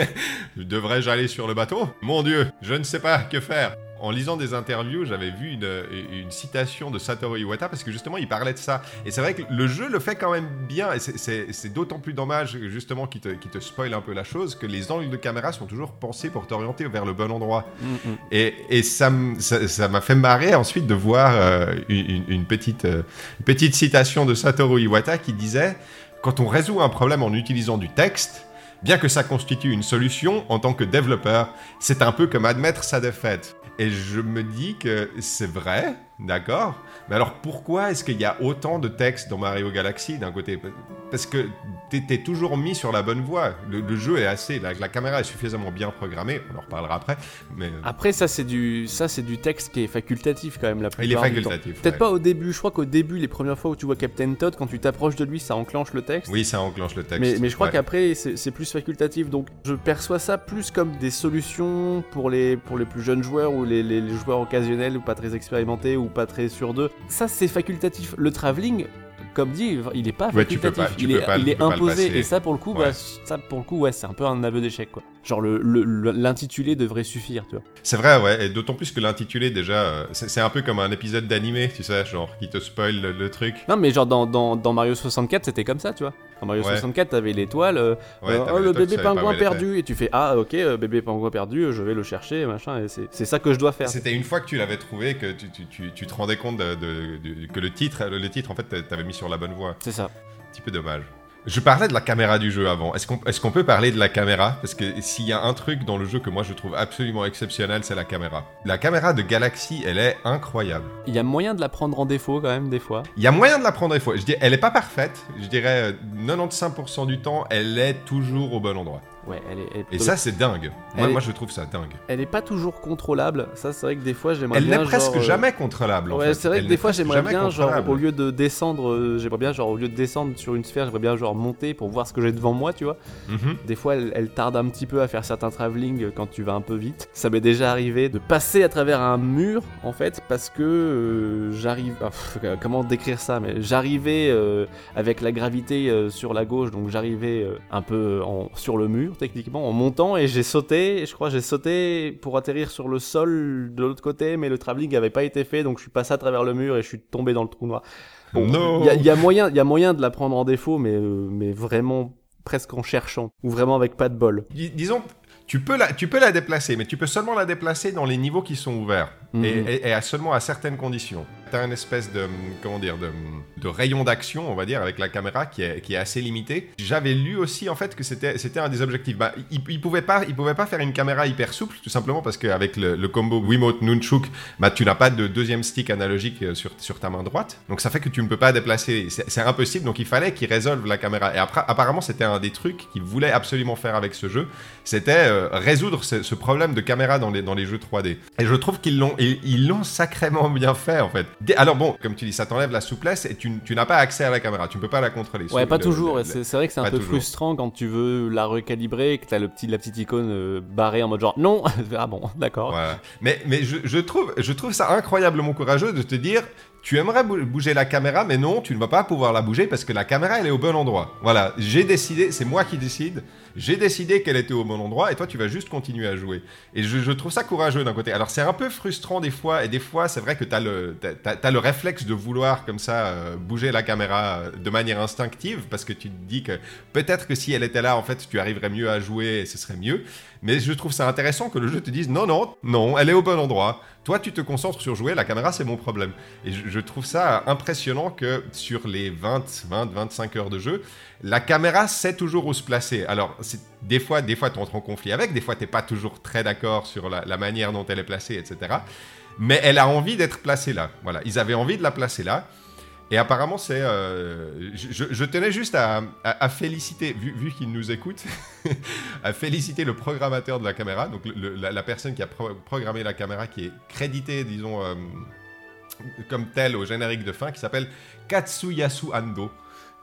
<laughs> Devrais-je aller sur le bateau? Mon Dieu, je ne sais pas que faire. En lisant des interviews, j'avais vu une, une citation de Satoru Iwata parce que justement il parlait de ça. Et c'est vrai que le jeu le fait quand même bien. Et c'est- d'autant plus dommage justement qu'il te, te spoil un peu la chose que les angles de caméra sont toujours pensés pour t'orienter vers le bon endroit. Mm. Et, et ça m- ça ça m'a fait marrer ensuite de voir euh, une, une petite, euh, une petite citation de Satoru Iwata qui disait Quand on résout un problème en utilisant du texte, bien que ça constitue une solution, en tant que développeur, c'est un peu comme admettre sa défaite. Et je me dis que c'est vrai, d'accord Mais alors pourquoi est-ce qu'il y a autant de texte dans Mario Galaxy d'un côté? Parce que t'es toujours mis sur la bonne voie. Le, le jeu est assez. La, la caméra est suffisamment bien programmée, on en reparlera après. Mais euh, Après, ça, c'est du, ça, c'est du texte qui est facultatif quand même la il est plupart du temps. facultatif. Peut-être ouais. pas au début, je crois qu'au début, les premières fois où tu vois Captain Todd, quand tu t'approches de lui, ça enclenche le texte. Oui, ça enclenche le texte. Mais, mais je crois Ouais. qu'après, c'est c'est plus facultatif. Donc, je perçois ça plus comme des solutions pour les, pour les plus jeunes joueurs ou les, les- les joueurs occasionnels ou pas très expérimentés ou pas très sur deux. Ça, c'est facultatif. Le travelling, comme dit, il est pas Ouais, tu peux facultatif. pas- tu il peux est, pas- il imposé. Et ça, pour le coup, Ouais. bah, ça, pour le coup, ouais, c'est un peu un aveu d'échec, quoi. Genre, le- le- le- l'intitulé devrait suffire, tu vois. C'est vrai, ouais, et d'autant plus que l'intitulé, déjà, euh, c'est un peu comme un épisode d'animé, tu sais, genre, qui te spoil le, le truc. Non, mais genre, dans, dans, dans Mario 64, c'était comme ça, tu vois. Dans Mario Ouais. 64, t'avais l'étoile. euh, Ouais, Euh, oh, le bébé pingouin perdu et tu fais ah ok euh, bébé pingouin perdu je vais le chercher machin et c'est c'est ça que je dois faire C'était une fois que tu l'avais trouvé que tu, tu- tu- tu te rendais compte de, de- de- que le titre, le titre, en fait, t'avais mis sur la bonne voie. c'est ça Un petit peu dommage. Je parlais de la caméra du jeu avant. Est-ce qu'on est peut parler de la caméra? Parce que s'il y a un truc dans le jeu que moi je trouve absolument exceptionnel, c'est la caméra. La caméra de Galaxy, elle est incroyable. il y a moyen de la prendre en défaut quand même des fois Il y a moyen de la prendre des fois. Je dis, elle est pas parfaite. Je dirais euh, 95% du temps, elle est toujours au bon endroit. Ouais, elle est. elle est Et ça, c'est dingue. Moi, Elle est- moi, je trouve ça dingue. elle est pas toujours contrôlable. Ça, c'est vrai que des fois, j'aimerais Elle bien. n'est presque genre, euh, jamais contrôlable. en Ouais, fait. c'est vrai Elle que n'est des fois j'aimerais bien, genre, au lieu de descendre, euh, j'aimerais bien, genre, au lieu de descendre sur une sphère, j'aimerais bien, genre, monter pour voir ce que j'ai devant moi, tu vois. Mhm. Des fois, elle, elle tarde un petit peu à faire certains travelling quand tu vas un peu vite. Ça m'est déjà arrivé de passer à travers un mur, en fait, parce que euh, j'arrive. ah, comment décrire ça Mais j'arrivais euh, avec la gravité euh, sur la gauche, donc j'arrivais un peu en- sur le mur, techniquement, en montant, et j'ai sauté. Je crois j'ai sauté pour atterrir sur le sol de l'autre côté, mais le travelling n'avait pas été fait, donc je suis passé à travers le mur et je suis tombé dans le trou noir. Bon. Il y, a- y a moyen, il y a moyen de la prendre en défaut, mais, euh, mais vraiment presque en cherchant, ou vraiment avec pas de bol. Dis- Disons, tu peux, la, tu peux la déplacer, mais tu peux seulement la déplacer dans les niveaux qui sont ouverts. Mhm. Et, et- et à seulement à certaines conditions. Tu as une espèce de, comment dire, de, rayon d'action, on va dire, avec la caméra qui est, qui est assez limité. J'avais lu aussi, en fait, que c'était un des objectifs. Bah, il, il pouvait pas, il pouvait pas faire une caméra hyper souple, tout simplement parce qu'avec le, le combo Wiimote Nunchuk, bah, tu n'as pas de deuxième stick analogique euh, sur, sur ta main droite. Donc ça fait que tu ne peux pas déplacer. C'est impossible. Donc il fallait qu'il résolve la caméra. Et après, apparemment, c'était un des trucs qu'il voulait absolument faire avec ce jeu. C'était euh, résoudre ce, ce problème de caméra dans les, dans les jeux 3D. Et je trouve qu'ils l'ont ils- ils l'ont sacrément bien fait, en fait. Alors bon, comme tu dis, ça t'enlève la souplesse et tu, tu n'as pas accès à la caméra. Tu ne peux pas la contrôler. Ouais, pas le- toujours. C'est vrai que c'est un peu toujours. frustrant quand tu veux la recalibrer et que t'as le petit, la petite icône euh, barrée en mode genre non. <laughs> ah bon, d'accord. Voilà. Mais, mais je, je trouve, je trouve ça incroyablement courageux de te dire tu aimerais bou- bouger la caméra, mais non, tu ne vas pas pouvoir la bouger parce que la caméra, elle est au bon endroit. Voilà, j'ai décidé, c'est moi qui décide, j'ai décidé qu'elle était au bon endroit et toi, tu vas juste continuer à jouer. Et je, trouve ça courageux d'un côté. Alors, c'est un peu frustrant des fois, et des fois, c'est vrai que tu as le réflexe de vouloir comme ça euh, bouger la caméra euh, de manière instinctive parce que tu te dis que peut-être que si elle était là, en fait, tu arriverais mieux à jouer et ce serait mieux. Mais je trouve ça intéressant que le jeu te dise non, non, non, elle est au bon endroit. Toi, tu te concentres sur jouer, la caméra, c'est mon problème. Et je, je trouve ça impressionnant que sur les 20, 20, 25 heures de jeu, la caméra sait toujours où se placer. Alors, des fois, des fois, tu entres en conflit avec, des fois, tu pas toujours très d'accord sur la, manière dont elle est placée, etc. Mais elle a envie d'être placée là. Voilà, ils avaient envie de la placer là. Et apparemment, c'est. euh, je, tenais juste à, féliciter, vu, vu qu'il nous écoute, <laughs> à féliciter le programmateur de la caméra, donc la, personne qui a pro- programmé la caméra, qui est crédité, disons, euh, comme tel au générique de fin, qui s'appelle Katsuyasu Ando,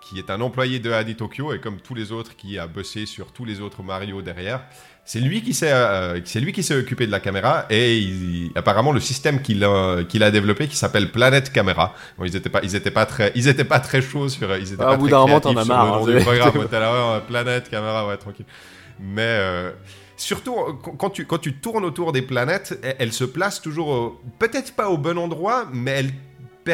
qui est un employé de Adi Tokyo, et comme tous les autres, qui a bossé sur tous les autres Mario derrière. C'est lui qui s'est, euh, c'est lui qui s'est occupé de la caméra et il- apparemment le système qu'il a, qu'il a développé qui s'appelle Planet Camera. Bon, ils étaient pas, ils étaient pas très, ils étaient pas très chauds sur, ils étaient Ah, pas au bout d'un moment, t'en as marre, le nom hein, du programme. <laughs> Là, Planet Camera, ouais, tranquille. Mais euh, surtout quand- tu, quand tu tournes autour des planètes, elles, elles se placent toujours, peut-être pas au bon endroit, mais elles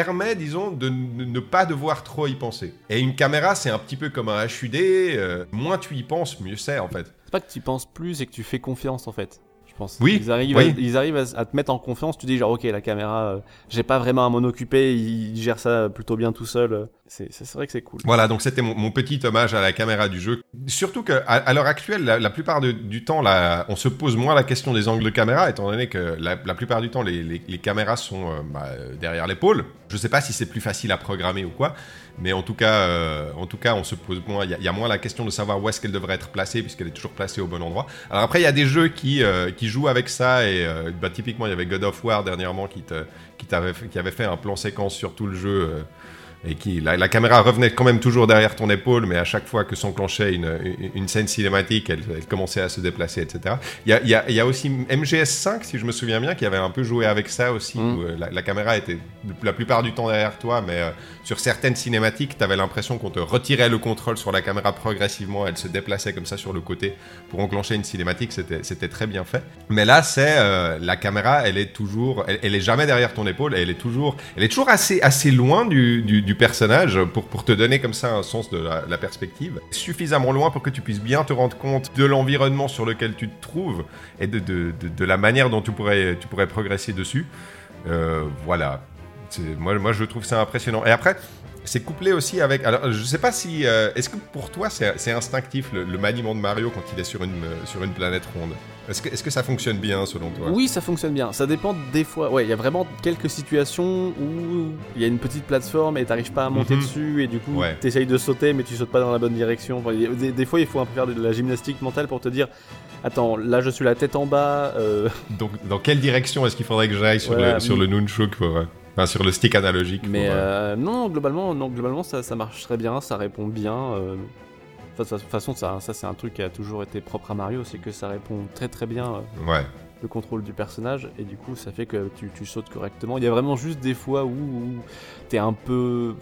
permet, disons, de ne pas devoir trop y penser. Et une caméra, c'est un petit peu comme un HUD, euh, moins tu y penses, mieux c'est en fait. C'est pas que tu penses plus, c'est que tu fais confiance en fait. Pense. Oui, Ils arrivent, oui. À, ils arrivent à, à te mettre en confiance. Tu dis genre ok la caméra, euh, j'ai pas vraiment à m'en occuper. Il, il gère ça plutôt bien tout seul. C'est vrai que c'est cool. Voilà, donc c'était mon, mon petit hommage à la caméra du jeu. Surtout que à, à l'heure actuelle, la, la plupart de- du temps, là, on se pose moins la question des angles de caméra, étant donné que la, la plupart du temps, les, les- les caméras sont euh, bah, derrière l'épaule. Je sais pas si c'est plus facile à programmer ou quoi, mais en tout cas, euh, en tout cas, on se pose moins. Il y, a- moins la question de savoir où est-ce qu'elle devrait être placée, puisqu'elle est toujours placée au bon endroit. Alors après, il y a des jeux qui, euh, qui jouent avec ça, et euh, bah, typiquement, il y avait God of War dernièrement qui, te, qui, t'avait fait- qui avait fait un plan séquence sur tout le jeu. Et qui la, la caméra revenait quand même toujours derrière ton épaule, mais à chaque fois que s'enclenchait une, une, une scène cinématique, elle, elle commençait à se déplacer, etc. Il y a, y y aussi MGS5, si je me souviens bien, qui avait un peu joué avec ça aussi, Mm. où euh, la, la caméra était la plupart du temps derrière toi, mais euh, sur certaines cinématiques, tu avais l'impression qu'on te retirait le contrôle sur la caméra progressivement, elle se déplaçait comme ça sur le côté pour enclencher une cinématique, c'était c'était très bien fait. Mais là, c'est euh, la caméra, elle est toujours, elle, elle est jamais derrière ton épaule, elle est toujours, elle est toujours assez, assez loin du, du, du personnage pour, pour te donner comme ça un sens de la, perspective, suffisamment loin pour que tu puisses bien te rendre compte de l'environnement sur lequel tu te trouves et de, de, de, la manière dont tu pourrais, tu pourrais progresser dessus. Euh, voilà. Moi, moi, je trouve ça impressionnant. Et après, c'est couplé aussi avec. Alors, je sais pas si. euh, Est-ce que pour toi, c'est instinctif le, le maniement de Mario quand il est sur une, euh, sur une planète ronde? Est-ce que, est que ça fonctionne bien selon toi? Oui, ça fonctionne bien. Ça dépend des fois. Ouais, il y a vraiment quelques situations où il y a une petite plateforme et t'arrives pas à monter Mhm. dessus et du coup Ouais. t'essayes de sauter mais tu sautes pas dans la bonne direction. Enfin, a- des, des fois, il faut un peu faire de la gymnastique mentale pour te dire Attends, là je suis la tête en bas. euh, Donc, dans quelle direction est-ce qu'il faudrait que j'aille sur, Voilà, le, sur le Nunchuk pour, Enfin, sur le stick analogique Mais pour, euh, euh, non, globalement, non, globalement ça, ça marche très bien, ça répond bien. euh. Enfin, De toute façon, ça, ça c'est un truc qui a toujours été propre à Mario, c'est que ça répond très très bien euh, Ouais. le contrôle du personnage et du coup ça fait que tu, tu sautes correctement. Il y a vraiment juste des fois où, où t'es un peu...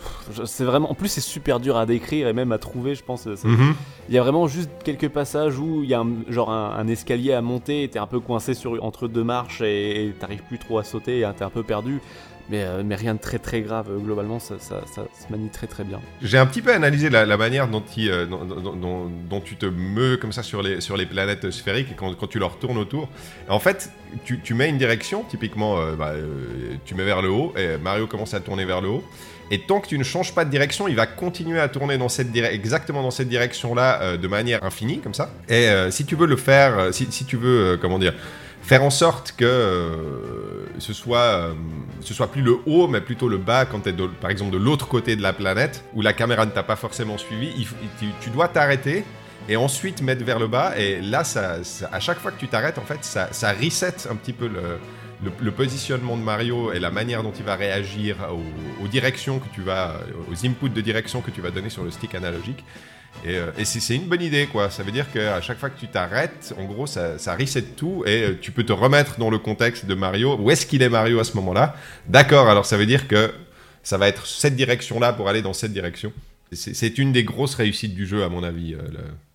C'est vraiment... En plus c'est super dur à décrire et même à trouver je pense. Mhm. Il y a vraiment juste quelques passages où il y a un, genre un, un escalier à monter et t'es un peu coincé sur, entre deux marches et et t'arrives plus trop à sauter et t'es un peu perdu. Mais, euh, mais rien de très très grave, globalement ça, se manie très très bien. J'ai un petit peu analysé la, manière euh, dont, tu te meus comme ça sur les, planètes sphériques quand, tu leur tournes autour. En fait, tu, mets une direction, typiquement, euh, bah, euh, tu mets vers le haut et Mario commence à tourner vers le haut. Et tant que tu ne changes pas de direction, il va continuer à tourner dans cette exactement dans cette direction-là euh, de manière infinie, comme ça. Et euh, si tu veux le faire, euh, si, tu veux, euh, comment dire, faire en sorte que euh, ce soit euh, ce soit plus le haut mais plutôt le bas quand tu es par exemple de l'autre côté de la planète où la caméra ne t'a pas forcément suivi tu, dois t'arrêter et ensuite mettre vers le bas. Et là ça, à chaque fois que tu t'arrêtes en fait ça, ça reset un petit peu le positionnement de Mario et la manière dont il va réagir aux, aux directions que tu vas aux inputs de direction que tu vas donner sur le stick analogique et, euh, et c'est une bonne idée, quoi. Ça veut dire qu'à chaque fois que tu t'arrêtes, en gros, ça, ça reset tout et euh, tu peux te remettre dans le contexte de Mario. Où est-ce qu'il est Mario à ce moment-là? D'accord, alors ça veut dire que ça va être cette direction-là pour aller dans cette direction. C'est une des grosses réussites du jeu, à mon avis. euh,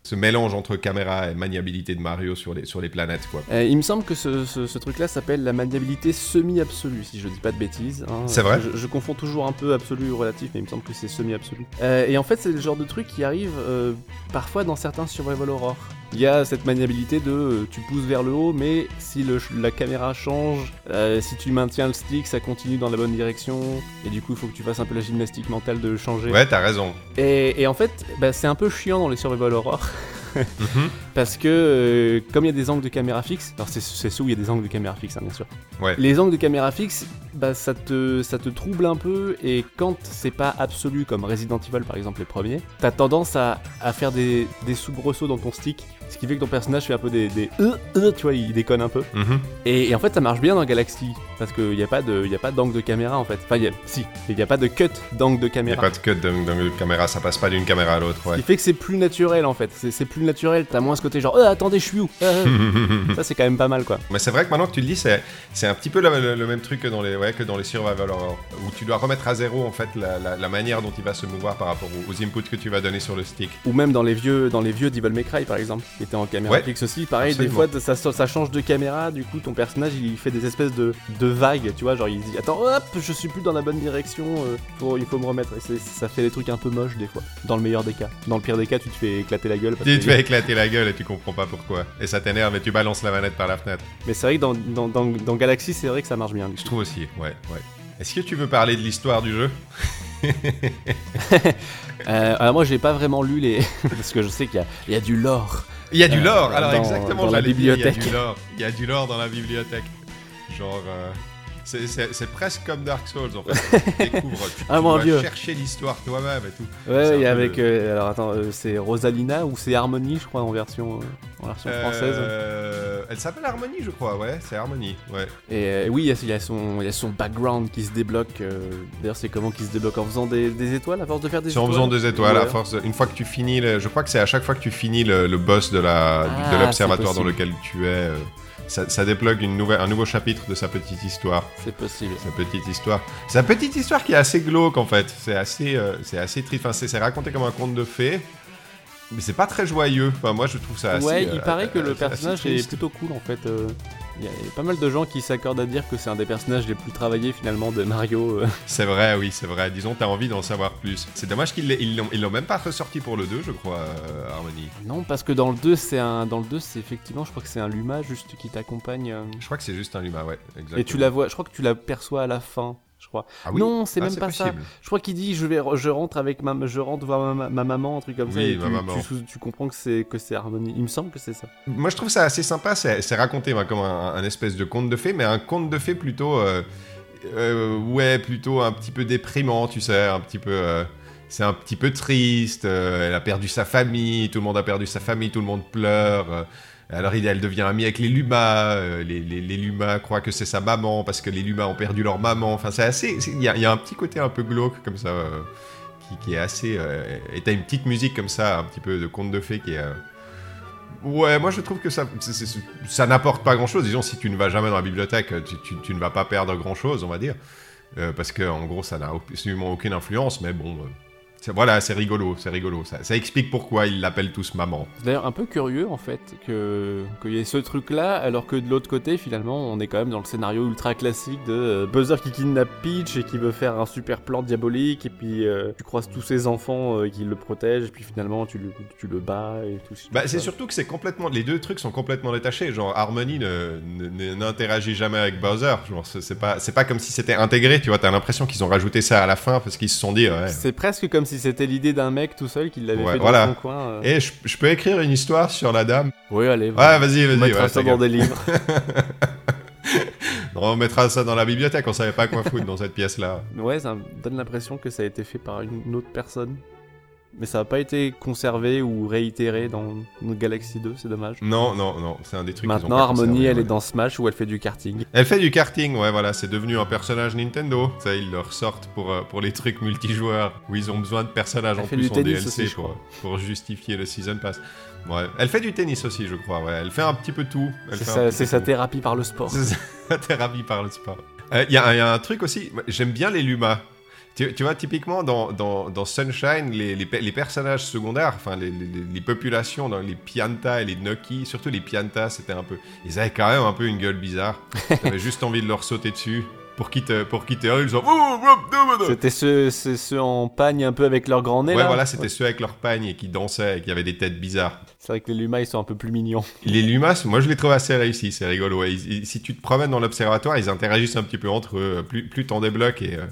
ce mélange entre caméra et maniabilité de Mario sur les, sur les planètes, quoi. Euh, il me semble que ce, ce- ce truc-là s'appelle la maniabilité semi-absolue, si je dis pas de bêtises. hein. C'est vrai je, je confonds toujours un peu absolu ou relatif, mais il me semble que c'est semi-absolu. Euh, et en fait, c'est le genre de truc qui arrive euh, parfois dans certains survival horror. Il y a cette maniabilité de euh, tu pousses vers le haut, mais si le, la caméra change, euh, si tu maintiens le stick, ça continue dans la bonne direction, et du coup, il faut que tu fasses un peu la gymnastique mentale de changer. Ouais, t'as raison. Et, et en fait, bah, c'est un peu chiant dans les survival horror. <laughs> Mhm. Parce que euh, comme il y a des angles de caméra fixe, alors c'est c'est ceux où il y a des angles de caméra fixe, hein, bien sûr. Ouais. Les angles de caméra fixe, bah, ça, te, ça te trouble un peu et quand c'est pas absolu comme Resident Evil par exemple les premiers, t'as tendance à, à faire des, des soubresauts dans ton stick, ce qui fait que ton personnage fait un peu des, des euh, euh, tu vois, il déconne un peu. Mhm. Et, et en fait ça marche bien dans Galaxy parce qu'il n'y a pas de, il d'angle de caméra en fait. Enfin, il y a- si, il n'y a pas de cut d'angle de Il n'y a caméra. pas de cut de, de caméra, ça passe pas d'une caméra à l'autre, Ce ouais. qui fait que c'est plus naturel en fait. C'est plus naturel, t'as moins ce côté genre, euh, attendez, je suis où? Euh, euh. <laughs> Ça c'est quand même pas mal quoi. Mais c'est vrai que maintenant que tu le dis, c'est, c'est un petit peu le, le- le même truc que dans les, ouais, que dans les survival horror, où tu dois remettre à zéro en fait la, la- la manière dont il va se mouvoir par rapport aux, aux inputs que tu vas donner sur le stick. Ou même dans les vieux, dans les vieux Devil May Cry par exemple, qui étaient en caméra Ouais. fixe aussi. Pareil, Absolument. des fois ça, ça change de caméra, du coup ton personnage il fait des espèces de, de vagues, tu vois, genre il dit attends hop, je suis plus dans la bonne direction, euh, faut- il faut me remettre. Et ça fait des trucs un peu moches des fois, dans le meilleur des cas. Dans le pire des cas, tu te fais éclater la gueule. parce Tu te fais éclater la gueule et tu comprends pas pourquoi. Et ça t'énerve et tu balances la manette par la fenêtre. Mais c'est vrai que dans, dans, dans, dans Galaxy, c'est vrai que ça marche bien. Je trouve aussi, ouais, ouais. Est-ce que tu veux parler de l'histoire du jeu? <laughs> Euh, alors moi j'ai pas vraiment lu les. <laughs> parce que je sais qu'il y a, il y a du lore. Il y a du Euh, lore, alors dans- exactement, dans la dire, bibliothèque. Il y a du lore, il y a du lore dans la bibliothèque. Genre, euh, c'est, presque comme Dark Souls en fait. <laughs> Tu découvres, tu, Ah, tu mon dois Dieu. chercher l'histoire toi-même et tout. Ouais, peu avec. euh, alors attends, euh, c'est Rosalina ou c'est Harmony, je crois, en version, euh, en version française. Euh, elle s'appelle Harmony, je crois, ouais, c'est Harmony, ouais. Et oui, il y, y a son, il y a son background qui se débloque. D'ailleurs, c'est comment qui se débloque En faisant des, des étoiles, à force de faire des C'est en étoiles faisant des étoiles, à force, de- une fois que tu finis, le- je crois que c'est à chaque fois que tu finis le, le boss de Ah, l'observatoire dans lequel tu es, ça, ça débloque une nouvelle, un nouveau chapitre de sa petite histoire. C'est possible. Sa petite histoire. Sa petite histoire qui est assez glauque en fait. C'est assez, euh, c'est assez triste. Enfin, c'est raconté comme un conte de fées. Mais c'est pas très joyeux. Enfin, moi, je trouve ça assez. ouais, il euh, paraît que euh, le personnage est plutôt cool en fait. Il y, a- il y a pas mal de gens qui s'accordent à dire que c'est un des personnages les plus travaillés finalement de Mario. euh. <laughs> C'est vrai, oui, c'est vrai. Disons, t'as envie d'en savoir plus. C'est dommage qu'ils l'ont même pas ressorti pour le 2, je crois, euh, Harmony. Non, parce que dans le 2, c'est un, dans le 2, c'est effectivement, je crois que c'est un Luma juste qui t'accompagne. euh, Je crois que c'est juste un Luma, ouais. Exactement. Et tu la vois, je crois que tu l'aperçois à la fin. Je crois. Ah oui Non, c'est Ah, même pas ça. possible. Je crois qu'il dit je vais, je rentre avec ma, je rentre voir ma, ma maman, un truc comme ça. Oui, ma tu, maman. Tu, comprends que c'est que c'est Harmony. Il me semble que c'est ça. Moi, je trouve ça assez sympa. C'est raconté moi, comme un, un espèce de conte de fées, mais un conte de fées plutôt, euh, euh, ouais, plutôt un petit peu déprimant, tu sais, un petit peu. euh, c'est un petit peu triste. elle a perdu sa famille. Tout le monde a perdu sa famille. Tout le monde pleure. Alors elle devient amie avec les Lumas. euh, les, Lumas croient que c'est sa maman parce que les Lumas ont perdu leur maman. Enfin, c'est assez. Il y, a- un petit côté un peu glauque comme ça. euh, qui, est assez. euh, et t'as une petite musique comme ça, un petit peu de conte de fées qui est. Ouais, moi je trouve que ça, ça n'apporte pas grand chose. Disons, si tu ne vas jamais dans la bibliothèque, tu, tu- ne vas pas perdre grand chose, on va dire. Parce que en gros, ça n'a absolument aucune influence, mais bon. Voilà, c'est rigolo, c'est rigolo. Ça, ça explique pourquoi ils l'appellent tous maman. C'est d'ailleurs un peu curieux en fait que qu'il y ait ce truc-là, alors que de l'autre côté, finalement, on est quand même dans le scénario ultra classique de euh, Buzzer qui kidnappe Peach et qui veut faire un super plan diabolique, et puis euh, tu croises tous ses enfants euh, qui le protègent, et puis finalement tu le, tu le bats et tout. Bah, c'est surtout que c'est complètement. Les deux trucs sont complètement détachés. Genre, Harmony n'interagit jamais avec Bowser. Genre, c'est c'est pas, c'est pas comme si c'était intégré, tu vois. T'as l'impression qu'ils ont rajouté ça à la fin parce qu'ils se sont dit, ouais. C'est presque comme si c'était l'idée d'un mec tout seul qui l'avait Ouais, fait voilà. dans son coin. euh. Et je, je peux écrire une histoire sur la dame Oui, allez, Ouais, vas-y, on vas-y. mettra ouais, ça dans des livres. <laughs> On mettra ça dans la bibliothèque, on savait pas quoi foutre dans cette pièce-là. ouais, ça me donne l'impression que ça a été fait par une autre personne. Mais ça n'a pas été conservé ou réitéré dans Galaxy 2, c'est dommage. Non, non, non, c'est un des trucs ont Maintenant, Harmony, elle ouais. est dans Smash où elle fait du karting. Elle fait du karting, ouais, voilà, c'est devenu un personnage Nintendo. Ça, ils le ressortent pour, euh, pour les trucs multijoueurs où ils ont besoin de personnages Elle en plus en DLC aussi, je pour, crois. pour justifier le Season Pass. Ouais. Elle fait du tennis aussi, je crois, ouais. Elle fait un petit peu tout. C'est sa, thérapie par le sport. C'est sa <laughs> thérapie par le sport. Il y, a- y a un truc aussi, j'aime bien les Lumas. Tu, tu vois, typiquement, dans, dans, dans Sunshine, les, les, les personnages secondaires, enfin, les, les, populations, dans les Pianta et les Noki, surtout les Pianta, c'était un peu... Ils avaient quand même un peu une gueule bizarre. <laughs> T'avais juste envie de leur sauter dessus. Pour qu'ils te, pour qu'ils te hurlent, ils sont... C'était ceux, ceux en pagne un peu avec leur grand nez Ouais, là. voilà, c'était ceux avec leur pagne et qui dansaient et qui avaient des têtes bizarres. C'est vrai que les Luma ils sont un peu plus mignons. Les Lumas, moi je les trouve assez réussis, c'est rigolo. ouais. Ils- ils- si tu te promènes dans l'observatoire, ils interagissent un petit peu entre eux. Plus, plus t'en débloques et euh,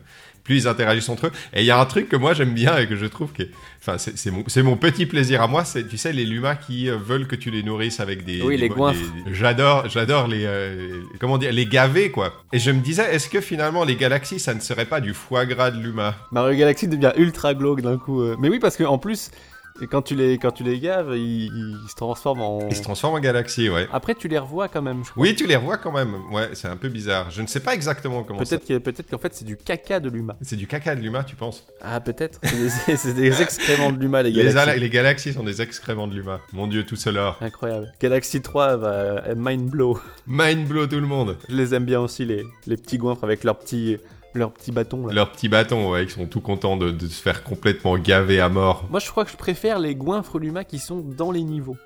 plus ils interagissent entre eux. Et il y a un truc que moi j'aime bien et que je trouve que. Enfin, c'est mon, petit plaisir à moi, c'est, tu sais, les Lumas qui euh, veulent que tu les nourrisses avec des. Oui, des les J'adore, j'adore les. euh, comment dire, les gavés, quoi. Et je me disais, est-ce que finalement les galaxies, ça ne serait pas du foie gras de l'humain Mario Galaxy devient ultra glauque d'un coup. euh. Mais oui, parce que en plus, quand tu les, quand tu les gaves, ils, ils se transforment en. Ils se transforment en galaxies, ouais. Après, tu les revois quand même. je crois. Oui, tu les revois quand même. Ouais, c'est un peu bizarre. Je ne sais pas exactement comment ça. Peut-être peut-être qu'en fait c'est du caca de Luma. C'est du caca de l'humain, tu penses? Ah peut-être. C'est des, excréments de Luma les Galaxies. ala- les galaxies sont des excréments de l'humain. Mon dieu, tout cela. Incroyable. Galaxy 3 va mind blow. Mind blow tout le monde. Je les aime bien aussi les, les petits goinfres avec leurs petits leurs petits bâtons là. Leurs petits bâtons, ouais, ils sont tout contents de, de se faire complètement gaver à mort. Moi je crois que je préfère les goinfres Luma qui sont dans les niveaux.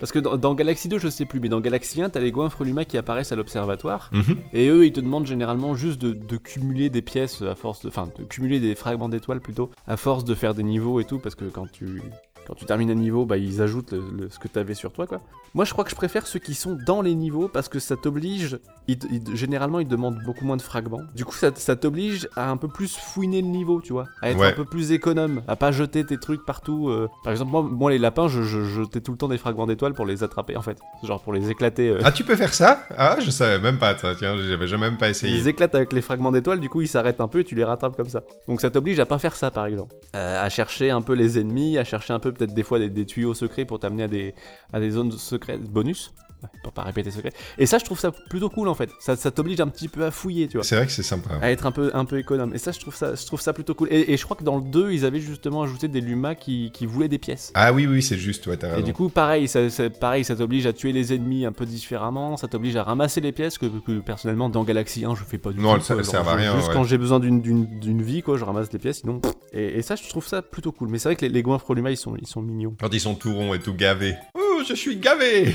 Parce que dans, dans Galaxy 2, je sais plus, mais dans Galaxy 1, t'as les goinfres Luma qui apparaissent à l'observatoire. Mhm. Et eux, ils te demandent généralement juste de, de cumuler des pièces à force de. Enfin, de cumuler des fragments d'étoiles plutôt, à force de faire des niveaux et tout, parce que quand tu. Quand tu termines un niveau, bah, ils ajoutent le- le- ce que t'avais sur toi, quoi. Moi, je crois que je préfère ceux qui sont dans les niveaux parce que ça t'oblige. ils ils généralement, ils demandent beaucoup moins de fragments. Du coup, ça, ça t'oblige à un peu plus fouiner le niveau, tu vois. À être Ouais. un peu plus économe, à pas jeter tes trucs partout. euh. Par exemple, moi, moi, les lapins, je, je jetais tout le temps des fragments d'étoiles pour les attraper, en fait. Genre pour les éclater. euh. Ah, tu peux faire ça? Ah, je savais même pas. Tiens, j'avais jamais même pas essayé. Ils éclatent avec les fragments d'étoiles, du coup ils s'arrêtent un peu et tu les rattrapes comme ça. Donc ça t'oblige à pas faire ça par exemple. Euh, à chercher un peu les ennemis, à chercher un peu peut-être des fois des, tuyaux secrets pour t'amener à des, à des zones secrètes bonus. Ouais, Pour pas répéter secret. Et ça je trouve ça plutôt cool en fait. Ça, ça t'oblige un petit peu à fouiller, tu vois. C'est vrai que c'est sympa. À être un peu, un peu économe. Et ça je trouve ça, je trouve ça plutôt cool. Et, et je crois que dans le 2 ils avaient justement ajouté des Lumas qui, qui voulaient des pièces. Ah oui, oui, c'est juste, ouais, t'as Et raison. du coup, pareil, ça, ça- pareil, ça t'oblige à tuer les ennemis un peu différemment, ça t'oblige à ramasser les pièces que, que, personnellement dans Galaxy 1 je fais pas du Non, tout. quoi. ça Genre, sert à rien, Juste ouais. quand j'ai besoin d'une- vie, quoi, je ramasse les pièces, sinon. Et, et ça, je trouve ça plutôt cool. Mais c'est vrai que les, les goinfres Luma, ils sont, ils sont mignons. Quand ils sont tout ronds et tout gavés. Oh, je suis gavé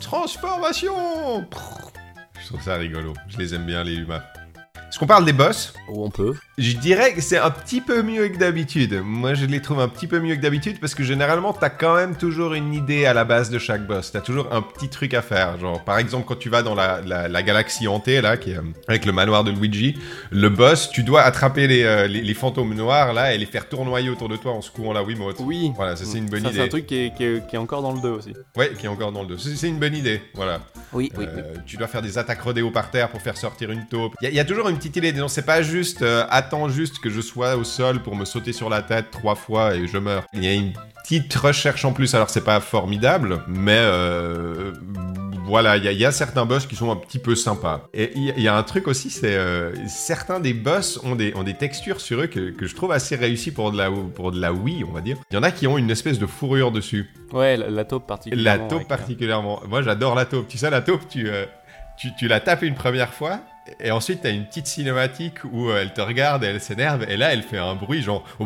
Transformation Je trouve ça rigolo. Je les aime bien, les humains. Est-ce qu'on parle des boss Ou on peut. Je dirais que c'est un petit peu mieux que d'habitude. Moi, je les trouve un petit peu mieux que d'habitude parce que généralement, t'as quand même toujours une idée à la base de chaque boss. T'as toujours un petit truc à faire. Genre, par exemple, quand tu vas dans la, la, galaxie hantée, là, qui est, euh, avec le manoir de Luigi, le boss, tu dois attraper les, euh, les, fantômes noirs, là, et les faire tournoyer autour de toi en secouant la Wiimote. Oui. Voilà, ça, c'est une bonne idée. C'est un truc qui est, qui, est, qui est, encore dans le 2 aussi. Ouais, qui est encore dans le 2. C'est une bonne idée, voilà. Oui, oui, euh, Tu dois faire des attaques rodéo par terre pour faire sortir une taupe. Il y, a toujours une petite idée. Non, c'est pas juste, euh, attends juste que je sois au sol pour me sauter sur la tête trois fois et je meurs. Il y a une petite recherche en plus. Alors, c'est pas formidable, mais euh, voilà, il y, a certains boss qui sont un petit peu sympas. Et il y, a un truc aussi, c'est euh, certains des boss ont des, ont des textures sur eux que, que je trouve assez réussies pour de, la, pour de la Wii, on va dire. Il y en a qui ont une espèce de fourrure dessus. Ouais, la, taupe particulièrement. La taupe particulièrement. Moi, j'adore la taupe. Tu sais, la taupe, tu, tu, tu la tapes une première fois et ensuite, t'as une petite cinématique où euh, elle te regarde et elle s'énerve, et là, elle fait un bruit genre. <laughs>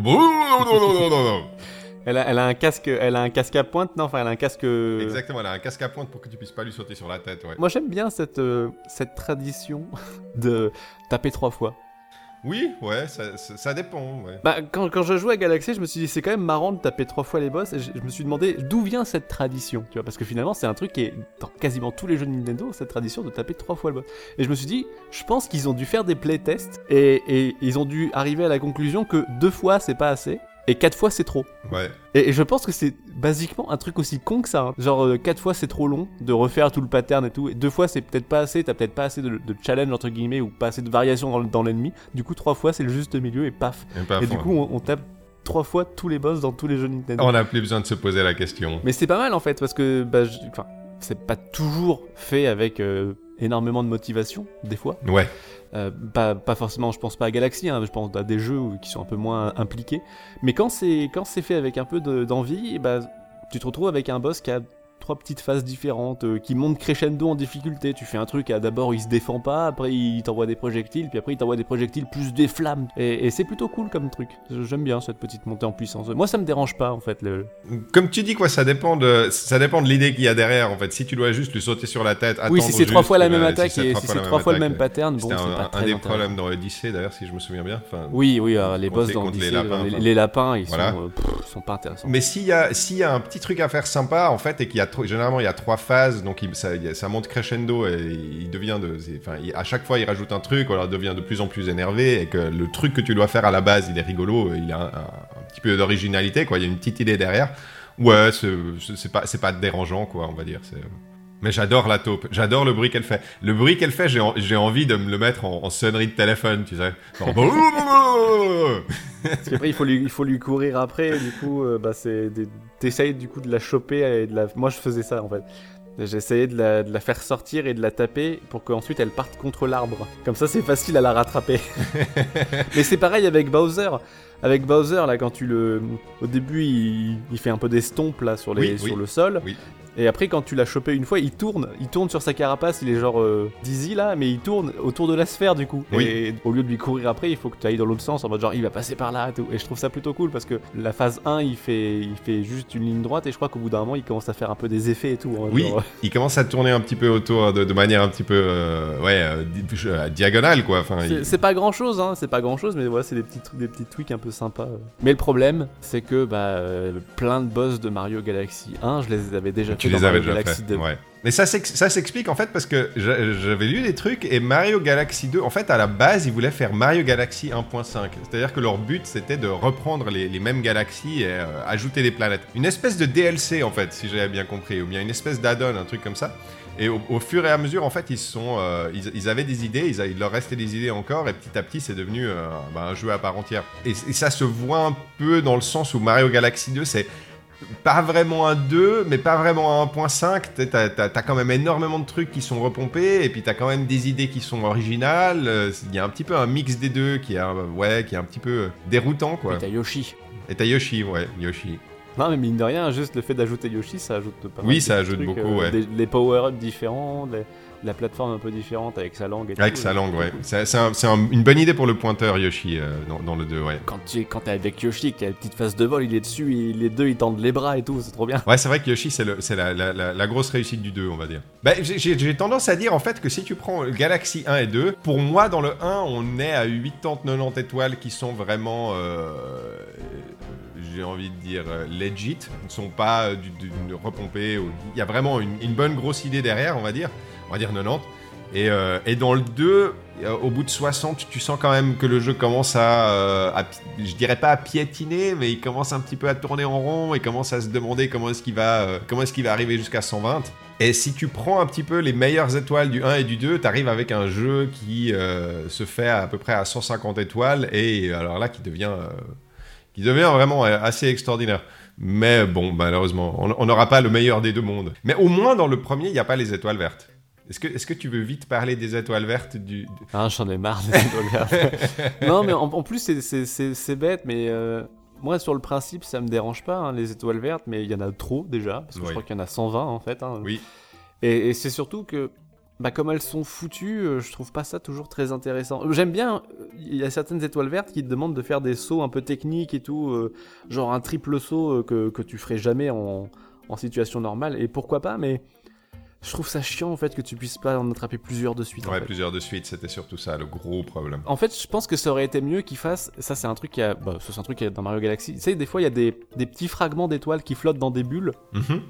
elle, a, elle a un casque, elle a un casque à pointe, non Enfin, elle a un casque. Exactement, elle a un casque à pointe pour que tu puisses pas lui sauter sur la tête. Ouais. Moi, j'aime bien cette euh, cette tradition <laughs> de taper trois fois. Oui, ouais, ça, ça, dépend. Ouais. Bah, quand, quand, je jouais à Galaxy, je me suis dit, c'est quand même marrant de taper trois fois les boss. Et je, me suis demandé d'où vient cette tradition, tu vois, parce que finalement, c'est un truc qui est dans quasiment tous les jeux de Nintendo, cette tradition de taper trois fois le boss. Et je me suis dit, je pense qu'ils ont dû faire des playtests et, et ils ont dû arriver à la conclusion que deux fois, c'est pas assez. Et 4 fois c'est trop. Ouais. Et, je pense que c'est basiquement un truc aussi con que ça. Hein. Genre 4 euh, fois c'est trop long de refaire tout le pattern et tout. Et 2 fois c'est peut-être pas assez, t'as peut-être pas assez de, challenge entre guillemets ou pas assez de variation dans, l'ennemi. Du coup 3 fois c'est le juste milieu et paf. Et, du coup on, tape 3 fois tous les boss dans tous les jeux Nintendo. On a plus besoin de se poser la question. Mais c'est pas mal en fait parce que bah, enfin, c'est pas toujours fait avec euh, énormément de motivation des fois. Ouais. Euh, pas, pas, forcément, je pense pas à Galaxy, hein, je pense à des jeux qui sont un peu moins impliqués. Mais quand c'est quand c'est fait avec un peu d'envie, bah, tu te retrouves avec un boss qui a trois petites phases différentes euh, qui montent crescendo en difficulté. Tu fais un truc, d'abord il se défend pas, après il t'envoie des projectiles, puis après il t'envoie des projectiles plus des flammes. Et, c'est plutôt cool comme truc. J'aime bien cette petite montée en puissance. Moi ça me dérange pas en fait. Le... Comme tu dis quoi, ça dépend de ça dépend de l'idée qu'il y a derrière en fait. Si tu dois juste lui sauter sur la tête, oui, si c'est trois fois la même attaque et si c'est trois fois le même pattern, bon, c'est un, un des problèmes dans Odyssey d'ailleurs si je me souviens bien. Enfin, oui, oui, les boss dans les lapins, les, lapins, ils, sont, euh, pas intéressants. Mais s'il y a un petit truc à faire sympa en fait et qu'il y a généralement il y a trois phase donc ça, ça, monte crescendo et il devient de, enfin, à chaque fois il rajoute un truc, alors il devient de plus en plus énervé et que le truc que tu dois faire à la base, il est rigolo, il a un, petit peu d'originalité, quoi. Il y a une petite idée derrière. Ouais, c'est pas, c'est pas dérangeant, quoi, on va dire. Mais j'adore la taupe, j'adore le bruit qu'elle fait. Le bruit qu'elle fait, j'ai envie de me le mettre en, sonnerie de téléphone, tu sais. <laughs> Parce qu'après, il faut, lui, il faut lui courir après, du coup, euh, bah, c'est t'essayes du coup de la choper et de la... Moi, je faisais ça, en fait. J'essayais de la, de la, faire sortir et de la taper pour qu'ensuite elle parte contre l'arbre. Comme ça, c'est facile à la rattraper. <laughs> Mais c'est pareil avec Bowser. Avec Bowser, là, quand tu le. Au début, il, il fait un peu d'estompes là sur, les, sur le sol. Oui. Et après, quand tu l'as chopé une fois, il tourne, il tourne sur sa carapace, il est genre euh, dizzy là, mais il tourne autour de la sphère du coup. Et au lieu de lui courir après, il faut que tu ailles dans l'autre sens en mode genre il va passer par là et tout. Et je trouve ça plutôt cool parce que la phase 1, il fait, il fait juste une ligne droite et je crois qu'au bout d'un moment, il commence à faire un peu des effets et tout. Hein, oui, il commence à tourner un petit peu autour de, manière un petit peu euh, ouais, euh, diagonale quoi. Enfin, c'est pas grand chose, hein, c'est pas grand chose, mais voilà, c'est des petits, des petits tweaks un peu sympas. Mais le problème, c'est que bah, plein de boss de Mario Galaxy 1, je les avais déjà tu les avais déjà fait. Ouais. Mais ça, ça s'explique en fait parce que j'avais lu des trucs et Mario Galaxy 2, en fait, à la base, ils voulaient faire Mario Galaxy 1.5. C'est-à-dire que leur but, c'était de reprendre les, mêmes galaxies et euh, ajouter des planètes. Une espèce de DLC, en fait, si j'avais bien compris, ou bien une espèce d'add-on, un truc comme ça. Et au, fur et à mesure, en fait, ils, sont, euh, ils, avaient des idées, il leur restait des idées encore, et petit à petit, c'est devenu euh, bah, un jeu à part entière. Et, et, ça se voit un peu dans le sens où Mario Galaxy 2, c'est pas vraiment un 2, mais pas vraiment un 1.5. T'as as, quand même énormément de trucs qui sont repompés, et puis t'as quand même des idées qui sont originales. Euh, il y a un petit peu un mix des deux qui est, ouais, qui est un petit peu déroutant, quoi. Et t'as Yoshi. Et t'as Yoshi, ouais, Yoshi. Non, mais mine de rien, juste le fait d'ajouter Yoshi, ça ajoute pas mal Oui, ça ajoute beaucoup, euh, ouais. les power-ups différents, la plateforme un peu différente avec sa langue. Et avec tout, sa langue, ouais. C'est c'est un- c'est un- une bonne idée pour le pointeur Yoshi euh, dans, dans le 2, ouais. Quand tu es, quand t'es avec Yoshi, que t'as la petite phase de vol, il est dessus, et les deux ils tendent les bras et tout, c'est trop bien. Ouais, c'est vrai que Yoshi, c'est la, la- la- la grosse réussite du 2, on va dire. Bah, j'ai- tendance à dire, en fait, que si tu prends Galaxy 1 et 2, pour moi, dans le 1, on est à 80-90 étoiles qui sont vraiment, euh, j'ai envie de dire, euh, legit. Ils ne sont pas du- ou- Il y a vraiment une, une bonne grosse idée derrière, on va dire. On va dire 90. Et, euh, et dans le 2, euh, au bout de 60, tu sens quand même que le jeu commence à, euh, je dirais pas à piétiner, mais il commence un petit peu à tourner en rond et commence à se demander comment est-ce qu'il va, comment est-ce va arriver jusqu'à 120. Et si tu prends un petit peu les meilleures étoiles du 1 et du 2, tu arrives avec un jeu qui se fait à, peu près à 150 étoiles et alors là qui devient, qui devient vraiment assez extraordinaire. Mais bon, malheureusement, on n'aura pas le meilleur des deux mondes. Mais au moins dans le premier, il n'y a pas les étoiles vertes. Est-ce que, est que tu veux vite parler des étoiles vertes du... Ah, j'en ai marre des étoiles vertes. <laughs> non, mais en, en plus, c'est- bête, mais euh, moi, sur le principe, ça me dérange pas, hein, les étoiles vertes, mais il y en a trop déjà, parce que Oui. je crois qu'il y en a 120 en fait. hein. Oui. Et, et c'est surtout que, bah, comme elles sont foutues, euh, je trouve pas ça toujours très intéressant. J'aime bien, euh, il y a certaines étoiles vertes qui te demandent de faire des sauts un peu techniques et tout, euh, genre un triple saut que, que tu ferais jamais en, en situation normale, et pourquoi pas, mais. Je trouve ça chiant en fait que tu puisses pas en attraper plusieurs de suite. en Ouais, fait. plusieurs de suite, c'était surtout ça le gros problème. En fait, je pense que ça aurait été mieux qu'ils fassent. Ça, c'est un truc qui a. Bah, c'est un truc qui est dans Mario Galaxy. Tu sais, des fois, il y a des, des petits fragments d'étoiles qui flottent dans des bulles. Mhm.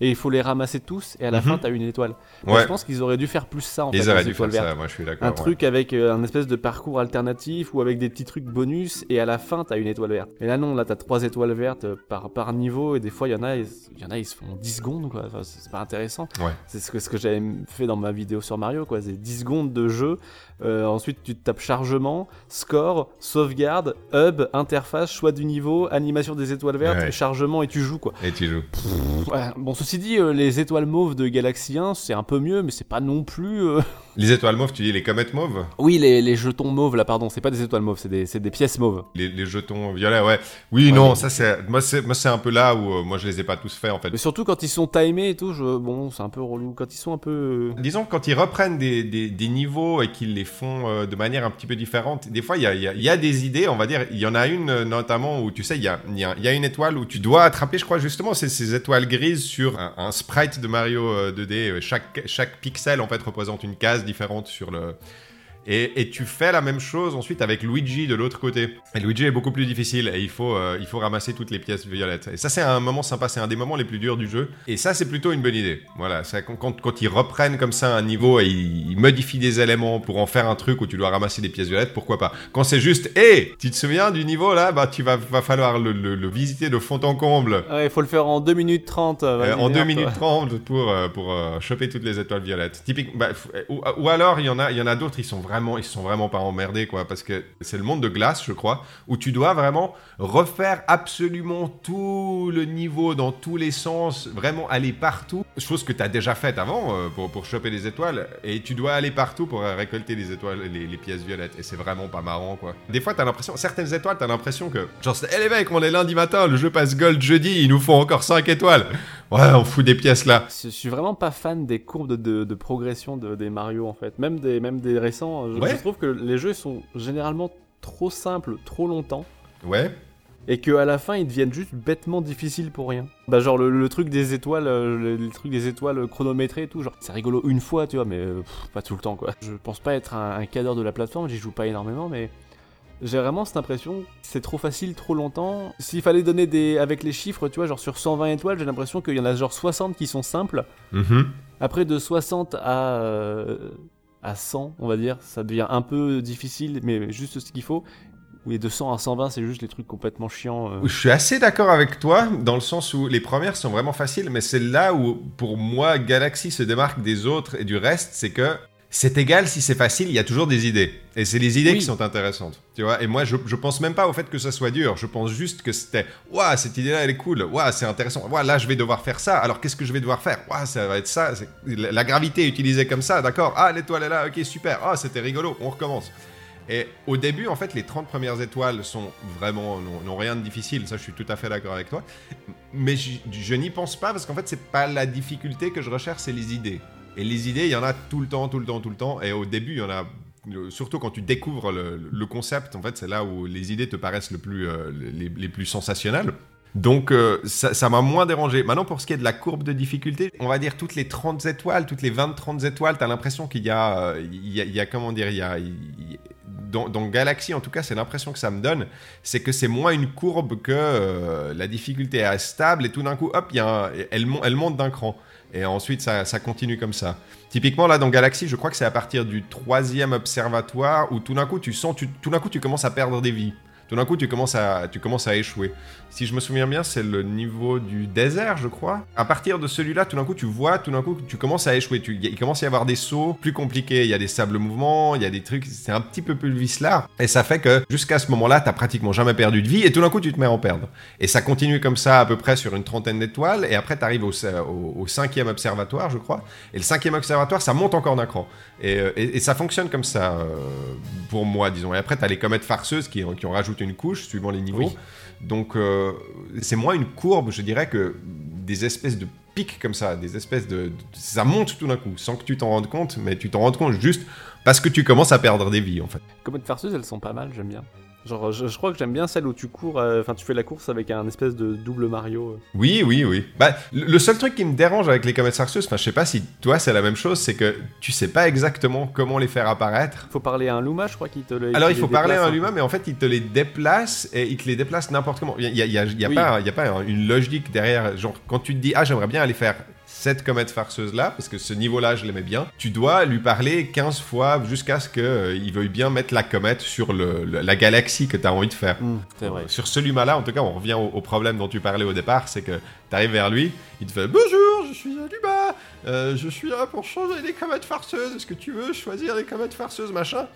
Et il faut les ramasser tous. Et à la Mhm. fin, t'as une étoile. Moi, Ouais, je pense qu'ils auraient dû faire plus ça en fait. ils auraient dû faire vertes. ça, moi je suis d'accord. Un ouais. truc avec euh, un espèce de parcours alternatif ou avec des petits trucs bonus et à la fin t'as une étoile verte. Et là non, là t'as trois étoiles vertes euh, par, par niveau et des fois il y en a, ils- il y en a ils se font 10 secondes quoi. Enfin, c'est c'est pas intéressant. Ouais. C'est ce que, ce que j'avais fait dans ma vidéo sur Mario quoi. C'est 10 secondes de jeu. Euh, ensuite tu tapes chargement, score, sauvegarde, hub, interface, choix du niveau, animation des étoiles vertes, Ouais. chargement et tu joues quoi. Et tu joues. Ouais. Bon ceci dit, euh, les étoiles mauves de Galaxy 1 c'est un peu mieux mais c'est pas non plus... Les étoiles mauves, tu dis les comètes mauves Oui, les, les jetons mauves, là, pardon, c'est pas des étoiles mauves, c'est des, des pièces mauves. les, les jetons violets, ouais. Oui, non, ça c'est. Moi, c'est un peu là où euh, moi je les ai pas tous faits en fait. Mais surtout quand ils sont timés et tout, je... bon, c'est un peu relou. Quand ils sont un peu. euh, Disons que quand ils reprennent des, des, des niveaux et qu'ils les font euh, de manière un petit peu différente, des fois il y a, y a- il y a des idées, on va dire. Il y en a une notamment où tu sais, il y a, y a- une étoile où tu dois attraper, je crois justement, c'est ces étoiles grises sur un, un sprite de Mario euh, 2D. Chaque, chaque pixel en fait représente une case différente sur le. Et, et tu fais la même chose ensuite avec Luigi de l'autre côté. Et Luigi est beaucoup plus difficile et il faut, euh, il faut ramasser toutes les pièces violettes. Et ça, c'est un moment sympa, c'est un des moments les plus durs du jeu. Et ça, c'est plutôt une bonne idée. Voilà, quand, quand, ils reprennent comme ça un niveau et ils, ils modifient des éléments pour en faire un truc où tu dois ramasser des pièces violettes, pourquoi pas? Quand c'est juste, hé, tu te souviens du niveau là? Bah, tu vas, va falloir le, le- le visiter de fond en comble. Ouais, il faut le faire en 2 minutes 30. euh, Euh, en 2 merde, minutes toi. 30 pour, euh, pour choper toutes les étoiles violettes. Typique, bah, ou, ou alors il y en a, il y en a d'autres, ils sont vraiment, ils sont vraiment pas emmerdés quoi, parce que c'est le monde de glace, je crois, où tu dois vraiment refaire absolument tout le niveau dans tous les sens, vraiment aller partout, chose que tu as déjà faite avant euh, pour, pour choper les étoiles, et tu dois aller partout pour récolter les étoiles, les, pièces violettes, et c'est vraiment pas marrant quoi. Des fois t'as l'impression, certaines étoiles, t'as l'impression que, genre, c'est, Eh, les mecs, on est lundi matin, le jeu passe gold jeudi, il nous faut encore 5 étoiles. Ouais, on fout des pièces là. Je je suis vraiment pas fan des courbes de, de- de progression de- des Mario en fait. Même des, même des récents. Je, Ouais. je trouve que les jeux sont généralement trop simples, trop longtemps. Ouais. Et qu'à la fin ils deviennent juste bêtement difficiles pour rien. Bah genre le, le truc des étoiles, euh, le, le truc des étoiles chronométrées et tout, genre c'est rigolo une fois tu vois, mais euh, pff, pas tout le temps quoi. Je pense pas être un, un cadre de la plateforme, j'y joue pas énormément, mais j'ai vraiment cette impression que c'est trop facile, trop longtemps. S'il fallait donner des avec les chiffres, tu vois, genre sur 120 étoiles, j'ai l'impression qu'il y en a genre 60 qui sont simples. Mhm. Après de 60 à euh, à 100, on va dire, ça devient un peu difficile, mais juste ce qu'il faut. Oui, de 100 à 120, c'est juste les trucs complètement chiants. euh. Je suis assez d'accord avec toi dans le sens où les premières sont vraiment faciles, mais c'est là où, pour moi, Galaxy se démarque des autres et du reste, c'est que c'est égal si c'est facile, il y a toujours des idées. Et c'est les idées Oui. qui sont intéressantes. Tu vois Et moi, je, je pense même pas au fait que ça soit dur. Je pense juste que c'était Waouh, cette idée-là, elle est cool. Waouh, c'est intéressant. Waouh, là, je vais devoir faire ça. Alors, qu'est-ce que je vais devoir faire? Waouh, ça va être ça. La gravité est utilisée comme ça, d'accord? Ah, l'étoile est là. Ok, super. Ah, c'était rigolo. On recommence. Et au début, en fait, les 30 premières étoiles sont vraiment n'ont n'ont rien de difficile. Ça, je suis tout à fait d'accord avec toi. Mais je, je n'y pense pas parce qu'en fait, c'est pas la difficulté que je recherche, c'est les idées. Et les idées, il y en a tout le temps, tout le temps, tout le temps. Et au début, il y en a surtout quand tu découvres le, concept, en fait, c'est là où les idées te paraissent euh, les, plus sensationnelles. Donc euh, ça m'a moins dérangé. Maintenant pour ce qui est de la courbe de difficulté, on va dire toutes les 30 étoiles, toutes les 20-30 étoiles, tu as l'impression qu'il y, a, il y, a, comment dire, il y a, dans, dans, Galaxy en tout cas, c'est l'impression que ça me donne, c'est que c'est moins une courbe que euh, la difficulté est stable et tout d'un coup, hop, y a elle monte d'un cran. Et ensuite, ça, continue comme ça. Typiquement, là, dans Galaxy, je crois que c'est à partir du troisième observatoire où tout d'un coup, tu sens, tout d'un coup, tu commences à perdre des vies. Tout d'un coup, tu commences, à, tu commences à échouer. Si je me souviens bien, c'est le niveau du désert, je crois. À partir de celui-là, tout d'un coup, tu vois, tout d'un coup, tu commences à échouer. Tu, il commence à y avoir des sauts plus compliqués. Il y a des sables mouvements, il y a des trucs, c'est un petit peu plus vicelard. Et ça fait que jusqu'à ce moment-là, tu pratiquement jamais perdu de vie. Et tout d'un coup, tu te mets en perdre. Et ça continue comme ça à peu près sur une trentaine d'étoiles. Et après, tu arrives au, au, cinquième observatoire, je crois. Et le cinquième observatoire, ça monte encore d'un cran. Et, euh, et, ça fonctionne comme ça, euh, pour moi, disons. Et après, tu as les comètes farceuses qui, qui ont rajouté une couche suivant les niveaux. Donc euh, c'est moins une courbe, je dirais, que des espèces de pics comme ça, des espèces de... Ça monte tout d'un coup, sans que tu t'en rendes compte, mais tu t'en rends compte juste parce que tu commences à perdre des vies en fait. Comètes farceuses, elles sont pas mal, j'aime bien. Genre, je, crois que j'aime bien celle où tu cours, euh, enfin, tu fais la course avec un espèce de double Mario. Euh. Oui, oui, oui. Bah, le seul truc qui me dérange avec les comètes farceuses, enfin, je sais pas si toi c'est la même chose, c'est que tu sais pas exactement comment les faire apparaître. Faut parler à un Luma, je crois qu'il te les. Alors, il faut parler à un Luma, mais en fait, il te les déplace et il te les déplace n'importe comment. Il y a, y a, y a pas, y a pas une logique derrière. Genre, quand tu te dis, ah, j'aimerais bien aller faire cette comète farceuse-là, parce que ce niveau-là, je l'aimais bien, tu dois lui parler 15 fois jusqu'à ce qu'il euh, veuille bien mettre la comète sur le, la galaxie que tu as envie de faire. Mmh, c'est vrai. Sur ce Luma-là, en tout cas, on revient au, problème dont tu parlais au départ, c'est que tu arrives vers lui, il te fait Bonjour, je suis Luma, euh, je suis là pour changer les comètes farceuses, est-ce que tu veux choisir les comètes farceuses, machin?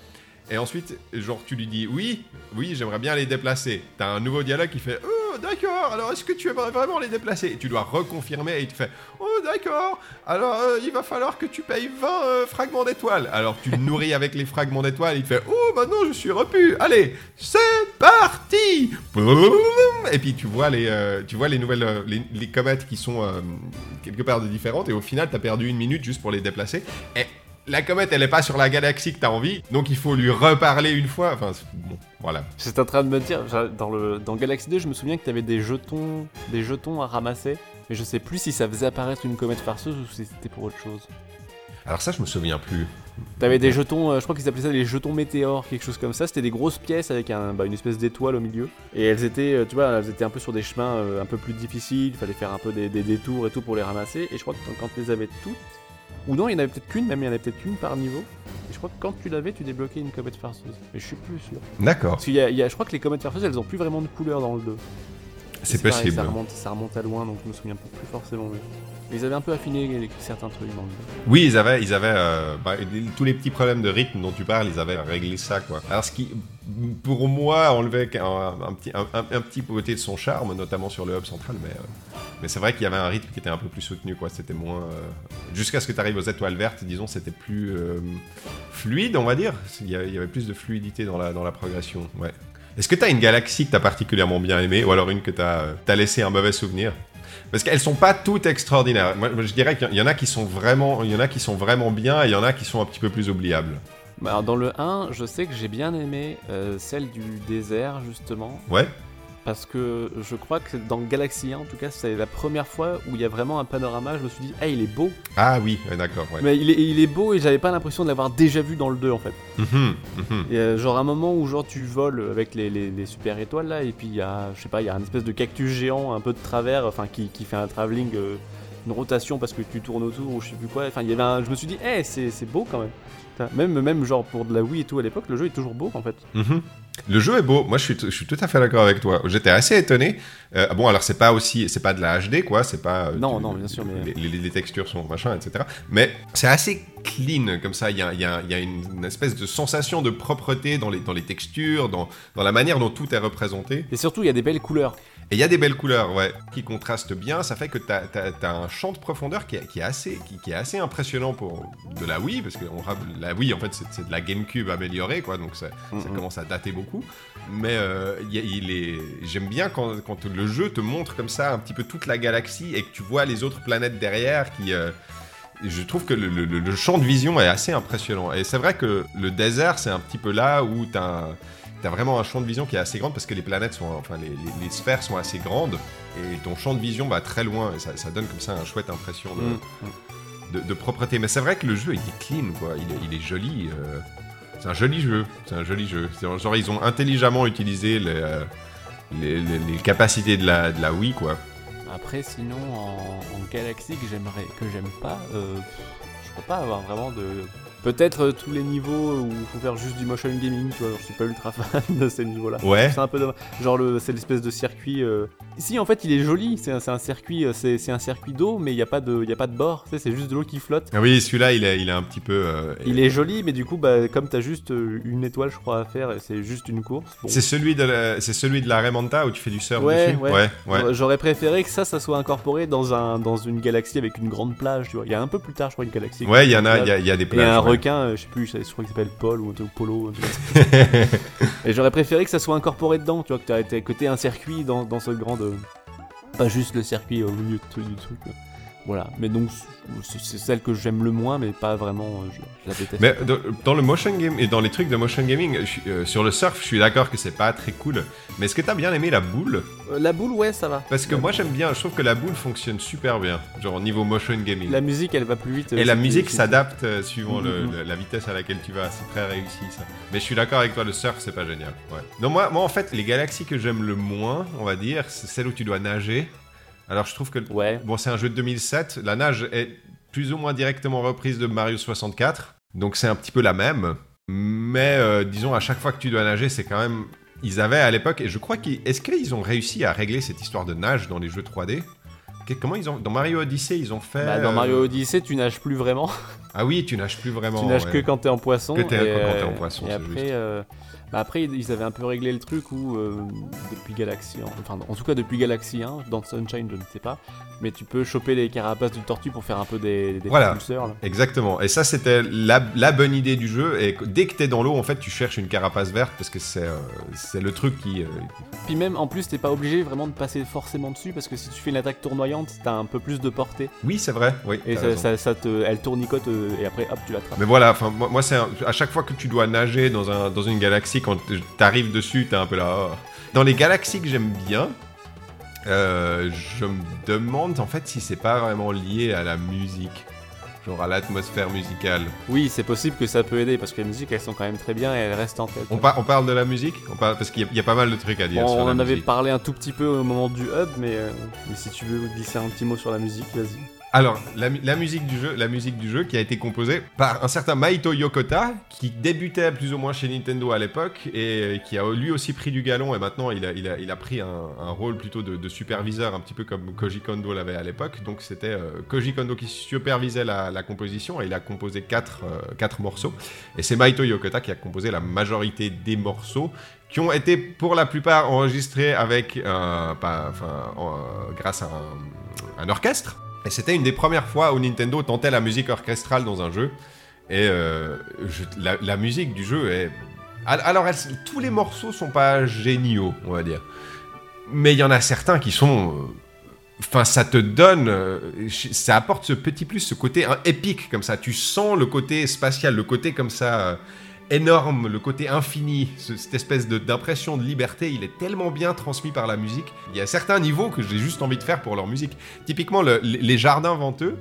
Et ensuite, genre, tu lui dis oui, oui, j'aimerais bien les déplacer. T'as un nouveau dialogue qui fait oh, d'accord, alors est-ce que tu aimerais vraiment les déplacer? Et tu dois reconfirmer et il te fait oh, d'accord, alors euh, il va falloir que tu payes 20 euh, fragments d'étoiles. Alors tu nourris avec les fragments d'étoiles, il te fait oh, maintenant je suis repu, allez, c'est parti Et puis tu vois les, euh, tu vois les nouvelles, les, comètes qui sont quelque part différentes et au final, t'as perdu une minute juste pour les déplacer. Et la comète, elle est pas sur la galaxie que t'as envie, donc il faut lui reparler une fois. Enfin, bon, voilà. C'est en train de me dire, dans, le, dans Galaxy 2, je me souviens que t'avais des jetons, des jetons à ramasser, mais je sais plus si ça faisait apparaître une comète farceuse ou si c'était pour autre chose. Alors ça, je me souviens plus. T'avais des jetons, euh, je crois qu'ils appelaient ça des jetons météores, quelque chose comme ça. C'était des grosses pièces avec un, bah, une espèce d'étoile au milieu. Et elles étaient, euh, tu vois, elles étaient un peu sur des chemins euh, un peu plus difficiles. Il fallait faire un peu des, des, détours et tout pour les ramasser. Et je crois que quand tu les avais toutes, ou non, il y en avait peut-être qu'une, même il y en avait peut-être qu'une par niveau. Et je crois que quand tu l'avais, tu débloquais une comète farceuse. Mais je suis plus sûr. D'accord. Parce qu'il y, a, je crois que les comètes farceuses, elles ont plus vraiment de couleur dans le 2. C'est possible. ça, remonte, ça remonte à loin, donc je me souviens plus forcément. Mais... Ils avaient un peu affiné certains trucs dans le Oui, ils avaient, ils avaient euh, bah, tous les petits problèmes de rythme dont tu parles, ils avaient réglé ça, quoi. Alors, ce qui, pour moi, enlevait un, un petit, un, petit côté de son charme, notamment sur le hub central, mais, euh, mais c'est vrai qu'il y avait un rythme qui était un peu plus soutenu, quoi. C'était moins. Euh, jusqu'à ce que tu arrives aux étoiles vertes, disons, c'était plus fluide, on va dire. Il y, avait, plus de fluidité dans la, dans la progression, ouais. Est-ce que tu as une galaxie que tu as particulièrement bien aimée, ou alors une que tu as, as laissé un mauvais souvenir? Parce qu'elles sont pas toutes extraordinaires. Moi, je dirais qu'il y en a qui sont vraiment, il y en a qui sont vraiment bien et il y en a qui sont un petit peu plus oubliables. Bah, alors dans le 1, je sais que j'ai bien aimé euh, celle du désert justement. Ouais parce que je crois que dans Galaxy 1, en tout cas, c'est la première fois où il y a vraiment un panorama. Je me suis dit, ah, il est beau. Ah oui, d'accord. Mais il est, il est beau et j'avais pas l'impression de l'avoir déjà vu dans le 2 en fait. Mhm, mhm. A genre un moment où genre tu voles avec les, les, super étoiles là, et puis il y a, je sais pas, il y a un espèce de cactus géant un peu de travers, enfin qui, qui fait un travelling, euh, une rotation parce que tu tournes autour ou je sais plus quoi. Enfin, il y avait je me suis dit, eh, c'est beau quand même. Même, même genre pour de la Wii et tout à l'époque, le jeu est toujours beau en fait. Mhm. Le jeu est beau. Moi, je suis, je suis tout à fait d'accord avec toi. J'étais assez étonné. Euh, bon, alors c'est pas aussi, c'est pas de la HD, quoi. C'est pas. Euh, non, non, bien sûr, mais les, textures sont machin, etc. Mais c'est assez clean comme ça. Il y a, y a, y a une, espèce de sensation de propreté dans les, dans les textures, dans, dans la manière dont tout est représenté. Et surtout, il y a des belles couleurs. Et il y a des belles couleurs, ouais, qui contrastent bien. Ça fait que tu as, un champ de profondeur qui est, qui est assez, qui, est assez impressionnant pour de la Wii, parce que on, la Wii, en fait, c'est de la GameCube améliorée, quoi, donc ça, ça commence à dater beaucoup. Mais euh, il est... j'aime bien quand, quand, le jeu te montre comme ça un petit peu toute la galaxie et que tu vois les autres planètes derrière qui. Euh, je trouve que le, le- le champ de vision est assez impressionnant. Et c'est vrai que le désert, c'est un petit peu là où tu as, vraiment un champ de vision qui est assez grand parce que les planètes sont, enfin, les, les- les sphères sont assez grandes et ton champ de vision va très loin et ça, ça donne comme ça une chouette impression de, Mm. de, de propreté. Mais c'est vrai que le jeu, il est clean, quoi. Il est, il est joli. euh, C'est un joli jeu. C'est un joli jeu. Genre, ils ont intelligemment utilisé les, euh, les, les- les capacités de la, de la Wii, quoi. Après, sinon, en, en Galaxy que j'aimerais, que j'aime pas, euh, je peux pas avoir vraiment de. Peut-être euh, tous les niveaux où il faut faire juste du motion gaming, tu vois. genre, je suis pas ultra <laughs> fan de ces niveaux-là. Ouais. C'est un peu dommage. Genre, le, c'est l'espèce de circuit. euh, Si, en fait, il est joli. C'est un, c'est un circuit, euh, c'est, c'est un circuit d'eau, mais il y a pas de, il a pas de bord. Tu sais, c'est juste de l'eau qui flotte. Ah oui, celui-là, il est, il est un petit peu. euh, Il est joli, mais du coup, bah, comme t'as juste une étoile, je crois, à faire, et c'est juste une course. bon. C'est celui de la, c'est celui de la Remanta où tu fais du surf Ouais, dessus? ouais. ouais, ouais. J'aurais préféré que ça, ça soit incorporé dans, un, dans une galaxie avec une grande plage, tu vois. Il y a un peu plus tard, je crois, une galaxie. Ouais, il y en a, il y y a des plages. Requin, euh, je sais plus, je crois qu'il s'appelle Paul ou Polo. <laughs> et j'aurais préféré que ça soit incorporé dedans, tu vois, que été côté un circuit dans, dans ce grand. de- Pas juste le circuit au milieu de- du truc. euh. Voilà, mais donc c'est celle que j'aime le moins, mais pas vraiment, euh, je, je la déteste. Mais dans, le motion game et dans les trucs de motion gaming, je euh, sur le surf, je suis d'accord que c'est pas très cool. Mais est-ce que t'as bien aimé la boule? Euh, la boule, ouais, ça va. Parce que La moi j'aime bien, je trouve que la boule fonctionne super bien, genre au niveau motion gaming. La musique, elle va plus vite. Et la musique s'adapte euh, suivant le- Mhm. le- la vitesse à laquelle tu vas, c'est très réussi ça. Mais je suis d'accord avec toi, le surf c'est pas génial. Ouais. Non, moi, moi en fait, les galaxies que j'aime le moins, on va dire, c'est celles où tu dois nager. Alors je trouve que Ouais. Bon, c'est un jeu de 2007. La nage est plus ou moins directement reprise de Mario 64. Donc c'est un petit peu la même. Mais euh, disons, à chaque fois que tu dois nager, c'est quand même. Ils avaient à l'époque, et je crois qu'ils. Est-ce qu'ils ont réussi à régler cette histoire de nage dans les jeux 3D Que- Comment ils ont. Dans Mario Odyssey, ils ont fait. Bah, dans euh, Mario Odyssey, tu nages plus vraiment. Ah oui, tu nages plus vraiment. tu nages ouais. que quand t'es en poisson. Que t'es- et, quand t'es en euh, poisson, Et c'est après, juste. euh, bah après, ils avaient un peu réglé le truc où, euh, depuis Galaxy, enfin, en tout cas depuis Galaxy 1, dans Sunshine, je ne sais pas, mais tu peux choper les carapaces du tortue pour faire un peu des, des Voilà. là. Exactement. Et ça, c'était la, la bonne idée du jeu. Et dès que t'es dans l'eau, en fait, tu cherches une carapace verte parce que c'est euh, le truc qui. euh, Puis même, en plus, t'es pas obligé vraiment de passer forcément dessus, parce que si tu fais une attaque tournoyante, t'as un peu plus de portée, Oui, c'est vrai. Oui. et ça, raison. ça- ça te, elle tournicote, euh, et après, hop, tu l'attrapes. Mais voilà, enfin moi, moi, c'est à chaque fois que tu dois nager dans, un, dans une galaxie, quand t'arrives dessus, t'es un peu là. oh. Dans les galaxies que j'aime bien, euh, je me demande en fait si c'est pas vraiment lié à la musique, genre à l'atmosphère musicale. Oui, c'est possible que ça peut aider, parce que les musiques, elles sont quand même très bien, et elles restent en tête. On, par- on parle de la musique? On parle, Parce qu'il y, a- il y a pas mal de trucs à dire Bon, sur on la en avait parlé un tout petit peu au moment du hub, mais, euh, mais si tu veux glisser un petit mot sur la musique, vas-y. Alors, la, mu- la musique du jeu, qui a été composée par un certain Maito Yokota, qui débutait plus ou moins chez Nintendo à l'époque et qui a lui aussi pris du galon et maintenant il a, a, il pris un, rôle plutôt de, superviseur, un petit peu comme Koji Kondo l'avait à l'époque. Donc c'était euh, Koji Kondo qui supervisait la, composition et il a composé quatre, euh, quatre morceaux. Et c'est Maito Yokota qui a composé la majorité des morceaux qui ont été pour la plupart enregistrés avec, euh, pas- enfin, en- euh, grâce à un orchestre. Et c'était une des premières fois où Nintendo tentait la musique orchestrale dans un jeu. Et euh, la, musique du jeu est. Al- Alors, tous les morceaux sont pas géniaux, on va dire. Mais il y en a certains qui sont. euh, Enfin, ça te donne. euh, Ça apporte ce petit plus, ce côté hein, épique, comme ça. Tu sens le côté spatial, le côté comme ça. Énorme, le côté infini, ce- cette espèce d'impression de liberté, il est tellement bien transmis par la musique. Il y a certains niveaux que j'ai juste envie de faire pour leur musique. Typiquement, le- les jardins venteux,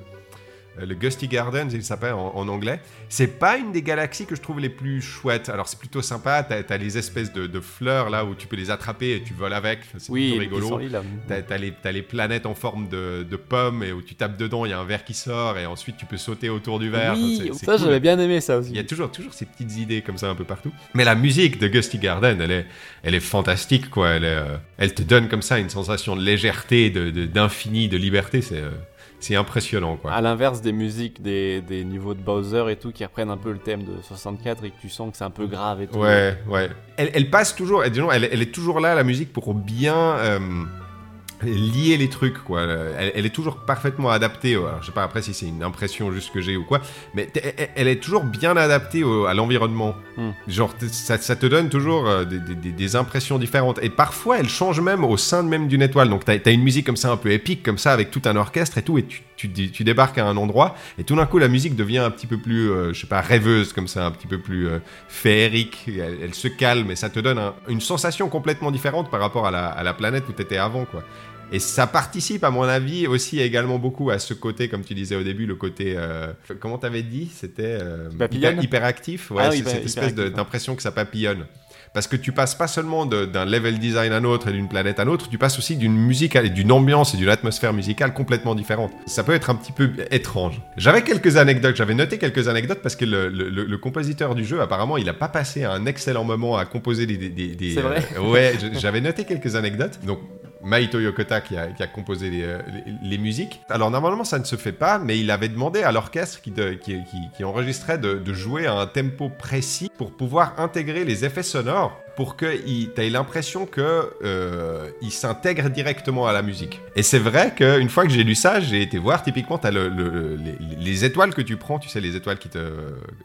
le Gusty Gardens, il s'appelle en, en anglais, c'est pas une des galaxies que je trouve les plus chouettes. Alors c'est plutôt sympa, t'as as les espèces de, de fleurs là où tu peux les attraper et tu voles avec, c'est Oui, plutôt rigolo. T'as les, t'as les planètes en forme de, de pommes et où tu tapes dedans, il y a un verre qui sort et ensuite tu peux sauter autour du verre. Oui, ça cool. j'avais bien aimé ça aussi. Il y a toujours, toujours ces petites idées comme ça un peu partout. Mais la musique de Gusty Garden, elle est, elle est fantastique, quoi. Elle, est, euh, elle te donne comme ça une sensation de légèreté, de- de- d'infini, de, liberté. C'est, euh, c'est impressionnant, quoi. À l'inverse des musiques des, des niveaux de Bowser et tout qui reprennent un peu le thème de 64 et que tu sens que c'est un peu grave et tout. Ouais, ouais. Elle, elle passe toujours, et disons, elle, elle est toujours là, la musique, pour bien euh, lier les trucs, quoi. Elle, elle est toujours parfaitement adaptée. Alors, je sais pas après si c'est une impression juste que j'ai ou quoi, mais elle, est toujours bien adaptée au- à l'environnement. Hmm. Genre, ça, ça te donne toujours euh, des, des- impressions différentes. Et parfois, elle change même au sein même d'une étoile. Donc, t'as as une musique comme ça, un peu épique, comme ça, avec tout un orchestre et tout, et tu tu, tu débarques à un endroit et tout d'un coup la musique devient un petit peu plus, euh, je sais pas, rêveuse comme ça, un petit peu plus euh, féerique. Elle, se calme et ça te donne une sensation complètement différente par rapport à la, à la planète où tu étais avant, quoi. Et ça participe, à mon avis, aussi également beaucoup à ce côté, comme tu disais au début, le côté. Euh, comment t'avais dit? C'était. Euh, hyper, hyperactif? Ouais, ah cette espèce d'impression que ça papillonne. Parce que tu passes pas seulement d'un level design à un autre et d'une planète à un autre, tu passes aussi d'une musique et d'une ambiance et d'une atmosphère musicale complètement différente. Ça peut être un petit peu étrange. J'avais quelques anecdotes, j'avais noté quelques anecdotes parce que le, le, compositeur du jeu, apparemment, il a pas passé un excellent moment à composer des. des, des, C'est vrai. Euh, ouais, j'avais noté quelques anecdotes. Donc, Maito Yokota qui a, composé euh, les, musiques. Alors normalement ça ne se fait pas, mais il avait demandé à l'orchestre qui, enregistrait de, jouer à un tempo précis pour pouvoir intégrer les effets sonores pour que tu aies l'impression que euh, il s'intègre directement à la musique. Et c'est vrai qu'une fois que j'ai lu ça, j'ai été voir, typiquement, tu as le, les, étoiles que tu prends, tu sais, les étoiles qui te...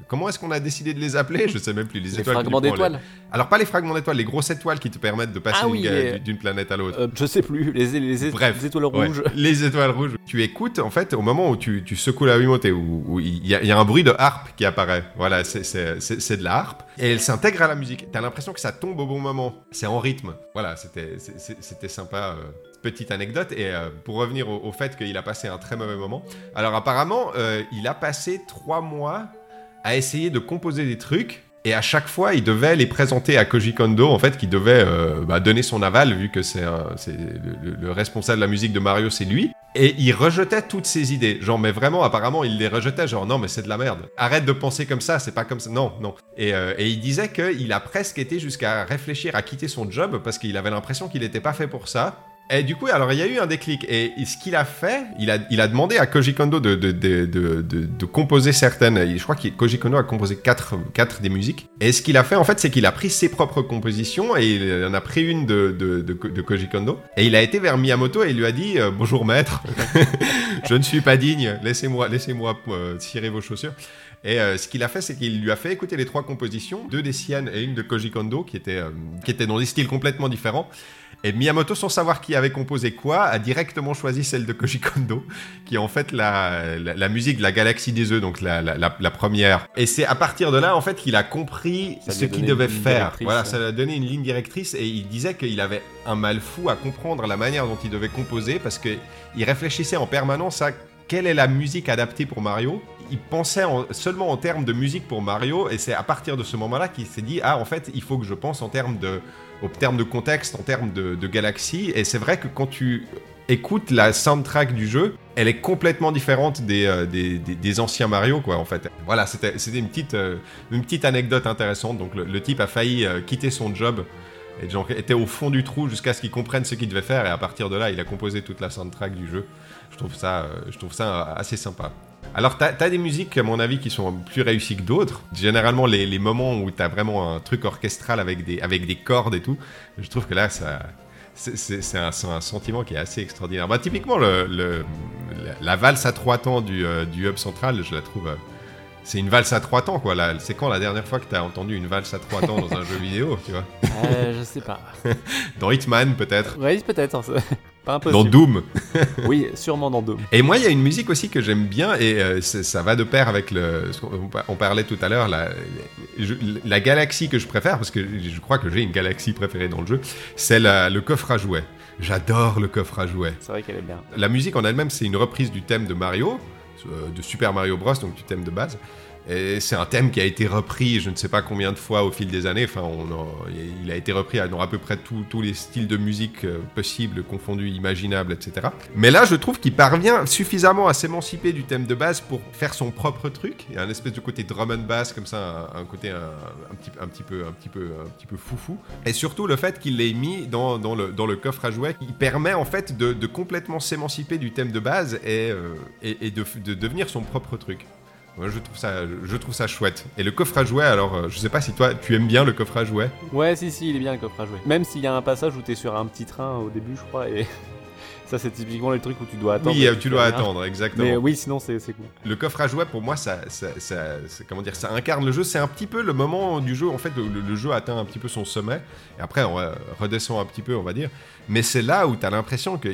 Comment est-ce qu'on a décidé de les appeler? Je sais même plus. Les, étoiles fragments d'étoiles Alors pas les fragments d'étoiles, les grosses étoiles qui te permettent de passer ah d'une planète à l'autre. Euh, je sais plus, les, les, étoiles rouges. les étoiles rouges. Tu écoutes, en fait, au moment où tu, tu secoues la Wiimote, où il y, a un bruit de harpe qui apparaît. Voilà, c'est de la harpe. Et elle s'intègre à la musique. Tu as l'impression que ça tombe au bon moment. C'est en rythme. Voilà, c'était sympa. Euh, petite anecdote. Et euh, pour revenir au, fait qu'il a passé un très mauvais moment. Alors apparemment, euh, il a passé trois mois à essayer de composer des trucs. Et à chaque fois, il devait les présenter à Koji Kondo, en fait, qui devait bah, donner son aval, vu que c'est le, responsable de la musique de Mario, c'est lui. Et il rejetait toutes ses idées. Genre, mais vraiment, apparemment, il les rejetait. Genre, non, mais c'est de la merde. Arrête de penser comme ça, c'est pas comme ça. Non, non. Et, euh, et il disait qu'il a presque été jusqu'à réfléchir à quitter son job parce qu'il avait l'impression qu'il n'était pas fait pour ça. Et du coup, alors il y a eu un déclic. Et ce qu'il a fait, il a, demandé à Koji Kondo de, composer certaines. Je crois que Koji Kondo a composé quatre, quatre des musiques. Et ce qu'il a fait, en fait, c'est qu'il a pris ses propres compositions et il en a pris une de, Koji Kondo. Et il a été vers Miyamoto et il lui a dit euh, Bonjour maître, <laughs> je ne suis pas digne, laissez-moi laissez moi tirer vos chaussures. Et euh, ce qu'il a fait, c'est qu'il lui a fait écouter les trois compositions, deux des siennes et une de Koji Kondo, qui étaient, euh, qui étaient dans des styles complètement différents. Et Miyamoto, sans savoir qui avait composé quoi, a directement choisi celle de Koji Kondo, qui est en fait la, la, musique de la Galaxie des œufs, donc la, la première. Et c'est à partir de là, en fait, qu'il a compris ce qu'il devait faire. Voilà, ça lui a donné une ligne directrice et il disait qu'il avait un mal fou à comprendre la manière dont il devait composer parce qu'il réfléchissait en permanence à quelle est la musique adaptée pour Mario il pensait seulement en termes de musique pour Mario, et c'est à partir de ce moment-là qu'il s'est dit ah en fait il faut que je pense en termes de, au terme de contexte, en termes de, galaxie. Et c'est vrai que quand tu écoutes la soundtrack du jeu, elle est complètement différente des, euh, anciens Mario, quoi, en fait. Voilà, c'était une petite, euh, une petite anecdote intéressante. Donc, le, type a failli euh, quitter son job et était au fond du trou jusqu'à ce qu'il comprenne ce qu'il devait faire. Et à partir de là, il a composé toute la soundtrack du jeu. Je trouve ça assez sympa. Alors, tu as, des musiques, à mon avis, qui sont plus réussies que d'autres. Généralement, les, moments où tu as vraiment un truc orchestral avec des, avec des cordes et tout, je trouve que là, ça, c'est un, un, sentiment qui est assez extraordinaire. Bah, typiquement, le, la, valse à trois temps du, euh, du hub central, je la trouve. Euh, c'est une valse à trois temps, quoi. C'est quand la dernière fois que tu as entendu une valse à trois temps dans un <laughs> jeu vidéo, tu vois? Euh, Je sais pas. <laughs> dans Hitman, peut-être Oui, peut-être. Dans Doom. <laughs> oui, sûrement dans Doom. Et moi, il y a une musique aussi que j'aime bien et euh, ça va de pair avec le. On parlait tout à l'heure, la, la, galaxie que je préfère, parce que je crois que j'ai une galaxie préférée dans le jeu, c'est le coffre à jouets. J'adore le coffre à jouets. C'est vrai qu'elle est bien. La musique en elle-même, c'est une reprise du thème de Mario, euh, de Super Mario Bros, donc du thème de base. C'est un thème qui a été repris, je ne sais pas combien de fois au fil des années. Enfin, on il a été repris dans à peu près tous les styles de musique euh, possibles, confondus, imaginables, etc. Mais là, je trouve qu'il parvient suffisamment à s'émanciper du thème de base pour faire son propre truc. Il y a un espèce de côté drum and bass comme ça, un, côté un, petit, peu, un petit peu, un petit peu foufou. Et surtout le fait qu'il l'ait mis dans, le, coffre à jouets, il permet en fait de, complètement s'émanciper du thème de base et, euh, de devenir son propre truc je trouve ça, je trouve ça chouette. Et le coffre à jouets, alors, euh, je sais pas si toi, tu aimes bien le coffre à jouets. Ouais, si, si, il est bien le coffre à jouets. Même s'il y a un passage où t'es sur un petit train au début, je crois, et <laughs> Ça, c'est typiquement le truc où tu dois attendre. Oui, euh, tu dois rien. attendre, exactement. Mais oui, sinon, c'est cool. Le coffre à jouets, pour moi, ça, ça, ça- ça- comment dire, ça incarne le jeu. C'est un petit peu le moment du jeu, en fait, où le, le jeu atteint un petit peu son sommet. Et après, on euh, redescend un petit peu, on va dire. Mais c'est là où tu as l'impression que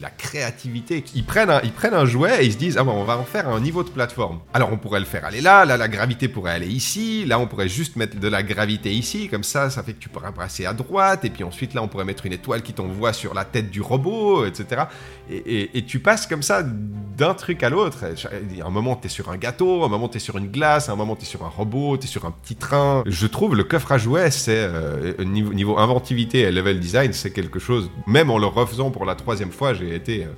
la créativité, ils prennent, un, ils prennent un jouet et ils se disent, ah bon, on va en faire un niveau de plateforme. Alors, on pourrait le faire aller là, là, la gravité pourrait aller ici, là, on pourrait juste mettre de la gravité ici, comme ça, ça fait que tu pourras passer à droite, et puis ensuite, là, on pourrait mettre une étoile qui t'envoie sur la tête du robot, etc. Et, tu passes comme ça d'un truc à l'autre. Un moment, tu es sur un gâteau, un moment, tu es sur une glace, un moment, tu es sur un robot, tu es sur un petit train. Je trouve le coffre à jouets, c'est euh, niveau, niveau inventivité et level design, c'est quelque chose. Même en le refaisant pour la troisième fois, j'ai été. euh,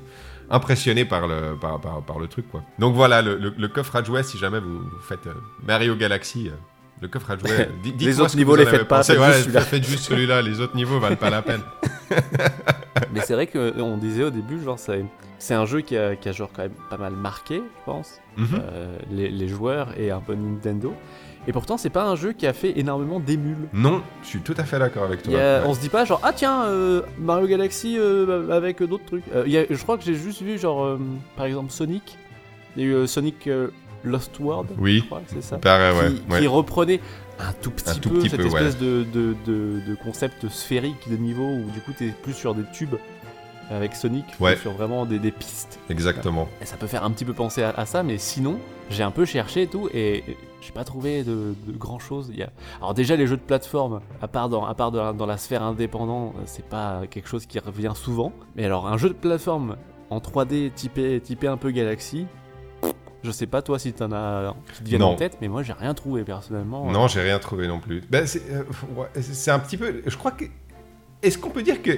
impressionné par le, par, par- par le truc quoi. Donc voilà, le, le- le coffre à jouets, si jamais vous, vous faites euh, Mario Galaxy, euh, le coffre à jouets, <laughs> dites-moi autres ce que niveaux, vous les faites pas, faites Ouais, juste celui-là. faites juste celui-là, les autres niveaux valent pas la peine. <laughs> Mais c'est vrai qu'on disait au début, genre, c'est un jeu qui a, qui a genre quand même pas mal marqué, je pense, Mhm. euh, les, les joueurs et un peu Nintendo. Et pourtant, c'est pas un jeu qui a fait énormément d'émules. Non, je suis tout à fait d'accord avec toi. y a- Ouais. On se dit pas genre ah tiens euh, Mario Galaxy euh, avec d'autres trucs. Euh, il y a- je crois que j'ai juste vu genre euh, par exemple Sonic. Il y a eu Sonic Lost World. Oui. Je crois c'est ça. Pareil, ouais. qui, ouais. qui reprenait un tout petit Un tout peu petit cette peu, espèce de, de, de- de concept sphérique de niveau où du coup t'es plus sur des tubes avec Sonic Ouais. sur vraiment des, des pistes. Exactement. Et ça peut faire un petit peu penser à, à ça, mais sinon j'ai un peu cherché et tout et j'ai pas trouvé de, de grand chose. Il y a... Alors déjà les jeux de plateforme, à part dans, à part dans, la, dans la sphère indépendante, c'est pas quelque chose qui revient souvent. Mais alors un jeu de plateforme en 3D typé, typé un peu Galaxy. Je sais pas toi si t'en as qui te viennent en tête, mais moi j'ai rien trouvé personnellement. Non, j'ai rien trouvé non plus. Ben, c'est euh, ouais, c'est un petit peu. Je crois que. Est-ce qu'on peut dire que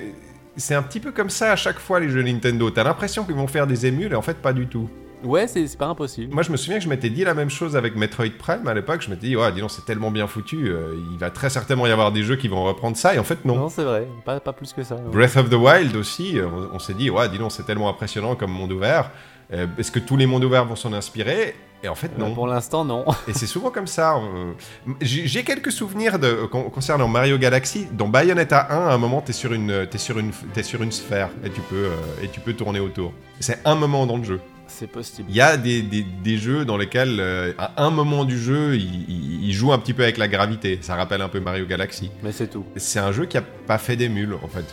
c'est un petit peu comme ça à chaque fois les jeux Nintendo? T'as l'impression qu'ils vont faire des émules et en fait pas du tout. Ouais, c'est pas impossible. Moi je me souviens que je m'étais dit la même chose avec Metroid Prime à l'époque. Je m'étais dit, ouais, dis donc, c'est tellement bien foutu. euh, il va très certainement y avoir des jeux qui vont reprendre ça et en fait non. Non, c'est vrai, pas, pas plus que ça. Breath of the Wild aussi, euh, on, on s'est dit, ouais, dis donc, c'est tellement impressionnant comme monde ouvert. Euh, Est-ce que tous les mondes ouverts vont s'en inspirer? Et en fait, Euh, non. Pour l'instant, non. Et c'est souvent comme ça. J'ai quelques souvenirs de, concernant Mario Galaxy. Dans Bayonetta 1, à un moment, t'es sur une, es sur une, es sur une sphère et tu peux, et tu peux tourner autour. C'est un moment dans le jeu. C'est possible. Il y a des, des- des jeux dans lesquels, euh, à un moment du jeu, il, il- il joue un petit peu avec la gravité. Ça rappelle un peu Mario Galaxy. Mais c'est tout. C'est un jeu qui a pas fait d'émules, en fait.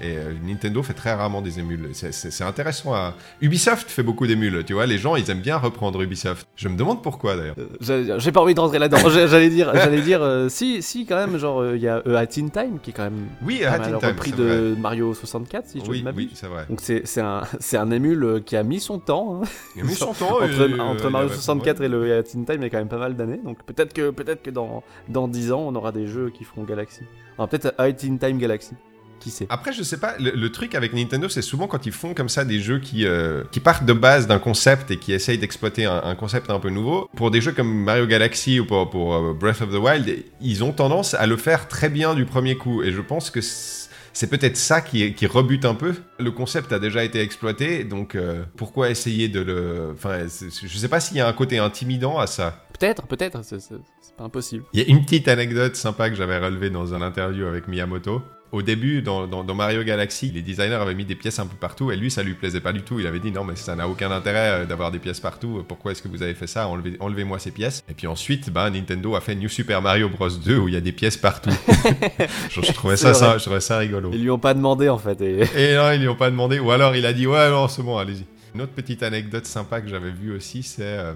Et euh, Nintendo fait très rarement des émules. C'est- intéressant à... Ubisoft fait beaucoup d'émules, tu vois. Les gens, ils aiment bien reprendre Ubisoft. Je me demande pourquoi, d'ailleurs. Euh, j'ai pas envie de rentrer là-dedans. J'allais dire, <laughs> j'allais dire, euh, si, si quand même, genre il y a euh, Hat in Time qui est quand même Oui, mal in Time, repris c'est vrai. de Mario 64 si je ne Oui, m'abuse. oui, c'est vrai. Donc c'est <laughs> un émule qui a mis son temps. hein. Il a mis son temps, entre entre Mario il a- 64 et le Hat in Time, il y a quand même pas mal d'années. Donc peut-être que peut-être que dans dans 10 ans, on aura des jeux qui feront Galaxy. Alors peut-être Hat in Time Galaxy. Qui sait Après, je sais pas, le, le truc avec Nintendo, c'est souvent quand ils font comme ça des jeux qui, euh, qui partent de base d'un concept et qui essayent d'exploiter un, un concept un peu nouveau. Pour des jeux comme Mario Galaxy ou pour, pour, euh, Breath of the Wild, ils ont tendance à le faire très bien du premier coup. Et je pense que c'est peut-être ça qui, qui rebute un peu. Le concept a déjà été exploité, donc euh, pourquoi essayer de le... Enfin, je sais pas s'il y a un côté intimidant à ça. Peut-être, peut-être. C'est pas impossible. Il y a une petite anecdote sympa que j'avais relevée dans un interview avec Miyamoto. Au début, dans, dans- dans Mario Galaxy, les designers avaient mis des pièces un peu partout et lui, ça lui plaisait pas du tout. Il avait dit non, mais ça n'a aucun intérêt euh, d'avoir des pièces partout. Pourquoi est-ce que vous avez fait ça? Enlevez- Enlevez-moi ces pièces. Et puis ensuite, bah, Nintendo a fait New Super Mario Bros 2 où il y a des pièces partout. <laughs> je, je trouvais ça, C'est ça, vrai. je trouvais ça rigolo. Ils lui ont pas demandé en fait. Et... <laughs> Et non, ils lui ont pas demandé. Ou alors il a dit ouais, non, c'est bon, allez-y. Une autre petite anecdote sympa que j'avais vue aussi, c'est euh,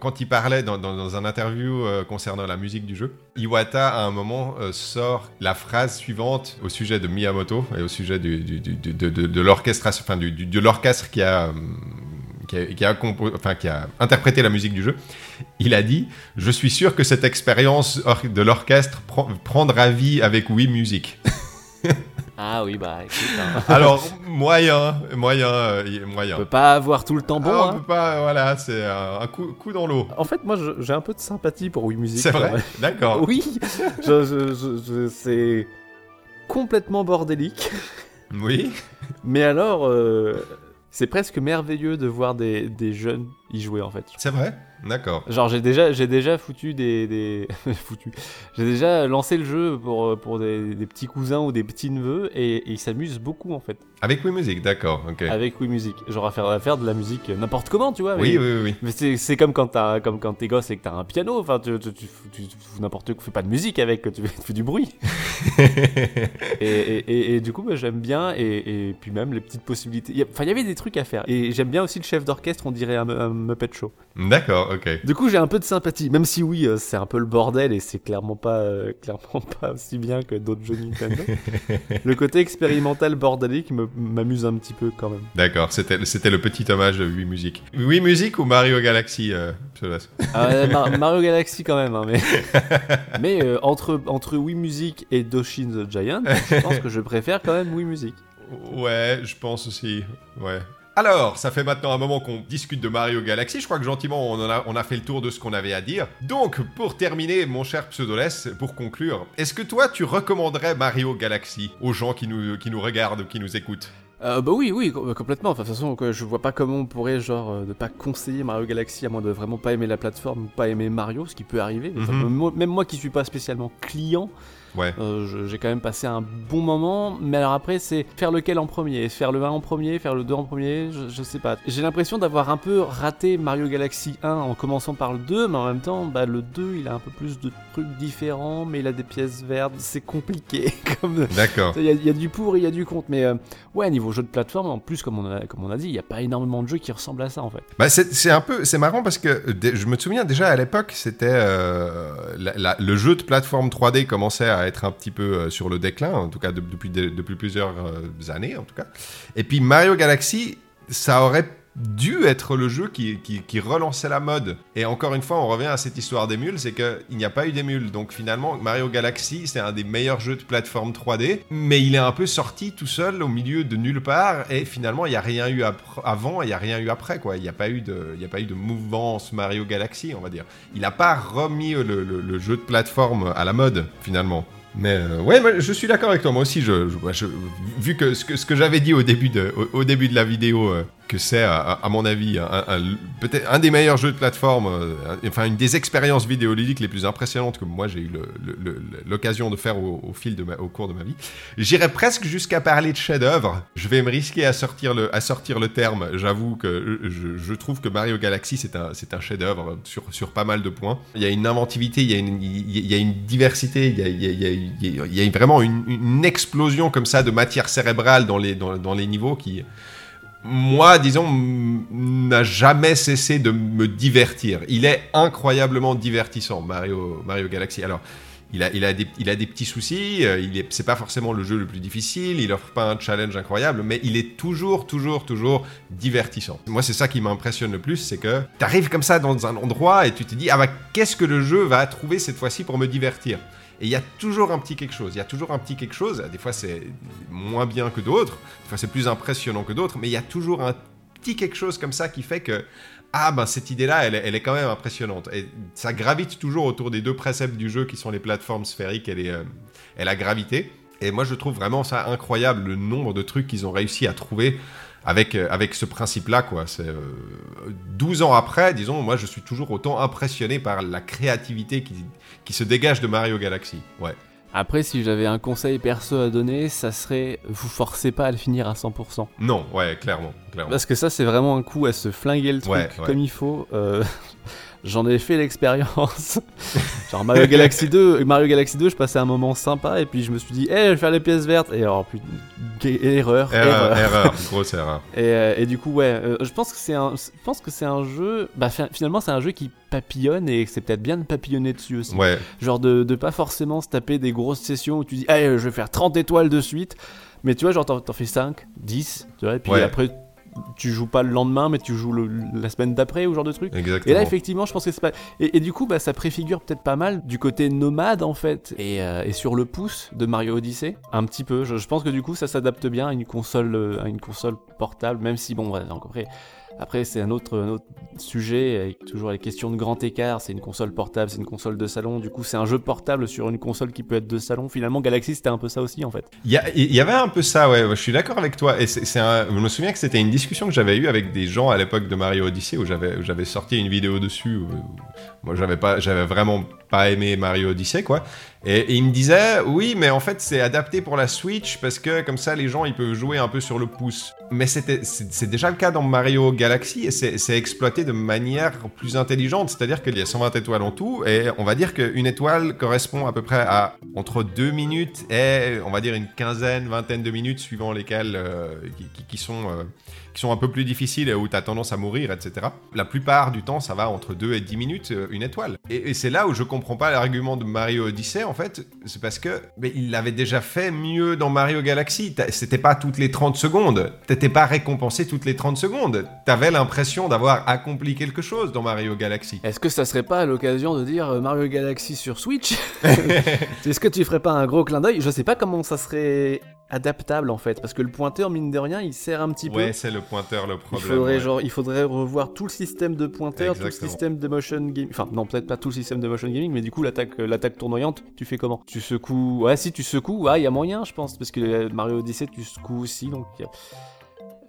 quand il parlait dans, un interview euh, concernant la musique du jeu, Iwata à un moment euh, sort la phrase suivante au sujet de Miyamoto et au sujet de, enfin du, de l'orchestre qui a, euh, qui a, interprété la musique du jeu. Il a dit Je suis sûr que cette expérience de l'orchestre prend- prendra vie avec Wii Music. <laughs> Ah oui, bah écoute, hein. <laughs> Alors, moyen, moyen, euh, y- on moyen. peut pas avoir tout le temps bon. Ah, on hein. peut pas, voilà, c'est un, un coup, coup dans l'eau. En fait, moi, j'ai un peu de sympathie pour Wii Music. C'est vrai. D'accord. <laughs> Oui, je, je- je- je- c'est complètement bordélique. Oui. Mais alors, euh, c'est presque merveilleux de voir des, des jeunes y jouer en fait. C'est vrai? D'accord. Genre j'ai déjà, j'ai déjà foutu des, des... <laughs> foutu. J'ai déjà lancé le jeu pour, pour des, petits cousins ou des petits neveux et ils s'amusent beaucoup en fait Avec Wii Music, d'accord, ok. avec Wii Music. Genre à faire, à faire de la musique n'importe comment, tu vois. mais- Oui, oui, oui. Mais c'est, comme quand t'as, comme quand t'es gosse et que t'as un piano. Enfin, tu, tu, tu, tu- n'importe fais pas de musique avec, tu, fais du bruit. <laughs> et, et, et, et du coup, bah, j'aime bien et, puis même les petites possibilités. Enfin, il y avait des trucs à faire. Et j'aime bien aussi le chef d'orchestre, on dirait un, un Muppet Show. D'accord, ok. Du coup, j'ai un peu de sympathie, même si oui, euh, c'est un peu le bordel et c'est clairement pas, euh, clairement <laughs> pas aussi bien que d'autres jeux Nintendo. <laughs> le côté expérimental bordélique me- m'amuse un petit peu quand même. D'accord, c'était c'était le petit hommage de Wii Music. Wii Music ou Mario Galaxy, euh, Ah Mar- Mario Galaxy quand même, hein, mais, <laughs> mais euh, entre, entre Wii Music et Doshin the Giant, je pense que je préfère quand même Wii Music. Ouais, je pense aussi. Ouais. Alors, ça fait maintenant un moment qu'on discute de Mario Galaxy. Je crois que gentiment, on, en a, on a fait le tour de ce qu'on avait à dire. Donc, pour terminer, mon cher Pseudoless, pour conclure, est-ce que toi, tu recommanderais Mario Galaxy aux gens qui nous, qui nous regardent, qui nous écoutent? Euh, bah oui, oui, com- complètement. Enfin, de toute façon, je vois pas comment on pourrait, genre, euh, ne pas conseiller Mario Galaxy à moins de vraiment pas aimer la plateforme, pas aimer Mario, ce qui peut arriver. Enfin, Mhm. même moi qui suis pas spécialement client, Ouais. euh, j'ai quand même passé un bon moment. Mais alors après, c'est faire lequel en premier? Faire le 1 en premier, faire le 2 en premier? Je, je sais pas. J'ai l'impression d'avoir un peu raté Mario Galaxy 1 en commençant par le 2, mais en même temps, bah, le 2, il a un peu plus de trucs différents, mais il a des pièces vertes. C'est compliqué. <laughs> comme... D'accord. Il y, a, il y a du pour et il y a du contre, mais euh, ouais, niveau jeu de plateforme, en plus, comme on a, comme on a dit, il n'y a pas énormément de jeux qui ressemblent à ça en fait. Bah, c'est un peu, c'est marrant parce que je me souviens déjà à l'époque, c'était euh, le jeu de plateforme 3D commençait à être un petit peu euh, sur le déclin, en tout cas de- depuis, de- depuis plusieurs euh, années en tout cas. Et puis Mario Galaxy, ça aurait dû être le jeu qui, relançait la mode. Et encore une fois, on revient à cette histoire d'émule, c'est qu'il n'y a pas eu d'émule. Donc finalement, Mario Galaxy, c'est un des meilleurs jeux de plateforme 3D, mais il est un peu sorti tout seul au milieu de nulle part. Et finalement, il n'y a rien eu avant, et il n'y a rien eu après. quoi. Il n'y a, pas eu de- mouvance Mario Galaxy, on va dire. Il n'a pas remis le, jeu de plateforme à la mode, finalement. Mais euh, ouais, je suis d'accord avec toi. Moi aussi, je, vu que ce que, j'avais dit au début de, au, au début de la vidéo, euh, que c'est, à, mon avis, peut-être un des meilleurs jeux de plateforme, euh, enfin une des expériences vidéoludiques les plus impressionnantes que moi j'ai eu l'occasion de faire au, fil au cours de ma vie. J'irais presque jusqu'à parler de chef-d'œuvre. Je vais me risquer à sortir le, à sortir le terme. J'avoue que je, je trouve que Mario Galaxy c'est un, c'est un chef-d'œuvre sur, sur pas mal de points. Il y a une inventivité, il y a une, il y a une diversité, il y a- il y a vraiment une, une explosion comme ça de matière cérébrale dans les, dans, dans les niveaux qui, moi, disons, n'a jamais cessé de me divertir. Il est incroyablement divertissant, Mario, Mario Galaxy. Alors, il a, a, des, petits soucis, euh, il est, c'est pas forcément le jeu le plus difficile, il offre pas un challenge incroyable, mais il est toujours, toujours, toujours divertissant. Moi, c'est ça qui m'impressionne le plus, c'est que tu arrives comme ça dans un endroit et tu te dis, ah bah, qu'est-ce que le jeu va trouver cette fois-ci pour me divertir? Et il y a toujours un petit quelque chose, il y a toujours un petit quelque chose, des fois c'est moins bien que d'autres, des fois c'est plus impressionnant que d'autres, mais il y a toujours un petit quelque chose comme ça qui fait que, ah ben cette idée-là, elle, est- quand même impressionnante. Et ça gravite toujours autour des deux préceptes du jeu qui sont les plateformes sphériques et, les, euh, la gravité. Et moi je trouve vraiment ça incroyable, le nombre de trucs qu'ils ont réussi à trouver avec, euh, avec ce principe-là, quoi. C'est, euh, 12 ans après, disons, moi je suis toujours autant impressionné par la créativité qui, qui se dégage de Mario Galaxy. Ouais. Après, si j'avais un conseil perso à donner, ça serait vous forcez pas à le finir à 100%. Non, ouais, clairement. clairement. Parce que ça, c'est vraiment un coup à se flinguer le truc Ouais, ouais. comme il faut. Euh, <laughs> J'en ai fait l'expérience. <laughs> Genre Mario Galaxy 2, Mario Galaxy 2, je passais un moment sympa et puis je me suis dit, eh, je vais faire les pièces vertes. Et alors, putain, erreur, Erreur, erreur. erreur, <laughs> grosse erreur. Et, euh, et du coup, ouais, euh, je pense que c'est un, je pense que c'est un jeu. Bah, fi- finalement, c'est un jeu qui papillonne et c'est peut-être bien de papillonner dessus aussi. Ouais, Genre de, de pas forcément se taper des grosses sessions où tu dis, allez, je vais faire 30 étoiles de suite. Mais tu vois, genre, t'en t'en fais 5, 10, tu vois, et puis Ouais. après, tu joues pas le lendemain, mais tu joues le- la semaine d'après ou genre de truc. exactement. Et là, effectivement, je pense que c'est pas. Et, et du coup, bah, ça préfigure peut-être pas mal du côté nomade en fait, et, euh, et sur le pouce de Mario Odyssey, un petit peu. Je, je pense que du coup, ça s'adapte bien à une console, euh, à une console portable, même si, bon, ouais, donc après, après c'est un autre, autre sujet, avec toujours les questions de grand écart, c'est une console portable, c'est une console de salon, du coup c'est un jeu portable sur une console qui peut être de salon, finalement Galaxy c'était un peu ça aussi en fait. Il y, avait un peu ça, ouais, je suis d'accord avec toi, et je me souviens que c'était une discussion que j'avais eue avec des gens à l'époque de Mario Odyssey, où j'avais, sorti une vidéo dessus, moi j'avais, pas, vraiment pas aimé Mario Odyssey, quoi. Et, et il me disait, oui, mais en fait, c'est adapté pour la Switch parce que comme ça, les gens, ils peuvent jouer un peu sur le pouce. Mais c'est, déjà le cas dans Mario Galaxy et c'est, exploité de manière plus intelligente. C'est-à-dire qu'il y a 120 étoiles en tout et on va dire qu'une étoile correspond à peu près à entre 2 minutes et on va dire une quinzaine, vingtaine de minutes suivant lesquelles euh, qui, sont, euh, qui sont un peu plus difficiles et où tu as tendance à mourir, etc. La plupart du temps, ça va entre 2 et 10 minutes, euh, une étoile. Et, c'est là où je comprends pas l'argument de Mario Odyssey, en fait. C'est parce que mais il l'avait déjà fait mieux dans Mario Galaxy. C'était pas toutes les 30 secondes. T'étais pas récompensé toutes les 30 secondes. T'avais l'impression d'avoir accompli quelque chose dans Mario Galaxy. Est-ce que ça serait pas l'occasion de dire euh, Mario Galaxy sur Switch <laughs> Est-ce que tu ferais pas un gros clin d'œil? Je sais pas comment ça serait adaptable en fait, parce que le pointeur, mine de rien, il sert un petit peu. Ouais, c'est le pointeur le Il problème. faudrait, ouais. genre, il faudrait revoir tout le système de pointeur, tout le système de motion gaming. Enfin, non, peut-être pas tout le système de motion gaming, mais du coup, l'attaque, euh, l'attaque tournoyante, tu fais comment? Tu secoues. Ouais, si tu secoues, il y a moyen, je pense, parce que euh, Mario Odyssey, tu secoues aussi, donc.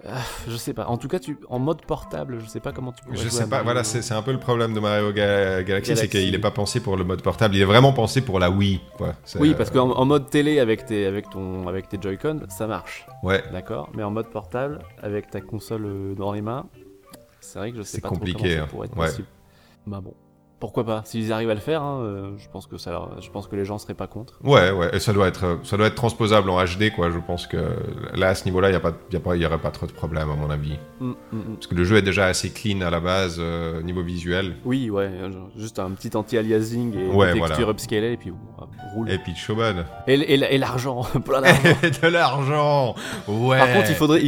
Ah, je sais pas. En tout cas, tu, en mode portable, je sais pas comment tu pourrais Je sais pas, Mario- voilà, c'est un peu le problème de Mario Ga- Galaxy, c'est qu'il est pas pensé pour le mode portable, il est vraiment pensé pour la Wii, quoi. Oui, euh, parce qu'en en mode télé avec tes, avec ton, avec tes Joy-Con, ça marche, Ouais, d'accord. Mais en mode portable, avec ta console euh, dans les mains, c'est vrai que je sais C'est pas trop compliqué, comment ça hein. pourrait être Ouais. possible. Bah bon, pourquoi pas S'ils arrivent à le faire, hein, euh, je pense que ça, je pense que les gens seraient pas contre. ouais, ouais, et ça doit être, ça doit être transposable en HD, quoi. Je pense que là, à ce niveau-là, il y a pas, y a pas, y aurait pas trop de problème, à mon avis. Mm, mm, mm. Parce que le jeu est déjà assez clean à la base, euh, au niveau visuel. Oui, ouais, euh, juste un petit anti-aliasing et Ouais, une voilà. texture upscalée et puis on roule. Et puis Showman. Et, et et l'argent, <laughs> plein d'argent. <laughs> de l'argent Ouais Par contre, il faudrait,